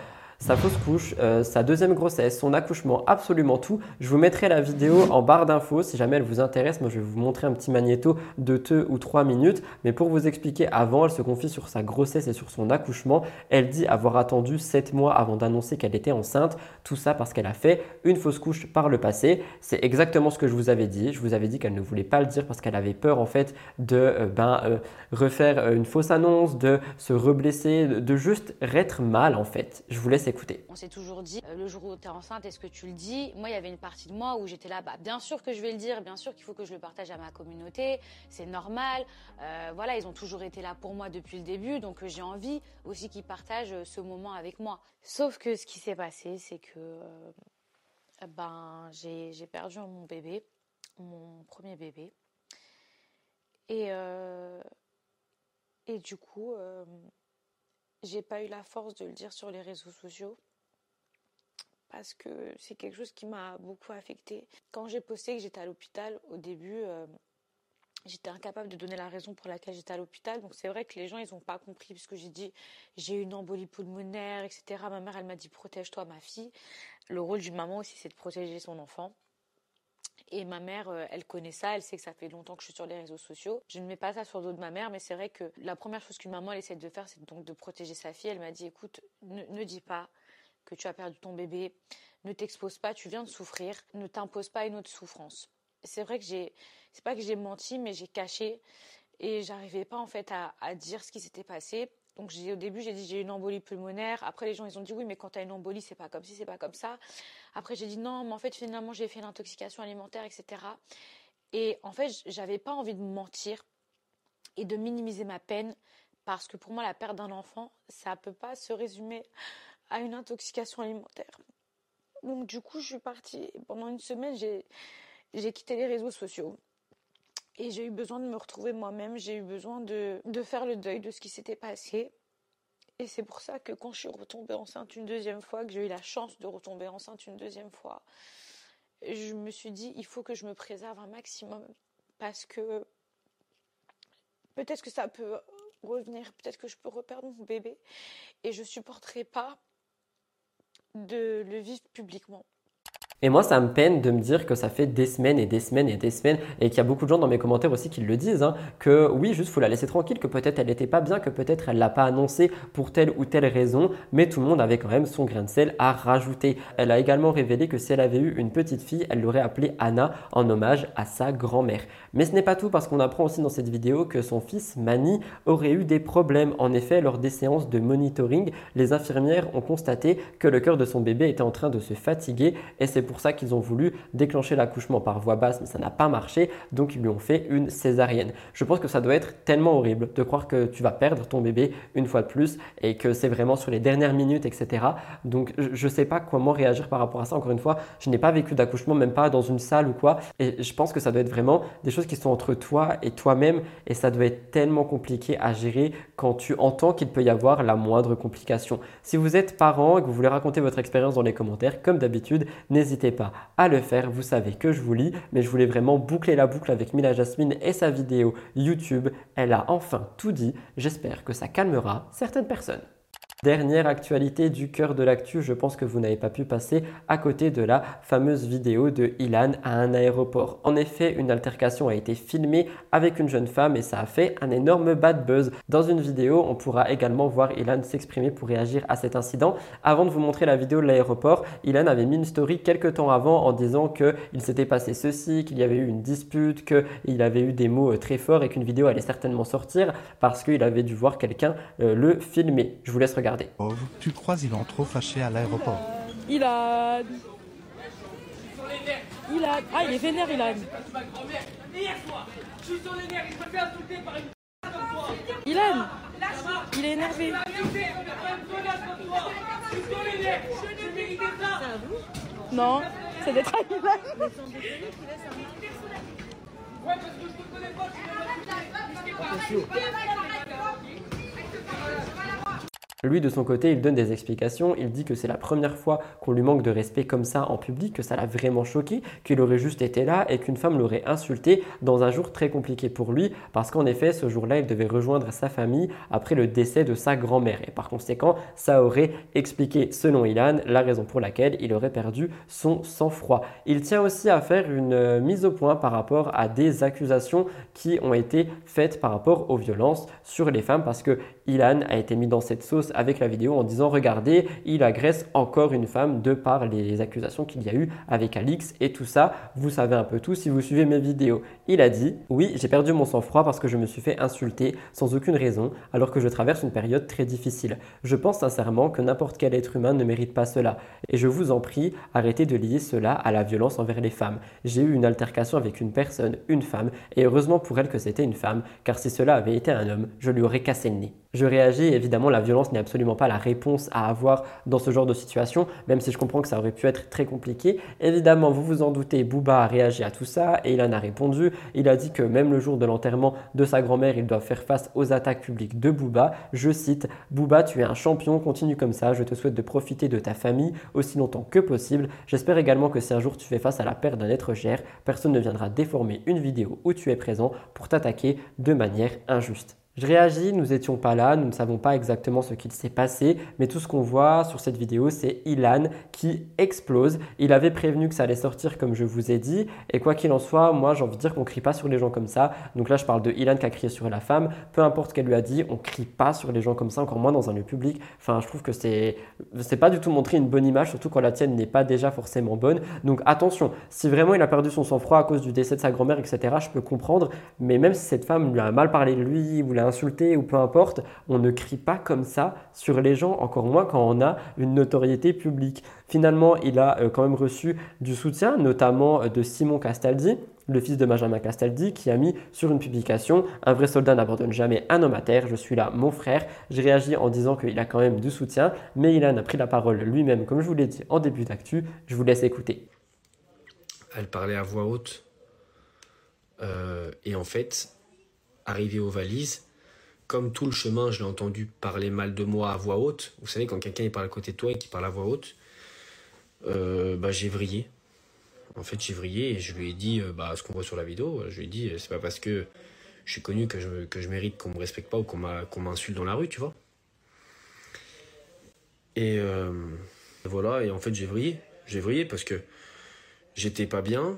sa fausse couche, euh, sa deuxième grossesse, son accouchement, absolument tout. Je vous mettrai la vidéo en barre d'infos si jamais elle vous intéresse. Moi, je vais vous montrer un petit magnéto de 2 ou 3 minutes. Mais pour vous expliquer, avant, elle se confie sur sa grossesse et sur son accouchement. Elle dit avoir attendu 7 mois avant d'annoncer qu'elle était enceinte. Tout ça parce qu'elle a fait une fausse couche par le passé. C'est exactement ce que je vous avais dit. Je vous avais dit qu'elle ne voulait pas le dire parce qu'elle avait peur en fait de euh, ben, euh, refaire une fausse annonce, de se reblesser, de- de juste être mal en fait. Je vous laisse On s'est toujours dit, euh, le jour où tu es enceinte, est-ce que tu le dis? Moi, il y avait une partie de moi où j'étais là, bah, bien sûr que je vais le dire, bien sûr qu'il faut que je le partage à ma communauté, c'est normal. Euh, voilà, ils ont toujours été là pour moi depuis le début, donc euh, j'ai envie aussi qu'ils partagent ce moment avec moi. Sauf que ce qui s'est passé, c'est que ben, j'ai perdu mon bébé, mon premier bébé. Et, et du coup, j'ai pas eu la force de le dire sur les réseaux sociaux parce que c'est quelque chose qui m'a beaucoup affectée. Quand j'ai posté que j'étais à l'hôpital, au début, euh, j'étais incapable de donner la raison pour laquelle j'étais à l'hôpital. Donc c'est vrai que les gens, ils n'ont pas compris puisque j'ai dit j'ai une embolie pulmonaire, etc. Ma mère, elle m'a dit protège-toi, ma fille. Le rôle d'une maman aussi, c'est de protéger son enfant. Et ma mère, euh, elle connaît ça, elle sait que ça fait longtemps que je suis sur les réseaux sociaux. Je ne mets pas ça sur le dos de ma mère, mais c'est vrai que la première chose qu'une maman essaie de faire, c'est donc de protéger sa fille. Elle m'a dit, écoute, ne, dis pas que tu as perdu ton bébé, ne t'expose pas, tu viens de souffrir, ne t'impose pas une autre souffrance. C'est vrai que j'ai, c'est pas que j'ai menti, mais j'ai caché et j'arrivais pas en fait à dire ce qui s'était passé. Donc au début j'ai dit j'ai une embolie pulmonaire. Après les gens ils ont dit oui mais quand tu as une embolie c'est pas comme si c'est pas comme ça. Après j'ai dit non mais en fait finalement j'ai fait une intoxication alimentaire etc. Et en fait j'avais pas envie de mentir et de minimiser ma peine parce que pour moi la perte d'un enfant ça peut pas se résumer à une intoxication alimentaire. Donc du coup je suis partie pendant une semaine j'ai quitté les réseaux sociaux. Et j'ai eu besoin de me retrouver moi-même, j'ai eu besoin de, faire le deuil de ce qui s'était passé. Et c'est pour ça que quand je suis retombée enceinte une deuxième fois, que j'ai eu la chance de retomber enceinte une deuxième fois, je me suis dit, il faut que je me préserve un maximum. Parce que peut-être que ça peut revenir, peut-être que je peux reperdre mon bébé. Et je supporterai pas de le vivre publiquement. Et moi, ça me peine de me dire que ça fait des semaines et des semaines et des semaines et qu'il y a beaucoup de gens dans mes commentaires aussi qui le disent, hein, que oui, juste faut la laisser tranquille, que peut-être elle n'était pas bien, que peut-être elle l'a pas annoncé pour telle ou telle raison, mais tout le monde avait quand même son grain de sel à rajouter. Elle a également révélé que si elle avait eu une petite fille, elle l'aurait appelée Anna en hommage à sa grand-mère. Mais ce n'est pas tout parce qu'on apprend aussi dans cette vidéo que son fils Mani aurait eu des problèmes. En effet, lors des séances de monitoring, les infirmières ont constaté que le cœur de son bébé était en train de se fatiguer et c'est pour ça qu'ils ont voulu déclencher l'accouchement par voie basse, mais ça n'a pas marché, donc ils lui ont fait une césarienne. Je pense que ça doit être tellement horrible de croire que tu vas perdre ton bébé une fois de plus et que c'est vraiment sur les dernières minutes, etc. Donc je ne sais pas comment réagir par rapport à ça. Encore une fois, je n'ai pas vécu d'accouchement, même pas dans une salle ou quoi, et je pense que ça doit être vraiment des choses qui sont entre toi et toi-même et ça doit être tellement compliqué à gérer quand tu entends qu'il peut y avoir la moindre complication. Si vous êtes parent et que vous voulez raconter votre expérience dans les commentaires, comme d'habitude, n'hésitez pas à le faire. Vous savez que je vous lis, mais je voulais vraiment boucler la boucle avec Mila Jasmine et sa vidéo YouTube. Elle a enfin tout dit. J'espère que ça calmera certaines personnes. Dernière actualité du cœur de l'actu, je pense que vous n'avez pas pu passer à côté de la fameuse vidéo de Ilan à un aéroport. En effet, une altercation a été filmée avec une jeune femme et ça a fait un énorme bad buzz. Dans une vidéo, on pourra également voir Ilan s'exprimer pour réagir à cet incident. Avant de vous montrer la vidéo de l'aéroport, Ilan avait mis une story quelques temps avant en disant qu'il s'était passé ceci, qu'il y avait eu une dispute, qu'il avait eu des mots euh, très forts et qu'une vidéo allait certainement sortir parce qu'il avait dû voir quelqu'un euh, le filmer. Je vous laisse regarder. Tu crois ils vont trop fâché à l'aéroport Il a. Il a. Ah, il est vénère, il a. Ilan Il est énervé. Non, c'est d'être à Ilan. Lui, de son côté, il donne des explications. Il dit que c'est la première fois qu'on lui manque de respect comme ça en public, que ça l'a vraiment choqué, qu'il aurait juste été là et qu'une femme l'aurait insulté dans un jour très compliqué pour lui, parce qu'en effet, ce jour-là, il devait rejoindre sa famille après le décès de sa grand-mère. Et par conséquent, ça aurait expliqué, selon Ilan, la raison pour laquelle il aurait perdu son sang-froid. Il tient aussi à faire une euh, mise au point par rapport à des accusations qui ont été faites par rapport aux violences sur les femmes, parce que Ilan a été mis dans cette sauce avec la vidéo en disant regardez, il agresse encore une femme de par les accusations qu'il y a eu avec Alix et tout ça. Vous savez un peu tout si vous suivez mes vidéos. Il a dit oui, j'ai perdu mon sang-froid parce que je me suis fait insulter sans aucune raison alors que je traverse une période très difficile. Je pense sincèrement que n'importe quel être humain ne mérite pas cela et je vous en prie, arrêtez de lier cela à la violence envers les femmes. J'ai eu une altercation avec une personne, une femme, et heureusement pour elle que c'était une femme, car si cela avait été un homme, je lui aurais cassé le nez. Je réagis, évidemment, la violence n'est absolument pas la réponse à avoir dans ce genre de situation, même si je comprends que ça aurait pu être très compliqué. Évidemment, vous vous en doutez, Booba a réagi à tout ça et il en a répondu. Il a dit que même le jour de l'enterrement de sa grand-mère, il doit faire face aux attaques publiques de Booba. Je cite Booba, tu es un champion, continue comme ça, je te souhaite de profiter de ta famille aussi longtemps que possible. J'espère également que si un jour tu fais face à la perte d'un être cher, personne ne viendra déformer une vidéo où tu es présent pour t'attaquer de manière injuste. Je réagis, nous n'étions pas là, nous ne savons pas exactement ce qu'il s'est passé, mais tout ce qu'on voit sur cette vidéo, c'est Ilan qui explose. Il avait prévenu que ça allait sortir comme je vous ai dit, et quoi qu'il en soit, moi j'ai envie de dire qu'on crie pas sur les gens comme ça. Donc là, je parle de Ilan qui a crié sur la femme, peu importe qu'elle lui a dit, on crie pas sur les gens comme ça, encore moins dans un lieu public. Enfin, je trouve que c'est c'est pas du tout montrer une bonne image, surtout quand la tienne n'est pas déjà forcément bonne. Donc attention, si vraiment il a perdu son sang-froid à cause du décès de sa grand-mère, etc., je peux comprendre, mais même si cette femme lui a mal parlé de lui ou l'a insulté ou peu importe, on ne crie pas comme ça sur les gens, encore moins quand on a une notoriété publique. Finalement, il a euh, quand même reçu du soutien, notamment euh, de Simon Castaldi, le fils de Benjamin Castaldi, qui a mis sur une publication Un vrai soldat n'abandonne jamais un homme à terre, je suis là, mon frère. J'ai réagi en disant qu'il a quand même du soutien, mais il en a pris la parole lui-même, comme je vous l'ai dit en début d'actu. Je vous laisse écouter. Elle parlait à voix haute. Euh, et en fait, arrivé aux valises, comme tout le chemin, je l'ai entendu parler mal de moi à voix haute. Vous savez, quand quelqu'un parle à côté de toi et qui parle à voix haute, euh, bah, j'ai vrillé. En fait, j'ai vrillé et je lui ai dit euh, bah, ce qu'on voit sur la vidéo. Je lui ai dit c'est pas parce que je suis connu que je, mérite qu'on me respecte pas ou qu'on m'insulte dans la rue, tu vois. Et euh, voilà, et en fait, j'ai vrillé. J'ai vrillé parce que J'étais pas bien.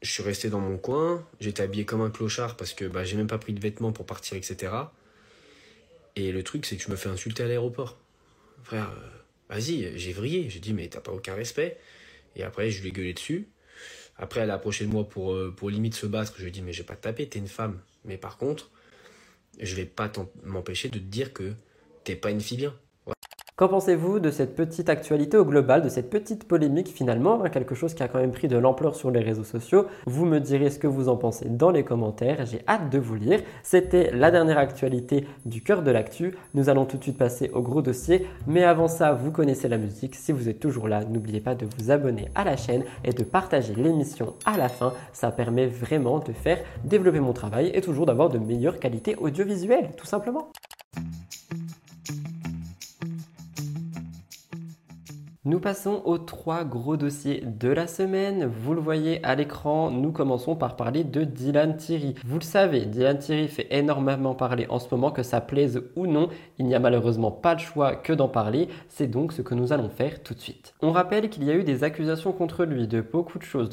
Je suis resté dans mon coin. J'étais habillé comme un clochard parce que bah, j'ai même pas pris de vêtements pour partir, etc. Et le truc, c'est que je me fais insulter à l'aéroport. Frère, euh, vas-y, j'ai vrillé. J'ai dit, mais t'as pas aucun respect. Et après, je lui ai gueulé dessus. Après, elle a approché de moi pour, euh, pour limite se battre. Je lui ai dit, mais j'ai pas tapé, t'es une femme. Mais par contre, je vais pas m'empêcher de te dire que t'es pas une fille bien. Qu'en pensez-vous de cette petite actualité au global, de cette petite polémique finalement, hein, quelque chose qui a quand même pris de l'ampleur sur les réseaux sociaux? Vous me direz ce que vous en pensez dans les commentaires, j'ai hâte de vous lire. C'était la dernière actualité du cœur de l'actu. Nous allons tout de suite passer au gros dossier, mais avant ça, vous connaissez la musique. Si vous êtes toujours là, n'oubliez pas de vous abonner à la chaîne et de partager l'émission à la fin. Ça permet vraiment de faire développer mon travail et toujours d'avoir de meilleures qualités audiovisuelles, tout simplement. Nous passons aux trois gros dossiers de la semaine. Vous le voyez à l'écran, nous commençons par parler de Dylan Thierry. Vous le savez, Dylan Thierry fait énormément parler en ce moment, que ça plaise ou non. Il n'y a malheureusement pas le choix que d'en parler. C'est donc ce que nous allons faire tout de suite. On rappelle qu'il y a eu des accusations contre lui de beaucoup de choses,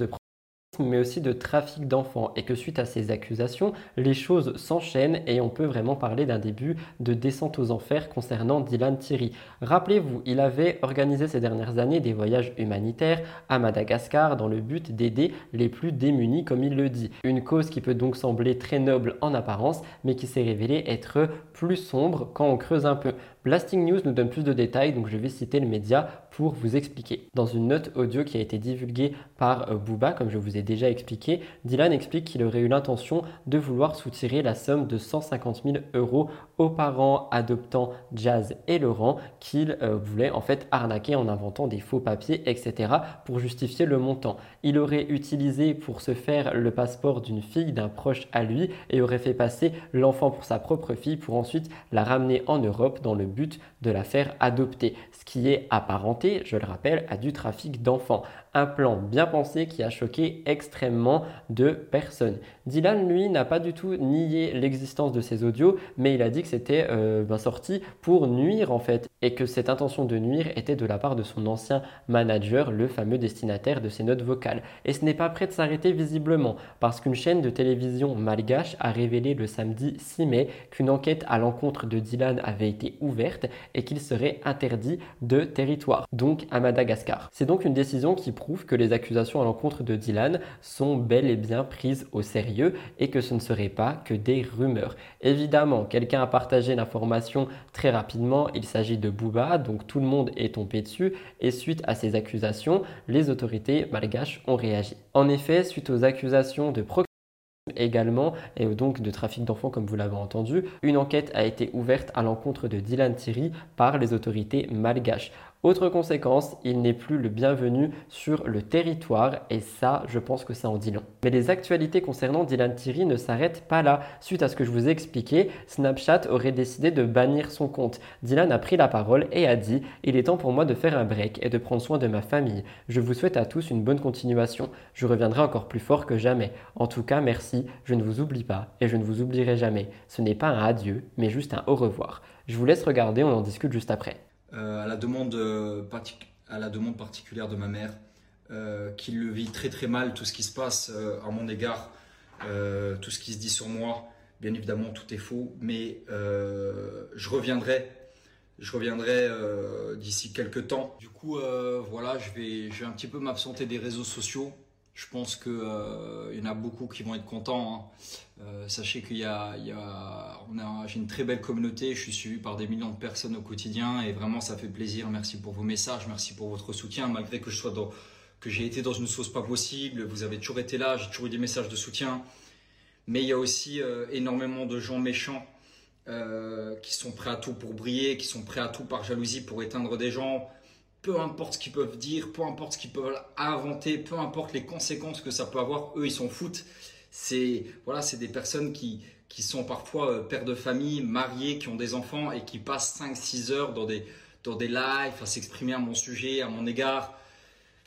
mais aussi de trafic d'enfants et que suite à ces accusations, les choses s'enchaînent et on peut vraiment parler d'un début de descente aux enfers concernant Dylan Thierry. Rappelez-vous, il avait organisé ces dernières années des voyages humanitaires à Madagascar dans le but d'aider les plus démunis comme il le dit. Une cause qui peut donc sembler très noble en apparence mais qui s'est révélée être plus sombre quand on creuse un peu. Blasting News nous donne plus de détails, donc je vais citer le média pour vous expliquer. Dans une note audio qui a été divulguée par euh, Booba, comme je vous ai déjà expliqué, Dylan explique qu'il aurait eu l'intention de vouloir soutirer la somme de 150 000 euros aux parents adoptant Jazz et Laurent qu'il euh, voulait en fait arnaquer en inventant des faux papiers, etc. pour justifier le montant. Il aurait utilisé pour se faire le passeport d'une fille d'un proche à lui et aurait fait passer l'enfant pour sa propre fille pour ensuite la ramener en Europe dans le but de la faire adopter, ce qui est apparenté, je le rappelle, à du trafic d'enfants. Un plan bien pensé qui a choqué extrêmement de personnes. Dylan, lui, n'a pas du tout nié l'existence de ces audios, mais il a dit que c'était euh, ben, sorti pour nuire en fait, et que cette intention de nuire était de la part de son ancien manager, le fameux destinataire de ces notes vocales. Et ce n'est pas prêt de s'arrêter visiblement, parce qu'une chaîne de télévision malgache a révélé le samedi 6 mai qu'une enquête à l'encontre de Dylan avait été ouverte et qu'il serait interdit de territoire, donc à Madagascar. C'est donc une décision qui prouve que les accusations à l'encontre de Dylan sont bel et bien prises au sérieux et que ce ne serait pas que des rumeurs. Évidemment, quelqu'un a partagé l'information très rapidement, il s'agit de Booba, donc tout le monde est tombé dessus et suite à ces accusations, les autorités malgaches ont réagi. En effet, suite aux accusations de également et donc de trafic d'enfants comme vous l'avez entendu. Une enquête a été ouverte à l'encontre de Dylan Thierry par les autorités malgaches. Autre conséquence, il n'est plus le bienvenu sur le territoire et ça, je pense que ça en dit long. Mais les actualités concernant Dylan Thierry ne s'arrêtent pas là. Suite à ce que je vous ai expliqué, Snapchat aurait décidé de bannir son compte. Dylan a pris la parole et a dit Il est temps pour moi de faire un break et de prendre soin de ma famille. Je vous souhaite à tous une bonne continuation. Je reviendrai encore plus fort que jamais. En tout cas, merci, je ne vous oublie pas et je ne vous oublierai jamais. Ce n'est pas un adieu, mais juste un au revoir. Je vous laisse regarder, on en discute juste après. Euh, à, la demande, euh, à la demande particulière de ma mère, euh, qui le vit très très mal, tout ce qui se passe à mon égard, tout ce qui se dit sur moi. Bien évidemment, tout est faux, mais je reviendrai je reviendrai d'ici quelques temps. Du coup, voilà, je vais, je vais un petit peu m'absenter des réseaux sociaux. Je pense qu'il euh, y en a beaucoup qui vont être contents. Hein. Euh, sachez qu'il y a, il y a, on a, j'ai une très belle communauté. Je suis suivi par des millions de personnes au quotidien et vraiment ça fait plaisir. Merci pour vos messages, merci pour votre soutien, malgré que je sois dans, que j'ai été dans une sauce pas possible. Vous avez toujours été là, j'ai toujours eu des messages de soutien. Mais il y a aussi euh, énormément de gens méchants qui sont prêts à tout pour briller, qui sont prêts à tout par jalousie pour éteindre des gens peu importe ce qu'ils peuvent dire, peu importe ce qu'ils peuvent inventer, peu importe les conséquences que ça peut avoir, eux ils s'en foutent. C'est voilà, c'est des personnes qui, qui sont parfois euh, pères de famille, mariés, qui ont des enfants et qui passent 5-6 heures dans des, dans des lives à s'exprimer à mon sujet, à mon égard.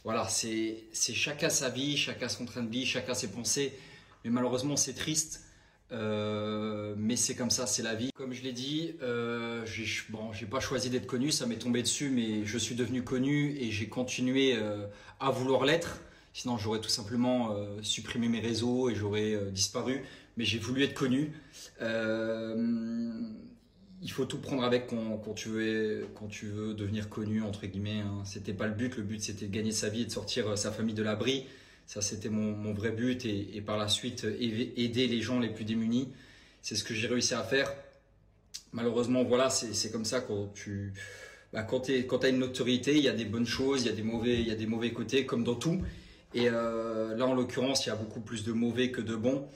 Voilà, c'est chacun sa vie, chacun son train de vie, chacun ses pensées. Mais malheureusement, c'est triste. Euh, mais c'est comme ça, c'est la vie. Comme je l'ai dit, euh, j'ai pas choisi d'être connu, ça m'est tombé dessus, mais je suis devenu connu et j'ai continué euh, à vouloir l'être. Sinon, j'aurais tout simplement euh, supprimé mes réseaux et j'aurais disparu. Mais j'ai voulu être connu. Il faut tout prendre avec quand, quand, tu veux, quand tu veux devenir connu, entre guillemets. Hein. C'était pas le but. Le but, c'était de gagner sa vie et de sortir sa famille de l'abri. Ça, c'était mon, vrai but. Et, par la suite, aider les gens les plus démunis. C'est ce que j'ai réussi à faire. Malheureusement, voilà, c'est comme ça quand tu bah, quand as une autorité, il y a des bonnes choses, il y a des mauvais, il y a des mauvais côtés, comme dans tout. Et euh, là, en l'occurrence, il y a beaucoup plus de mauvais que de bons.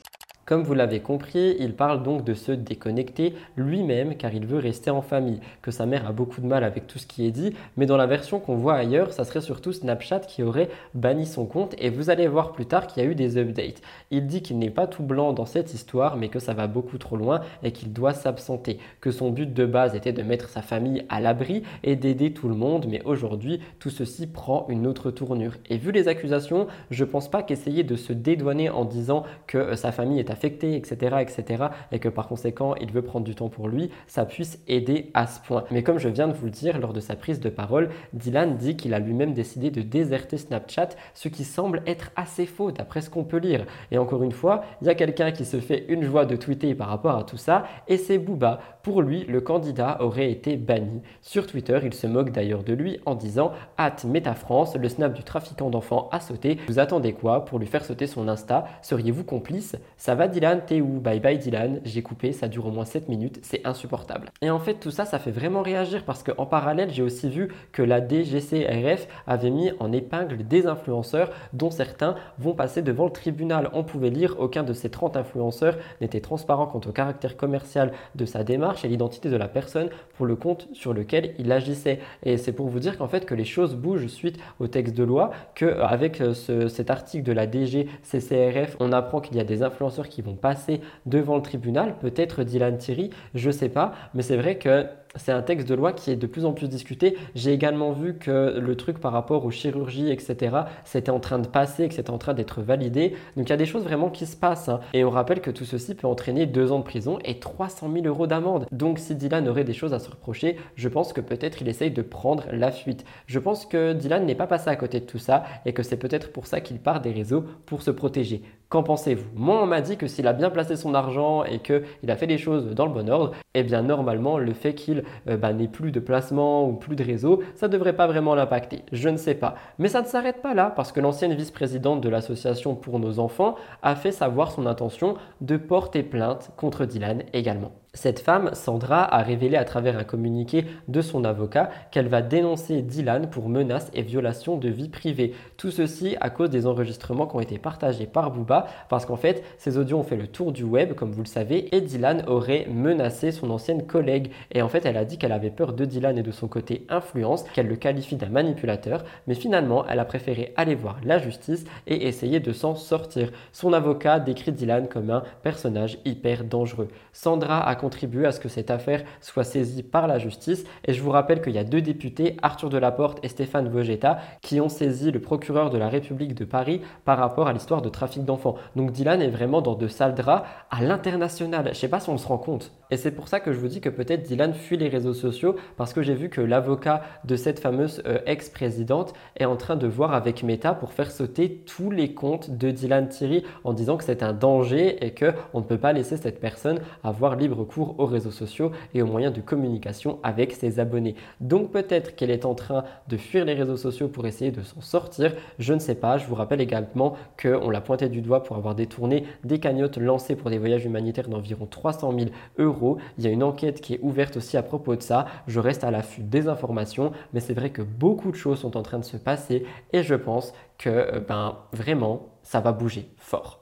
Comme vous l'avez compris, il parle donc de se déconnecter lui-même car il veut rester en famille, que sa mère a beaucoup de mal avec tout ce qui est dit, mais dans la version qu'on voit ailleurs, ça serait surtout Snapchat qui aurait banni son compte et vous allez voir plus tard qu'il y a eu des updates. Il dit qu'il n'est pas tout blanc dans cette histoire mais que ça va beaucoup trop loin et qu'il doit s'absenter, que son but de base était de mettre sa famille à l'abri et d'aider tout le monde, mais aujourd'hui tout ceci prend une autre tournure. Et vu les accusations, je pense pas qu'essayer de se dédouaner en disant que euh, sa famille est affecté, etc., etc., et que par conséquent il veut prendre du temps pour lui, ça puisse aider à ce point. Mais comme je viens de vous le dire lors de sa prise de parole, Dylan dit qu'il a lui-même décidé de déserter Snapchat, ce qui semble être assez faux d'après ce qu'on peut lire. Et encore une fois, il y a quelqu'un qui se fait une joie de tweeter par rapport à tout ça, et c'est Booba. Pour lui, le candidat aurait été banni. Sur Twitter, il se moque d'ailleurs de lui en disant Hâte Méta France, le snap du trafiquant d'enfants a sauté. Vous attendez quoi pour lui faire sauter son Insta? Seriez-vous complice? Ça Dylan, t'es où? Bye bye Dylan, j'ai coupé, ça dure au moins 7 minutes, c'est insupportable. Et en fait tout ça, ça fait vraiment réagir parce qu'en parallèle, j'ai aussi vu que la DGCRF avait mis en épingle des influenceurs dont certains vont passer devant le tribunal. On pouvait lire aucun de ces 30 influenceurs n'était transparent quant au caractère commercial de sa démarche et l'identité de la personne pour le compte sur lequel il agissait. Et c'est pour vous dire qu'en fait que les choses bougent suite au texte de loi, qu'avec euh, cet article de la DGCCRF, on apprend qu'il y a des influenceurs qui vont passer devant le tribunal, peut-être Dylan Thierry, je sais pas, mais c'est vrai que c'est un texte de loi qui est de plus en plus discuté. J'ai également vu que le truc par rapport aux chirurgies, etc., c'était en train de passer, que c'était en train d'être validé. Donc il y a des choses vraiment qui se passent. Hein. Et on rappelle que tout ceci peut entraîner deux ans de prison et 300 000 euros d'amende. Donc si Dylan aurait des choses à se reprocher, je pense que peut-être il essaye de prendre la fuite. Je pense que Dylan n'est pas passé à côté de tout ça et que c'est peut-être pour ça qu'il part des réseaux pour se protéger. Qu'en pensez-vous? Moi, on m'a dit que s'il a bien placé son argent et qu'il a fait les choses dans le bon ordre, eh bien normalement, le fait qu'il euh, bah, n'ait plus de placement ou plus de réseau, ça ne devrait pas vraiment l'impacter. Je ne sais pas. Mais ça ne s'arrête pas là, parce que l'ancienne vice-présidente de l'association pour nos enfants a fait savoir son intention de porter plainte contre Dylan également. Cette femme, Sandra, a révélé à travers un communiqué de son avocat qu'elle va dénoncer Dylan pour menaces et violations de vie privée. Tout ceci à cause des enregistrements qui ont été partagés par Booba, parce qu'en fait, ces audios ont fait le tour du web, comme vous le savez, et Dylan aurait menacé son ancienne collègue. Et en fait, elle a dit qu'elle avait peur de Dylan et de son côté influence, qu'elle le qualifie d'un manipulateur, mais finalement, elle a préféré aller voir la justice et essayer de s'en sortir. Son avocat décrit Dylan comme un personnage hyper dangereux. Sandra a contribué à ce que cette affaire soit saisie par la justice. Et je vous rappelle qu'il y a deux députés, Arthur Delaporte et Stéphane Vogetta, qui ont saisi le procureur de la République de Paris par rapport à l'histoire de trafic d'enfants. Donc Dylan est vraiment dans de sales draps à l'international. Je sais pas si on se rend compte. Et c'est pour ça que je vous dis que peut-être Dylan fuit les réseaux sociaux parce que j'ai vu que l'avocat de cette fameuse euh, ex-présidente est en train de voir avec Meta pour faire sauter tous les comptes de Dylan Thierry en disant que c'est un danger et que on ne peut pas laisser cette personne avoir libre aux réseaux sociaux et aux moyens de communication avec ses abonnés. Donc peut-être qu'elle est en train de fuir les réseaux sociaux pour essayer de s'en sortir. Je ne sais pas. Je vous rappelle également qu'on l'a pointé du doigt pour avoir détourné des cagnottes lancées pour des voyages humanitaires d'environ 300 000 euros il y a une enquête qui est ouverte aussi à propos de ça. Je reste à l'affût des informations, mais c'est vrai que beaucoup de choses sont en train de se passer et je pense que euh, ben, vraiment, ça va bouger fort.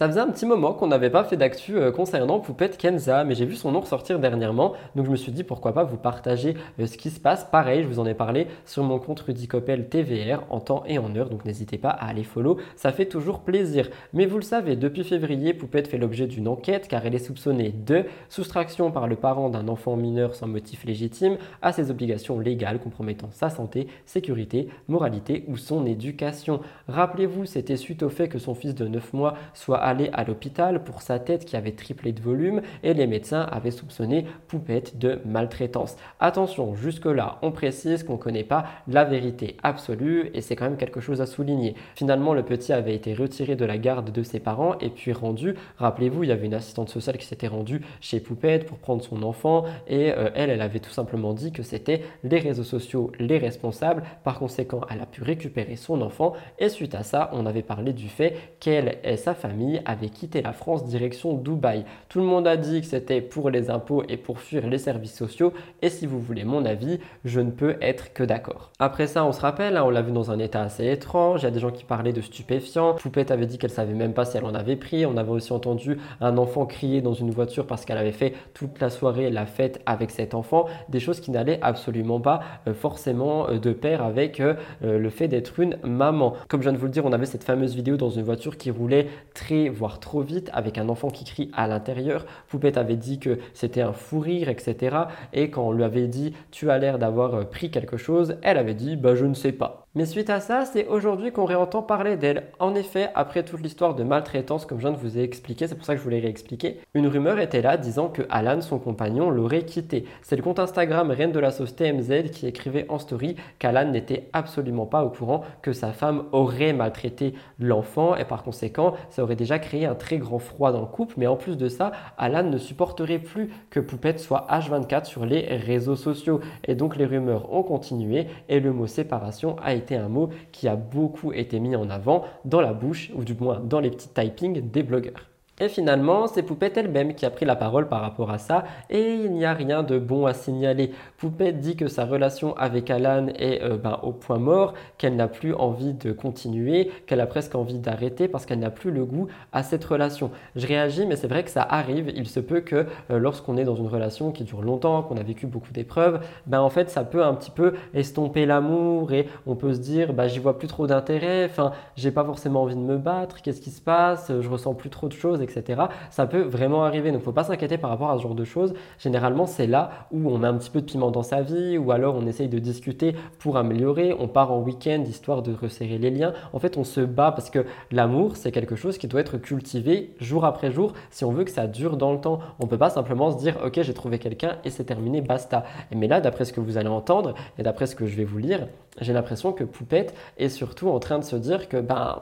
Ça faisait un petit moment qu'on n'avait pas fait d'actu euh, concernant Poupette Kenza, mais j'ai vu son nom ressortir dernièrement, donc je me suis dit pourquoi pas vous partager euh, ce qui se passe. Pareil, je vous en ai parlé sur mon compte Rudy Coppel TVR en temps et en heure, donc n'hésitez pas à aller follow, ça fait toujours plaisir. Mais vous le savez, depuis février, Poupette fait l'objet d'une enquête car elle est soupçonnée de soustraction par le parent d'un enfant mineur sans motif légitime à ses obligations légales compromettant sa santé, sécurité, moralité ou son éducation. Rappelez-vous, c'était suite au fait que son fils de 9 mois soit allé à l'hôpital pour sa tête qui avait triplé de volume et les médecins avaient soupçonné Poupette de maltraitance. Attention, jusque-là, on précise qu'on ne connaît pas la vérité absolue et c'est quand même quelque chose à souligner. Finalement, le petit avait été retiré de la garde de ses parents et puis rendu. Rappelez-vous, il y avait une assistante sociale qui s'était rendue chez Poupette pour prendre son enfant et euh, elle, elle avait tout simplement dit que c'était les réseaux sociaux les responsables. Par conséquent, elle a pu récupérer son enfant et suite à ça, on avait parlé du fait qu'elle et sa famille avaient quitté la France direction Dubaï. Tout le monde a dit que c'était pour les impôts et pour fuir les services sociaux et si vous voulez mon avis, je ne peux être que d'accord. Après ça, on se rappelle, hein, on l'a vu dans un état assez étrange, il y a des gens qui parlaient de stupéfiants. Poupette avait dit qu'elle savait même pas si elle en avait pris. On avait aussi entendu un enfant crier dans une voiture parce qu'elle avait fait toute la soirée la fête avec cet enfant. Des choses qui n'allaient absolument pas euh, forcément euh, de pair avec euh, le fait d'être une maman. Comme je viens de vous le dire, on avait cette fameuse vidéo dans une voiture qui roulait très, voire trop vite avec un enfant qui crie à l'intérieur. Poupette avait dit que c'était un fou rire, etc. Et quand on lui avait dit tu as l'air d'avoir pris quelque chose, elle avait dit bah je ne sais pas. Mais suite à ça, c'est aujourd'hui qu'on réentend parler d'elle. En effet, après toute l'histoire de maltraitance, comme je viens de vous ai expliqué, c'est pour ça que je voulais réexpliquer, une rumeur était là disant que Alan, son compagnon, l'aurait quitté. C'est le compte Instagram Reine de la Sauce TMZ qui écrivait en story qu'Alan n'était absolument pas au courant que sa femme aurait maltraité l'enfant et par conséquent, ça aurait déjà créé un très grand froid dans le couple. Mais en plus de ça, Alan ne supporterait plus que Poupette soit H24 sur les réseaux sociaux. Et donc les rumeurs ont continué et le mot séparation a un mot qui a beaucoup été mis en avant dans la bouche, ou du moins dans les petits typings des blogueurs. Et finalement, c'est Poupette elle-même qui a pris la parole par rapport à ça et il n'y a rien de bon à signaler. Poupette dit que sa relation avec Alan est euh, ben, au point mort, qu'elle n'a plus envie de continuer, qu'elle a presque envie d'arrêter parce qu'elle n'a plus le goût à cette relation. Je réagis, mais c'est vrai que ça arrive. Il se peut que euh, lorsqu'on est dans une relation qui dure longtemps, qu'on a vécu beaucoup d'épreuves, ben en fait ça peut un petit peu estomper l'amour et on peut se dire bah j'y vois plus trop d'intérêt, enfin j'ai pas forcément envie de me battre, qu'est-ce qui se passe, je ressens plus trop de choses. Ça peut vraiment arriver, donc faut pas s'inquiéter par rapport à ce genre de choses. Généralement c'est là où on met un petit peu de piment dans sa vie ou alors on essaye de discuter pour améliorer, on part en week-end histoire de resserrer les liens. En fait, on se bat parce que l'amour, c'est quelque chose qui doit être cultivé jour après jour si on veut que ça dure dans le temps. On peut pas simplement se dire OK, j'ai trouvé quelqu'un et c'est terminé, basta. Mais là, d'après ce que vous allez entendre et d'après ce que je vais vous lire, j'ai l'impression que Poupette est surtout en train de se dire que ben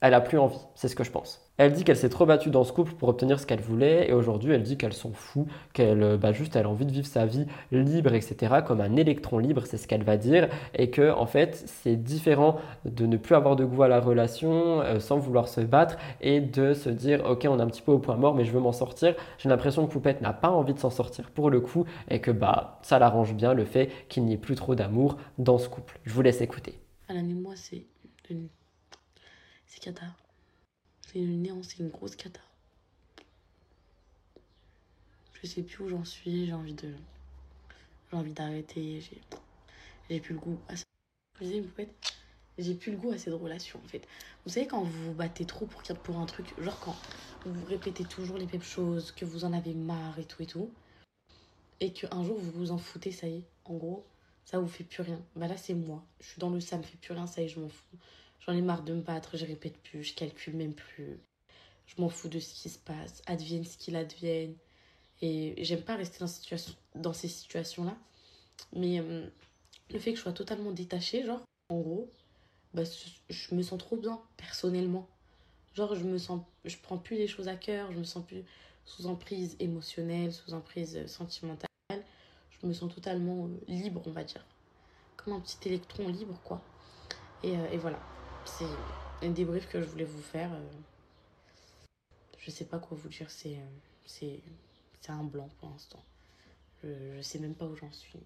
elle a plus envie, c'est ce que je pense. Elle dit qu'elle s'est trop battue dans ce couple pour obtenir ce qu'elle voulait et aujourd'hui elle dit qu'elle s'en fout, qu'elle euh, bah, juste elle a envie de vivre sa vie libre, etc. comme un électron libre, c'est ce qu'elle va dire et que en fait c'est différent de ne plus avoir de goût à la relation euh, sans vouloir se battre et de se dire ok on est un petit peu au point mort mais je veux m'en sortir. J'ai l'impression que Poupette n'a pas envie de s'en sortir pour le coup et que bah ça l'arrange bien le fait qu'il n'y ait plus trop d'amour dans ce couple. Je vous laisse écouter. Alain et moi c'est c'est cata. C'est une néant, c'est une grosse cata. Je sais plus où j'en suis, j'ai envie de. J'ai envie d'arrêter, j'ai. J'ai plus le goût à ça. J'ai plus le goût à cette relation en fait. Vous savez, quand vous vous battez trop pour, pour un truc, genre quand vous répétez toujours les mêmes choses, que vous en avez marre et tout et tout, et qu'un jour vous vous en foutez, ça y est, en gros, ça vous fait plus rien. Bah là, c'est moi. Je suis dans le ça me fait plus rien, ça y est, je m'en fous. J'en ai marre de me battre, je répète plus, je calcule même plus. Je m'en fous de ce qui se passe, advienne ce qu'il advienne. Et j'aime pas rester dans, situation, dans ces situations-là. Mais euh, le fait que je sois totalement détachée, genre, en gros, bah, je me sens trop bien, personnellement. Genre, je me sens, je prends plus les choses à cœur, je me sens plus sous emprise émotionnelle, sous emprise euh, sentimentale. Je me sens totalement euh, libre, on va dire. Comme un petit électron libre, quoi. Et, et voilà c'est un débrief que je voulais vous faire. Euh. Je sais pas quoi vous dire, c'est c'est un blanc pour l'instant. Je, je sais même pas où j'en suis.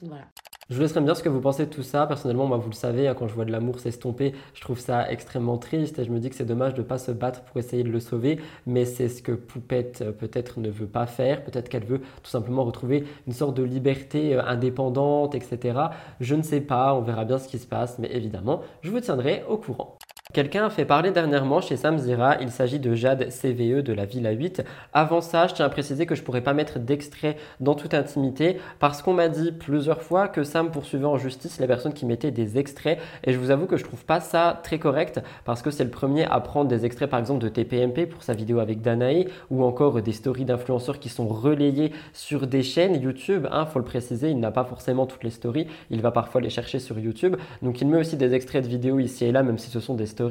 Voilà. Je vous laisserai me dire ce que vous pensez de tout ça. Personnellement, moi, vous le savez, hein, quand je vois de l'amour s'estomper, je trouve ça extrêmement triste et je me dis que c'est dommage de ne pas se battre pour essayer de le sauver. Mais c'est ce que Poupette euh, peut-être ne veut pas faire. Peut-être qu'elle veut tout simplement retrouver une sorte de liberté euh, indépendante, etc. Je ne sais pas, on verra bien ce qui se passe, mais évidemment, je vous tiendrai au courant. Quelqu'un a fait parler dernièrement chez Samzira, il s'agit de Jade CVE de la Villa 8. Avant ça, je tiens à préciser que je pourrais pas mettre d'extrait dans toute intimité parce qu'on m'a dit plusieurs fois que Sam poursuivait en justice les personnes qui mettaient des extraits et je vous avoue que je trouve pas ça très correct parce que c'est le premier à prendre des extraits par exemple de TPMP pour sa vidéo avec Danae ou encore des stories d'influenceurs qui sont relayées sur des chaînes YouTube. Hein, faut le préciser, il n'a pas forcément toutes les stories, il va parfois les chercher sur YouTube. Donc il met aussi des extraits de vidéos ici et là même si ce sont des stories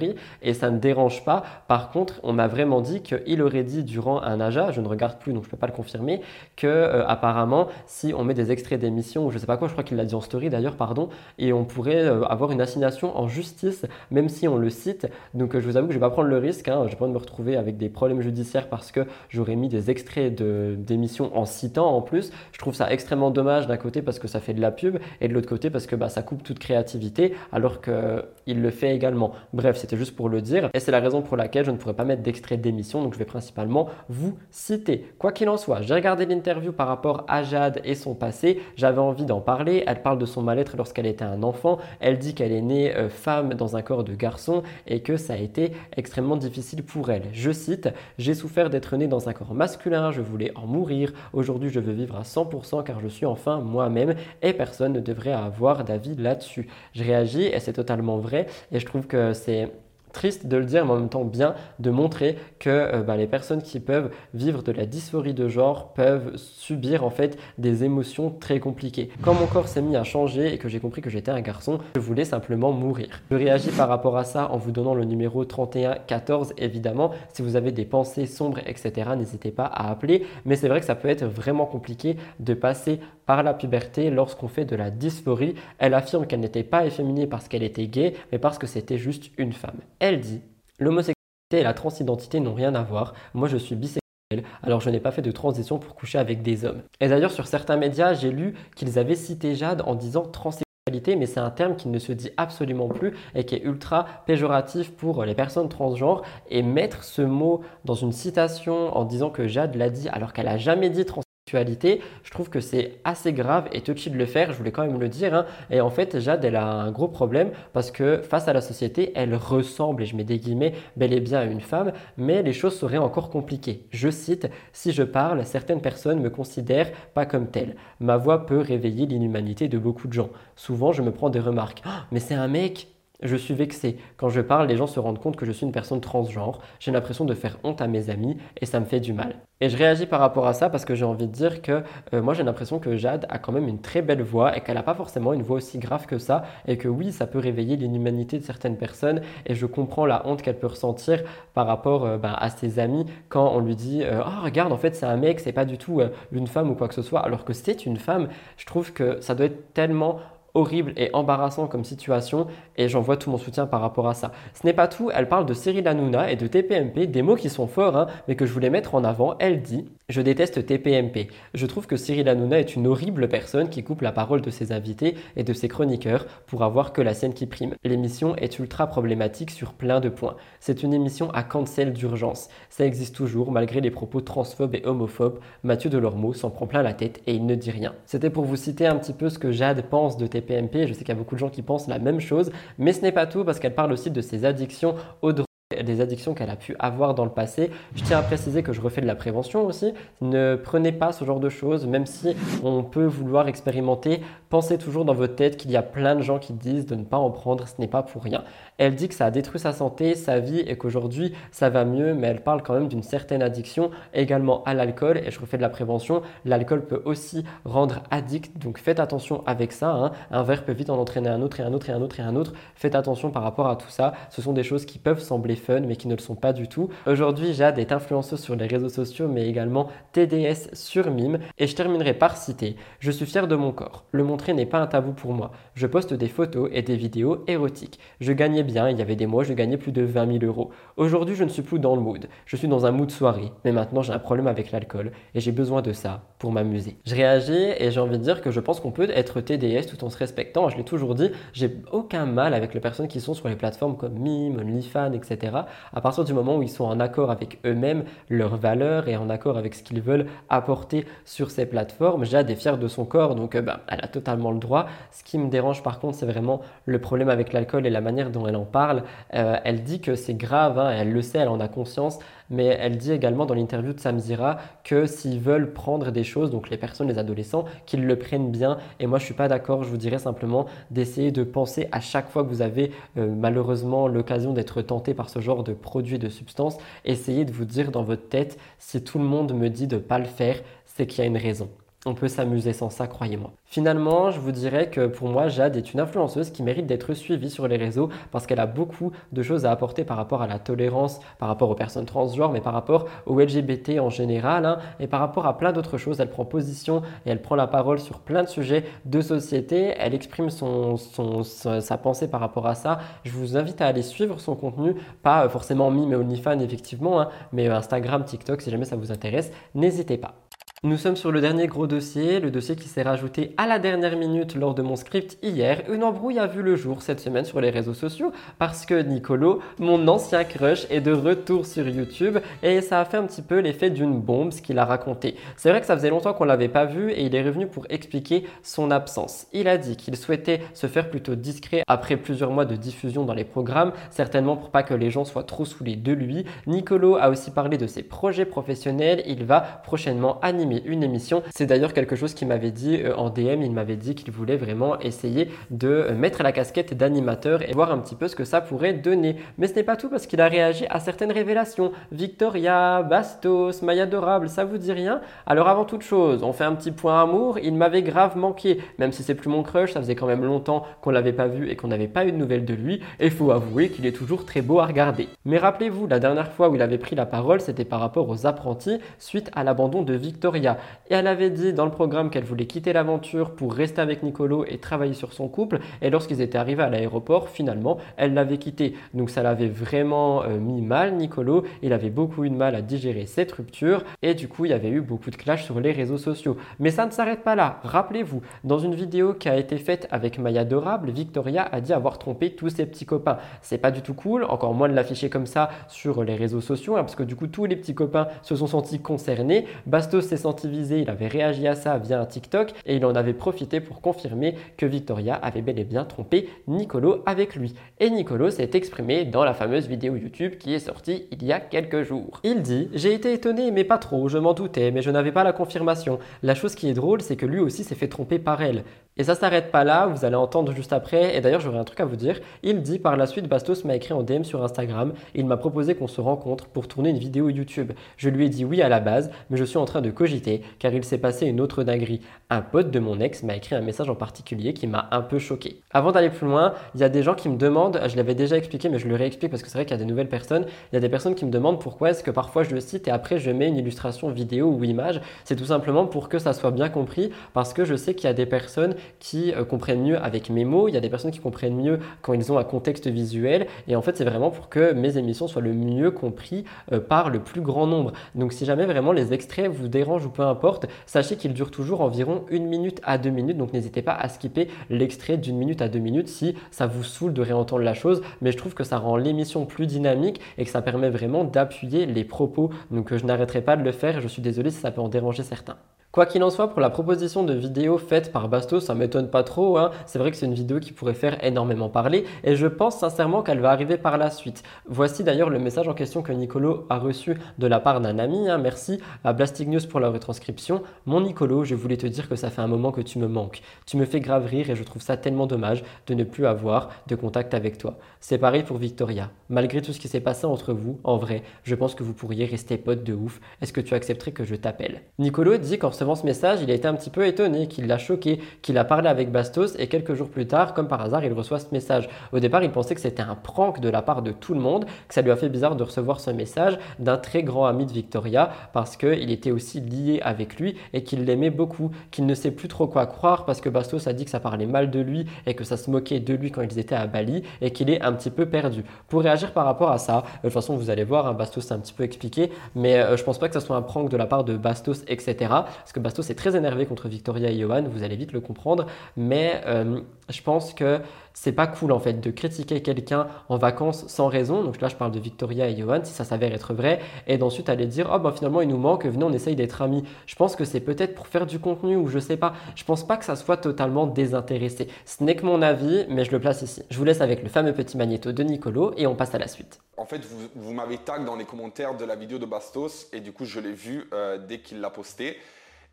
et ça ne dérange pas. Par contre, on m'a vraiment dit qu'il aurait dit durant un AJA, je ne regarde plus donc je ne peux pas le confirmer, que euh, apparemment si on met des extraits d'émissions ou je sais pas quoi, je crois qu'il l'a dit en story d'ailleurs, pardon, et on pourrait euh, avoir une assignation en justice même si on le cite. Donc je vous avoue que je vais pas prendre le risque, hein, je vais pas me retrouver avec des problèmes judiciaires parce que j'aurais mis des extraits d'émissions en citant en plus. Je trouve ça extrêmement dommage d'un côté parce que ça fait de la pub et de l'autre côté parce que bah, ça coupe toute créativité alors qu'il le fait également. Bref, c'était juste pour le dire. Et c'est la raison pour laquelle je ne pourrais pas mettre d'extrait d'émission, donc je vais principalement vous citer. Quoi qu'il en soit, j'ai regardé l'interview par rapport à Jade et son passé. J'avais envie d'en parler. Elle parle de son mal-être lorsqu'elle était un enfant. Elle dit qu'elle est née euh, femme dans un corps de garçon et que ça a été extrêmement difficile pour elle. Je cite J'ai souffert d'être née dans un corps masculin, je voulais en mourir. Aujourd'hui, je veux vivre à 100% car je suis enfin moi-même et personne ne devrait avoir d'avis là-dessus. Je réagis et c'est totalement vrai et je trouve que c'est triste de le dire, mais en même temps bien de montrer que euh, bah, les personnes qui peuvent vivre de la dysphorie de genre peuvent subir en fait des émotions très compliquées. Quand mon corps s'est mis à changer et que j'ai compris que j'étais un garçon, je voulais simplement mourir. Je réagis par rapport à ça en vous donnant le numéro 3114 évidemment. Si vous avez des pensées sombres, etc., n'hésitez pas à appeler. Mais c'est vrai que ça peut être vraiment compliqué de passer par la puberté lorsqu'on fait de la dysphorie. Elle affirme qu'elle n'était pas efféminée parce qu'elle était gay, mais parce que c'était juste une femme. Elle dit L'homosexualité et la transidentité n'ont rien à voir. Moi, je suis bisexuelle, alors je n'ai pas fait de transition pour coucher avec des hommes. Et d'ailleurs, sur certains médias, j'ai lu qu'ils avaient cité Jade en disant transsexualité, mais c'est un terme qui ne se dit absolument plus et qui est ultra péjoratif pour les personnes transgenres. Et mettre ce mot dans une citation en disant que Jade l'a dit alors qu'elle a jamais dit transsexualité, je trouve que c'est assez grave et touchy de le faire, je voulais quand même le dire. Hein. Et en fait, Jade, elle a un gros problème parce que face à la société, elle ressemble, et je mets des guillemets, bel et bien à une femme, mais les choses seraient encore compliquées. Je cite, si je parle, certaines personnes me considèrent pas comme telle. Ma voix peut réveiller l'inhumanité de beaucoup de gens. Souvent, je me prends des remarques. Ah, mais c'est un mec je suis vexé. Quand je parle, les gens se rendent compte que je suis une personne transgenre. J'ai l'impression de faire honte à mes amis et ça me fait du mal. Et je réagis par rapport à ça parce que j'ai envie de dire que euh, moi j'ai l'impression que Jade a quand même une très belle voix et qu'elle n'a pas forcément une voix aussi grave que ça et que oui, ça peut réveiller l'inhumanité de certaines personnes et je comprends la honte qu'elle peut ressentir par rapport euh, ben, à ses amis quand on lui dit oh, regarde en fait c'est un mec, c'est pas du tout une femme ou quoi que ce soit alors que c'est une femme. Je trouve que ça doit être tellement horrible et embarrassant comme situation et j'envoie tout mon soutien par rapport à ça. Ce n'est pas tout, elle parle de Cyril Hanouna et de TPMP, des mots qui sont forts hein, mais que je voulais mettre en avant. Elle dit je déteste TPMP. Je trouve que Cyril Hanouna est une horrible personne qui coupe la parole de ses invités et de ses chroniqueurs pour avoir que la scène qui prime. L'émission est ultra problématique sur plein de points. C'est une émission à cancel d'urgence. Ça existe toujours malgré les propos transphobes et homophobes. Mathieu Delormeau s'en prend plein la tête et il ne dit rien. C'était pour vous citer un petit peu ce que Jade pense de TPMP. Je sais qu'il y a beaucoup de gens qui pensent la même chose, mais ce n'est pas tout parce qu'elle parle aussi de ses addictions aux drogues des addictions qu'elle a pu avoir dans le passé. Je tiens à préciser que je refais de la prévention aussi. Ne prenez pas ce genre de choses, même si on peut vouloir expérimenter. Pensez toujours dans votre tête qu'il y a plein de gens qui disent de ne pas en prendre, ce n'est pas pour rien. Elle dit que ça a détruit sa santé, sa vie et qu'aujourd'hui ça va mieux, mais elle parle quand même d'une certaine addiction également à l'alcool. Et je refais de la prévention. L'alcool peut aussi rendre addict, donc faites attention avec ça. Hein. Un verre peut vite en entraîner un autre et un autre et un autre et un autre. Faites attention par rapport à tout ça. Ce sont des choses qui peuvent sembler fun, mais qui ne le sont pas du tout. Aujourd'hui, Jade est influenceuse sur les réseaux sociaux, mais également TDS sur Mime. Et je terminerai par citer Je suis fier de mon corps. Le montrer n'est pas un tabou pour moi. Je poste des photos et des vidéos érotiques. Je gagnais bien, il y avait des mois, je gagnais plus de 20 000 euros. Aujourd'hui, je ne suis plus dans le mood. Je suis dans un mood soirée, mais maintenant j'ai un problème avec l'alcool et j'ai besoin de ça pour m'amuser. Je réagis et j'ai envie de dire que je pense qu'on peut être TDS tout en se respectant. Je l'ai toujours dit, j'ai aucun mal avec les personnes qui sont sur les plateformes comme Mime, OnlyFans, etc. À partir du moment où ils sont en accord avec eux-mêmes, leurs valeurs et en accord avec ce qu'ils veulent apporter sur ces plateformes. Jade est fière de son corps, donc euh, bah, elle a totalement le droit. Ce qui me dérange par contre, c'est vraiment le problème avec l'alcool et la manière dont elle en parle. Euh, elle dit que c'est grave, hein, elle le sait, elle en a conscience mais elle dit également dans l'interview de Samzira que s'ils veulent prendre des choses, donc les personnes, les adolescents, qu'ils le prennent bien. Et moi, je suis pas d'accord. Je vous dirais simplement d'essayer de penser à chaque fois que vous avez euh, malheureusement l'occasion d'être tenté par ce genre de produits, de substances, essayez de vous dire dans votre tête, si tout le monde me dit de pas le faire, c'est qu'il y a une raison. On peut s'amuser sans ça, croyez-moi. Finalement, je vous dirais que pour moi, Jade est une influenceuse qui mérite d'être suivie sur les réseaux parce qu'elle a beaucoup de choses à apporter par rapport à la tolérance, par rapport aux personnes transgenres, mais par rapport aux LGBT en général, hein, et par rapport à plein d'autres choses. Elle prend position et elle prend la parole sur plein de sujets de société. Elle exprime sa pensée par rapport à ça. Je vous invite à aller suivre son contenu, pas forcément Mime et OnlyFans effectivement, hein, mais Instagram, TikTok si jamais ça vous intéresse. N'hésitez pas. Nous sommes sur le dernier gros dossier, le dossier qui s'est rajouté à la dernière minute lors de mon script hier. Une embrouille a vu le jour cette semaine sur les réseaux sociaux parce que Nicolo, mon ancien crush, est de retour sur YouTube et ça a fait un petit peu l'effet d'une bombe ce qu'il a raconté. C'est vrai que ça faisait longtemps qu'on l'avait pas vu et il est revenu pour expliquer son absence. Il a dit qu'il souhaitait se faire plutôt discret après plusieurs mois de diffusion dans les programmes, certainement pour pas que les gens soient trop saoulés de lui. Nicolo a aussi parlé de ses projets professionnels. Il va prochainement animer une émission. C'est d'ailleurs quelque chose qu'il m'avait dit euh, en DM, il m'avait dit qu'il voulait vraiment essayer de euh, mettre la casquette d'animateur et voir un petit peu ce que ça pourrait donner. Mais ce n'est pas tout parce qu'il a réagi à certaines révélations. Victoria, Bastos, Maya Dorable, ça vous dit rien? Alors avant toute chose, on fait un petit point amour, il m'avait grave manqué, même si c'est plus mon crush, ça faisait quand même longtemps qu'on l'avait pas vu et qu'on n'avait pas eu de nouvelles de lui, et faut avouer qu'il est toujours très beau à regarder. Mais rappelez-vous, la dernière fois où il avait pris la parole, c'était par rapport aux apprentis suite à l'abandon de Victoria et elle avait dit dans le programme qu'elle voulait quitter l'aventure pour rester avec Nicolo et travailler sur son couple. Et lorsqu'ils étaient arrivés à l'aéroport, finalement, elle l'avait quitté. Donc ça l'avait vraiment euh, mis mal, Nicolo. Il avait beaucoup eu de mal à digérer cette rupture. Et du coup, il y avait eu beaucoup de clash sur les réseaux sociaux. Mais ça ne s'arrête pas là. Rappelez-vous, dans une vidéo qui a été faite avec Maya Dorable, Victoria a dit avoir trompé tous ses petits copains. C'est pas du tout cool, encore moins de l'afficher comme ça sur les réseaux sociaux, hein, parce que du coup, tous les petits copains se sont sentis concernés. Bastos s'est senti il avait réagi à ça via un TikTok et il en avait profité pour confirmer que Victoria avait bel et bien trompé Nicolo avec lui. Et Nicolo s'est exprimé dans la fameuse vidéo YouTube qui est sortie il y a quelques jours. Il dit J'ai été étonné, mais pas trop, je m'en doutais, mais je n'avais pas la confirmation. La chose qui est drôle, c'est que lui aussi s'est fait tromper par elle. Et ça s'arrête pas là, vous allez entendre juste après. Et d'ailleurs, j'aurais un truc à vous dire. Il dit par la suite, Bastos m'a écrit en DM sur Instagram. Il m'a proposé qu'on se rencontre pour tourner une vidéo YouTube. Je lui ai dit oui à la base, mais je suis en train de cogiter car il s'est passé une autre dinguerie. Un pote de mon ex m'a écrit un message en particulier qui m'a un peu choqué. Avant d'aller plus loin, il y a des gens qui me demandent, je l'avais déjà expliqué, mais je le réexplique parce que c'est vrai qu'il y a des nouvelles personnes. Il y a des personnes qui me demandent pourquoi est-ce que parfois je le cite et après je mets une illustration vidéo ou image. C'est tout simplement pour que ça soit bien compris parce que je sais qu'il y a des personnes qui euh, comprennent mieux avec mes mots, il y a des personnes qui comprennent mieux quand ils ont un contexte visuel. Et en fait, c'est vraiment pour que mes émissions soient le mieux compris euh, par le plus grand nombre. Donc, si jamais vraiment les extraits vous dérangent ou peu importe, sachez qu'ils durent toujours environ une minute à deux minutes. Donc, n'hésitez pas à skipper l'extrait d'une minute à deux minutes si ça vous saoule de réentendre la chose. Mais je trouve que ça rend l'émission plus dynamique et que ça permet vraiment d'appuyer les propos. Donc, je n'arrêterai pas de le faire et je suis désolé si ça peut en déranger certains. Quoi qu'il en soit, pour la proposition de vidéo faite par Bastos, ça m'étonne pas trop. Hein. C'est vrai que c'est une vidéo qui pourrait faire énormément parler et je pense sincèrement qu'elle va arriver par la suite. Voici d'ailleurs le message en question que Nicolo a reçu de la part d'un ami. Hein. Merci à Blastic News pour la retranscription. Mon Nicolo, je voulais te dire que ça fait un moment que tu me manques. Tu me fais grave rire et je trouve ça tellement dommage de ne plus avoir de contact avec toi. C'est pareil pour Victoria. Malgré tout ce qui s'est passé entre vous, en vrai, je pense que vous pourriez rester potes de ouf. Est-ce que tu accepterais que je t'appelle? Nicolo dit qu'en recevant ce message, il a été un petit peu étonné, qu'il l'a choqué, qu'il a parlé avec Bastos et quelques jours plus tard, comme par hasard, il reçoit ce message. Au départ, il pensait que c'était un prank de la part de tout le monde, que ça lui a fait bizarre de recevoir ce message d'un très grand ami de Victoria parce qu'il était aussi lié avec lui et qu'il l'aimait beaucoup, qu'il ne sait plus trop quoi croire parce que Bastos a dit que ça parlait mal de lui et que ça se moquait de lui quand ils étaient à Bali et qu'il est un petit peu perdu. Pour réagir par rapport à ça, de toute façon, vous allez voir, hein, Bastos s'est un petit peu expliqué, mais euh, je pense pas que ce soit un prank de la part de Bastos, etc. parce que Bastos est très énervé contre Victoria et Johan, vous allez vite le comprendre, mais euh, je pense que c'est pas cool en fait de critiquer quelqu'un en vacances sans raison. Donc là, je parle de Victoria et Johan, si ça s'avère être vrai, et d'ensuite aller dire oh ben finalement il nous manque, venez on essaye d'être amis. Je pense que c'est peut-être pour faire du contenu ou je sais pas. Je pense pas que ça soit totalement désintéressé. Ce n'est que mon avis, mais je le place ici. Je vous laisse avec le fameux petit magnéto de Nicolo et on passe à la suite. En fait, vous, m'avez tag dans les commentaires de la vidéo de Bastos et du coup je l'ai vu euh, dès qu'il l'a posté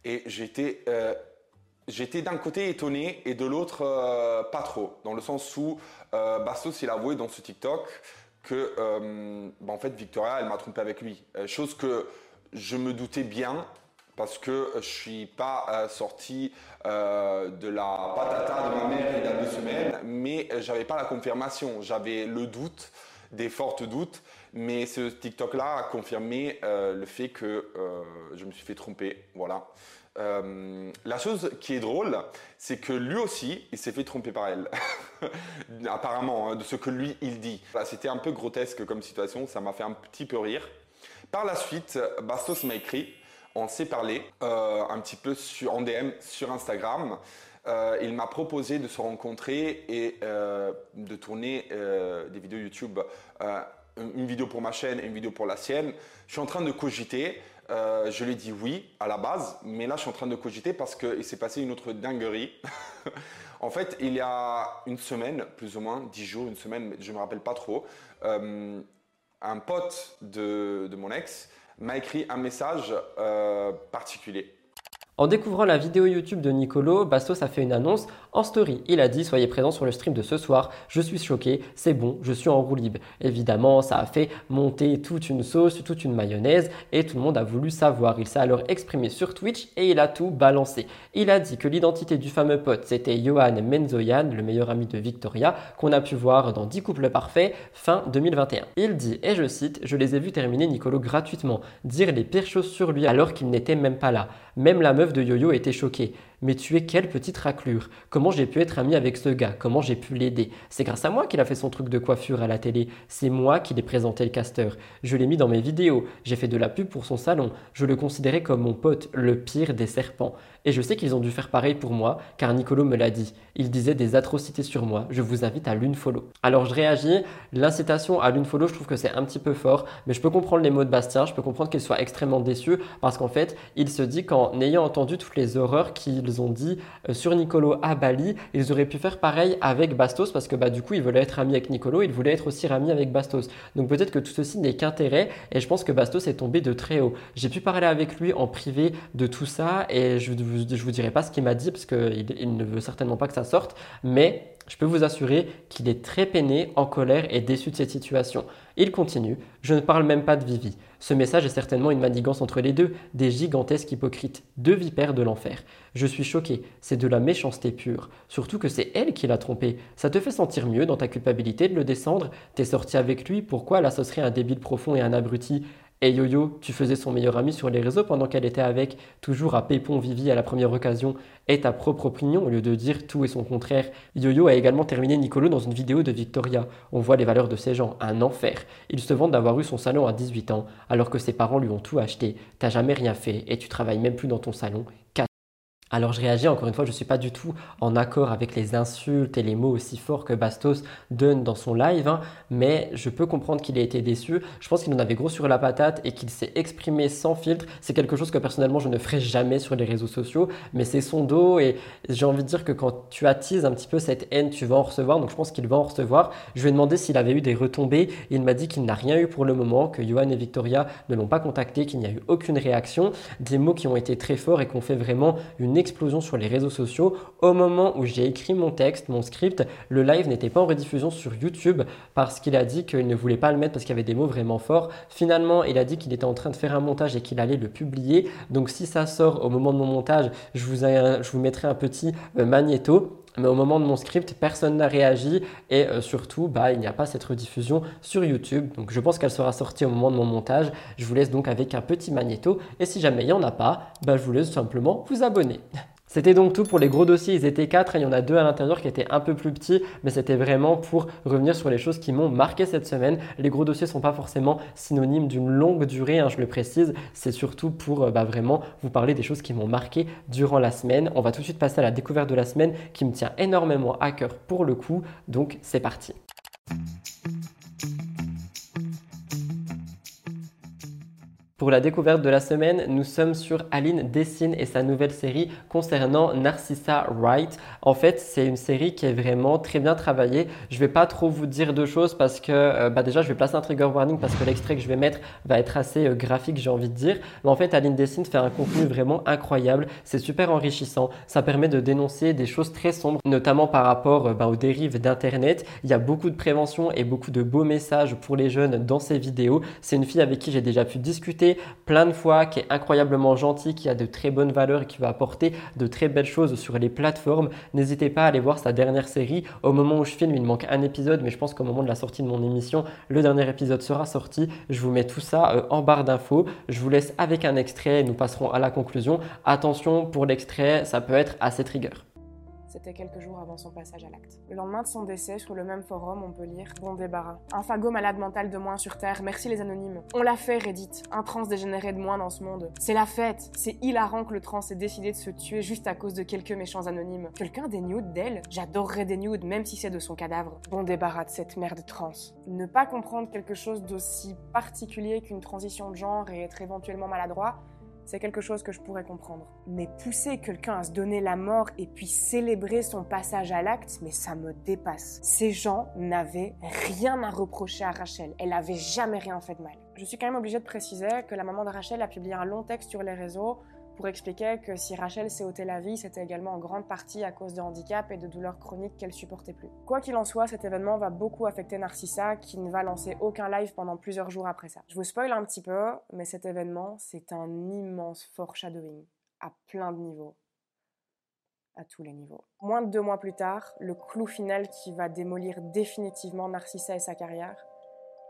et j'étais euh, j'étais d'un côté étonné et de l'autre euh, pas trop, dans le sens où euh, Bastos il a avoué dans ce TikTok que euh, bah, en fait Victoria elle m'a trompé avec lui, chose que je me doutais bien parce que je suis pas sorti de la patata de ma mère il y a deux semaines, mais j'avais pas la confirmation, j'avais le doute, des fortes doutes, mais ce TikTok là a confirmé le fait que je me suis fait tromper, voilà. Euh, la chose qui est drôle, c'est que lui aussi, il s'est fait tromper par elle. Apparemment, hein, de ce que lui, il dit. C'était un peu grotesque comme situation, ça m'a fait un petit peu rire. Par la suite, Bastos m'a écrit, on s'est parlé euh, un petit peu sur, en DM sur Instagram. Euh, il m'a proposé de se rencontrer et de tourner des vidéos YouTube, une vidéo pour ma chaîne et une vidéo pour la sienne. Je suis en train de cogiter. Euh, je lui dit oui à la base, mais là je suis en train de cogiter parce qu'il s'est passé une autre dinguerie. en fait, il y a une semaine, plus ou moins, dix jours, une semaine, je me rappelle pas trop, euh, un pote de, mon ex m'a écrit un message euh, particulier. En découvrant la vidéo YouTube de Nicolo, Bastos a fait une annonce en story. Il a dit Soyez présents sur le stream de ce soir, je suis choqué, c'est bon, je suis en roue libre. Évidemment, ça a fait monter toute une sauce, toute une mayonnaise et tout le monde a voulu savoir. Il s'est alors exprimé sur Twitch et il a tout balancé. Il a dit que l'identité du fameux pote c'était Johan Menzoyan, le meilleur ami de Victoria, qu'on a pu voir dans 10 couples parfaits fin 2021. Il dit, et je cite Je les ai vus terminer Nicolo gratuitement, dire les pires choses sur lui alors qu'il n'était même pas là. Même la meuf de Yo-Yo était choquée. Mais tu es quelle petite raclure Comment j'ai pu être ami avec ce gars Comment j'ai pu l'aider C'est grâce à moi qu'il a fait son truc de coiffure à la télé. C'est moi qui l'ai présenté le caster. Je l'ai mis dans mes vidéos. J'ai fait de la pub pour son salon. Je le considérais comme mon pote, le pire des serpents. Et je sais qu'ils ont dû faire pareil pour moi, car Nicolo me l'a dit. Il disait des atrocités sur moi. Je vous invite à l'une-follow. Alors je réagis. L'incitation à l'une-follow, je trouve que c'est un petit peu fort, mais je peux comprendre les mots de Bastien. Je peux comprendre qu'il soit extrêmement déçu, parce qu'en fait, il se dit qu'en ayant entendu toutes les horreurs qu'il ont dit euh, sur Nicolo à Bali, ils auraient pu faire pareil avec Bastos parce que bah, du coup, ils voulaient être amis avec Nicolo, ils voulaient être aussi amis avec Bastos. Donc peut-être que tout ceci n'est qu'intérêt et je pense que Bastos est tombé de très haut. J'ai pu parler avec lui en privé de tout ça et je ne vous, vous dirai pas ce qu'il m'a dit parce qu'il il ne veut certainement pas que ça sorte, mais je peux vous assurer qu'il est très peiné, en colère et déçu de cette situation. Il continue, je ne parle même pas de Vivi. Ce message est certainement une manigance entre les deux, des gigantesques hypocrites, deux vipères de l'enfer. Je suis choqué, c'est de la méchanceté pure. Surtout que c'est elle qui l'a trompé. Ça te fait sentir mieux dans ta culpabilité de le descendre T'es sorti avec lui, pourquoi là ce serait un débile profond et un abruti? Et Yo-Yo, tu faisais son meilleur ami sur les réseaux pendant qu'elle était avec, toujours à Pépon Vivi à la première occasion, et ta propre opinion au lieu de dire tout et son contraire. Yo-Yo a également terminé Nicolo dans une vidéo de Victoria. On voit les valeurs de ces gens, un enfer. Ils se vantent d'avoir eu son salon à 18 ans, alors que ses parents lui ont tout acheté. T'as jamais rien fait, et tu travailles même plus dans ton salon. Alors je réagis, encore une fois, je ne suis pas du tout en accord avec les insultes et les mots aussi forts que Bastos donne dans son live, hein, mais je peux comprendre qu'il ait été déçu. Je pense qu'il en avait gros sur la patate et qu'il s'est exprimé sans filtre. C'est quelque chose que personnellement je ne ferai jamais sur les réseaux sociaux, mais c'est son dos et j'ai envie de dire que quand tu attises un petit peu cette haine, tu vas en recevoir, donc je pense qu'il va en recevoir. Je lui ai demandé s'il avait eu des retombées, il m'a dit qu'il n'a rien eu pour le moment, que Johan et Victoria ne l'ont pas contacté, qu'il n'y a eu aucune réaction, des mots qui ont été très forts et qui ont fait vraiment une explosion sur les réseaux sociaux. Au moment où j'ai écrit mon texte, mon script, le live n'était pas en rediffusion sur YouTube parce qu'il a dit qu'il ne voulait pas le mettre parce qu'il y avait des mots vraiment forts. Finalement, il a dit qu'il était en train de faire un montage et qu'il allait le publier. Donc si ça sort au moment de mon montage, je vous, je vous mettrai un petit euh, magnéto. Mais au moment de mon script, personne n'a réagi et euh, surtout, bah, il n'y a pas cette rediffusion sur YouTube. Donc je pense qu'elle sera sortie au moment de mon montage. Je vous laisse donc avec un petit magnéto et si jamais il n'y en a pas, bah, je vous laisse simplement vous abonner. C'était donc tout pour les gros dossiers, ils étaient quatre, il y en a deux à l'intérieur qui étaient un peu plus petits, mais c'était vraiment pour revenir sur les choses qui m'ont marqué cette semaine. Les gros dossiers ne sont pas forcément synonymes d'une longue durée, hein, je le précise, c'est surtout pour euh, bah, vraiment vous parler des choses qui m'ont marqué durant la semaine. On va tout de suite passer à la découverte de la semaine qui me tient énormément à cœur pour le coup, donc c'est parti. Pour la découverte de la semaine, nous sommes sur Aline Dessine et sa nouvelle série concernant Narcissa Wright. En fait, c'est une série qui est vraiment très bien travaillée. Je ne vais pas trop vous dire de choses parce que euh, bah déjà, je vais placer un trigger warning parce que l'extrait que je vais mettre va être assez euh, graphique, j'ai envie de dire. Mais en fait, Aline Dessine fait un contenu vraiment incroyable. C'est super enrichissant. Ça permet de dénoncer des choses très sombres, notamment par rapport euh, bah, aux dérives d'Internet. Il y a beaucoup de prévention et beaucoup de beaux messages pour les jeunes dans ses vidéos. C'est une fille avec qui j'ai déjà pu discuter plein de fois, qui est incroyablement gentil, qui a de très bonnes valeurs et qui va apporter de très belles choses sur les plateformes. N'hésitez pas à aller voir sa dernière série. Au moment où je filme, il manque un épisode, mais je pense qu'au moment de la sortie de mon émission, le dernier épisode sera sorti. Je vous mets tout ça euh, en barre d'infos. Je vous laisse avec un extrait et nous passerons à la conclusion. Attention pour l'extrait, ça peut être assez trigger. C'était quelques jours avant son passage à l'acte. Le lendemain de son décès, sur le même forum, on peut lire Bon débarras. Un fagot malade mental de moins sur Terre, merci les anonymes. On l'a fait, Reddit. Un trans dégénéré de moins dans ce monde. C'est la fête. C'est hilarant que le trans ait décidé de se tuer juste à cause de quelques méchants anonymes. Quelqu'un des nudes d'elle J'adorerais des nudes, même si c'est de son cadavre. Bon débarras de cette merde trans. Ne pas comprendre quelque chose d'aussi particulier qu'une transition de genre et être éventuellement maladroit, c'est quelque chose que je pourrais comprendre. Mais pousser quelqu'un à se donner la mort et puis célébrer son passage à l'acte, mais ça me dépasse. Ces gens n'avaient rien à reprocher à Rachel. Elle avait jamais rien fait de mal. Je suis quand même obligée de préciser que la maman de Rachel a publié un long texte sur les réseaux pour expliquer que si Rachel s'est ôté la vie, c'était également en grande partie à cause de handicap et de douleurs chroniques qu'elle supportait plus. Quoi qu'il en soit, cet événement va beaucoup affecter Narcissa, qui ne va lancer aucun live pendant plusieurs jours après ça. Je vous spoil un petit peu, mais cet événement, c'est un immense foreshadowing, à plein de niveaux. À tous les niveaux. Moins de deux mois plus tard, le clou final qui va démolir définitivement Narcissa et sa carrière,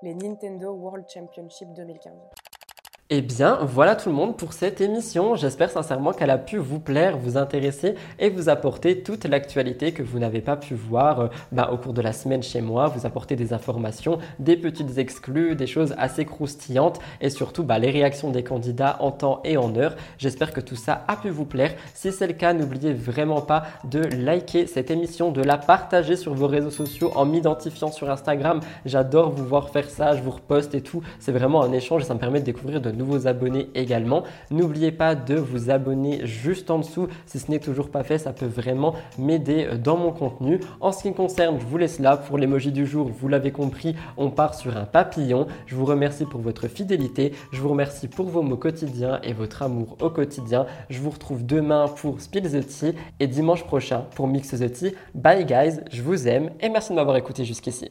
les Nintendo World Championship 2015. Eh bien, voilà tout le monde pour cette émission. J'espère sincèrement qu'elle a pu vous plaire, vous intéresser et vous apporter toute l'actualité que vous n'avez pas pu voir euh, bah, au cours de la semaine chez moi, vous apporter des informations, des petites exclus, des choses assez croustillantes et surtout bah, les réactions des candidats en temps et en heure. J'espère que tout ça a pu vous plaire. Si c'est le cas, n'oubliez vraiment pas de liker cette émission, de la partager sur vos réseaux sociaux en m'identifiant sur Instagram. J'adore vous voir faire ça, je vous reposte et tout. C'est vraiment un échange et ça me permet de découvrir de nouveaux abonnés également. N'oubliez pas de vous abonner juste en dessous. Si ce n'est toujours pas fait, ça peut vraiment m'aider euh, dans mon contenu. En ce qui me concerne, je vous laisse là. Pour l'emoji du jour, vous l'avez compris, on part sur un papillon. Je vous remercie pour votre fidélité. Je vous remercie pour vos mots quotidiens et votre amour au quotidien. Je vous retrouve demain pour Spill the Tea et dimanche prochain pour Mix the Tea. Bye guys, je vous aime et merci de m'avoir écouté jusqu'ici.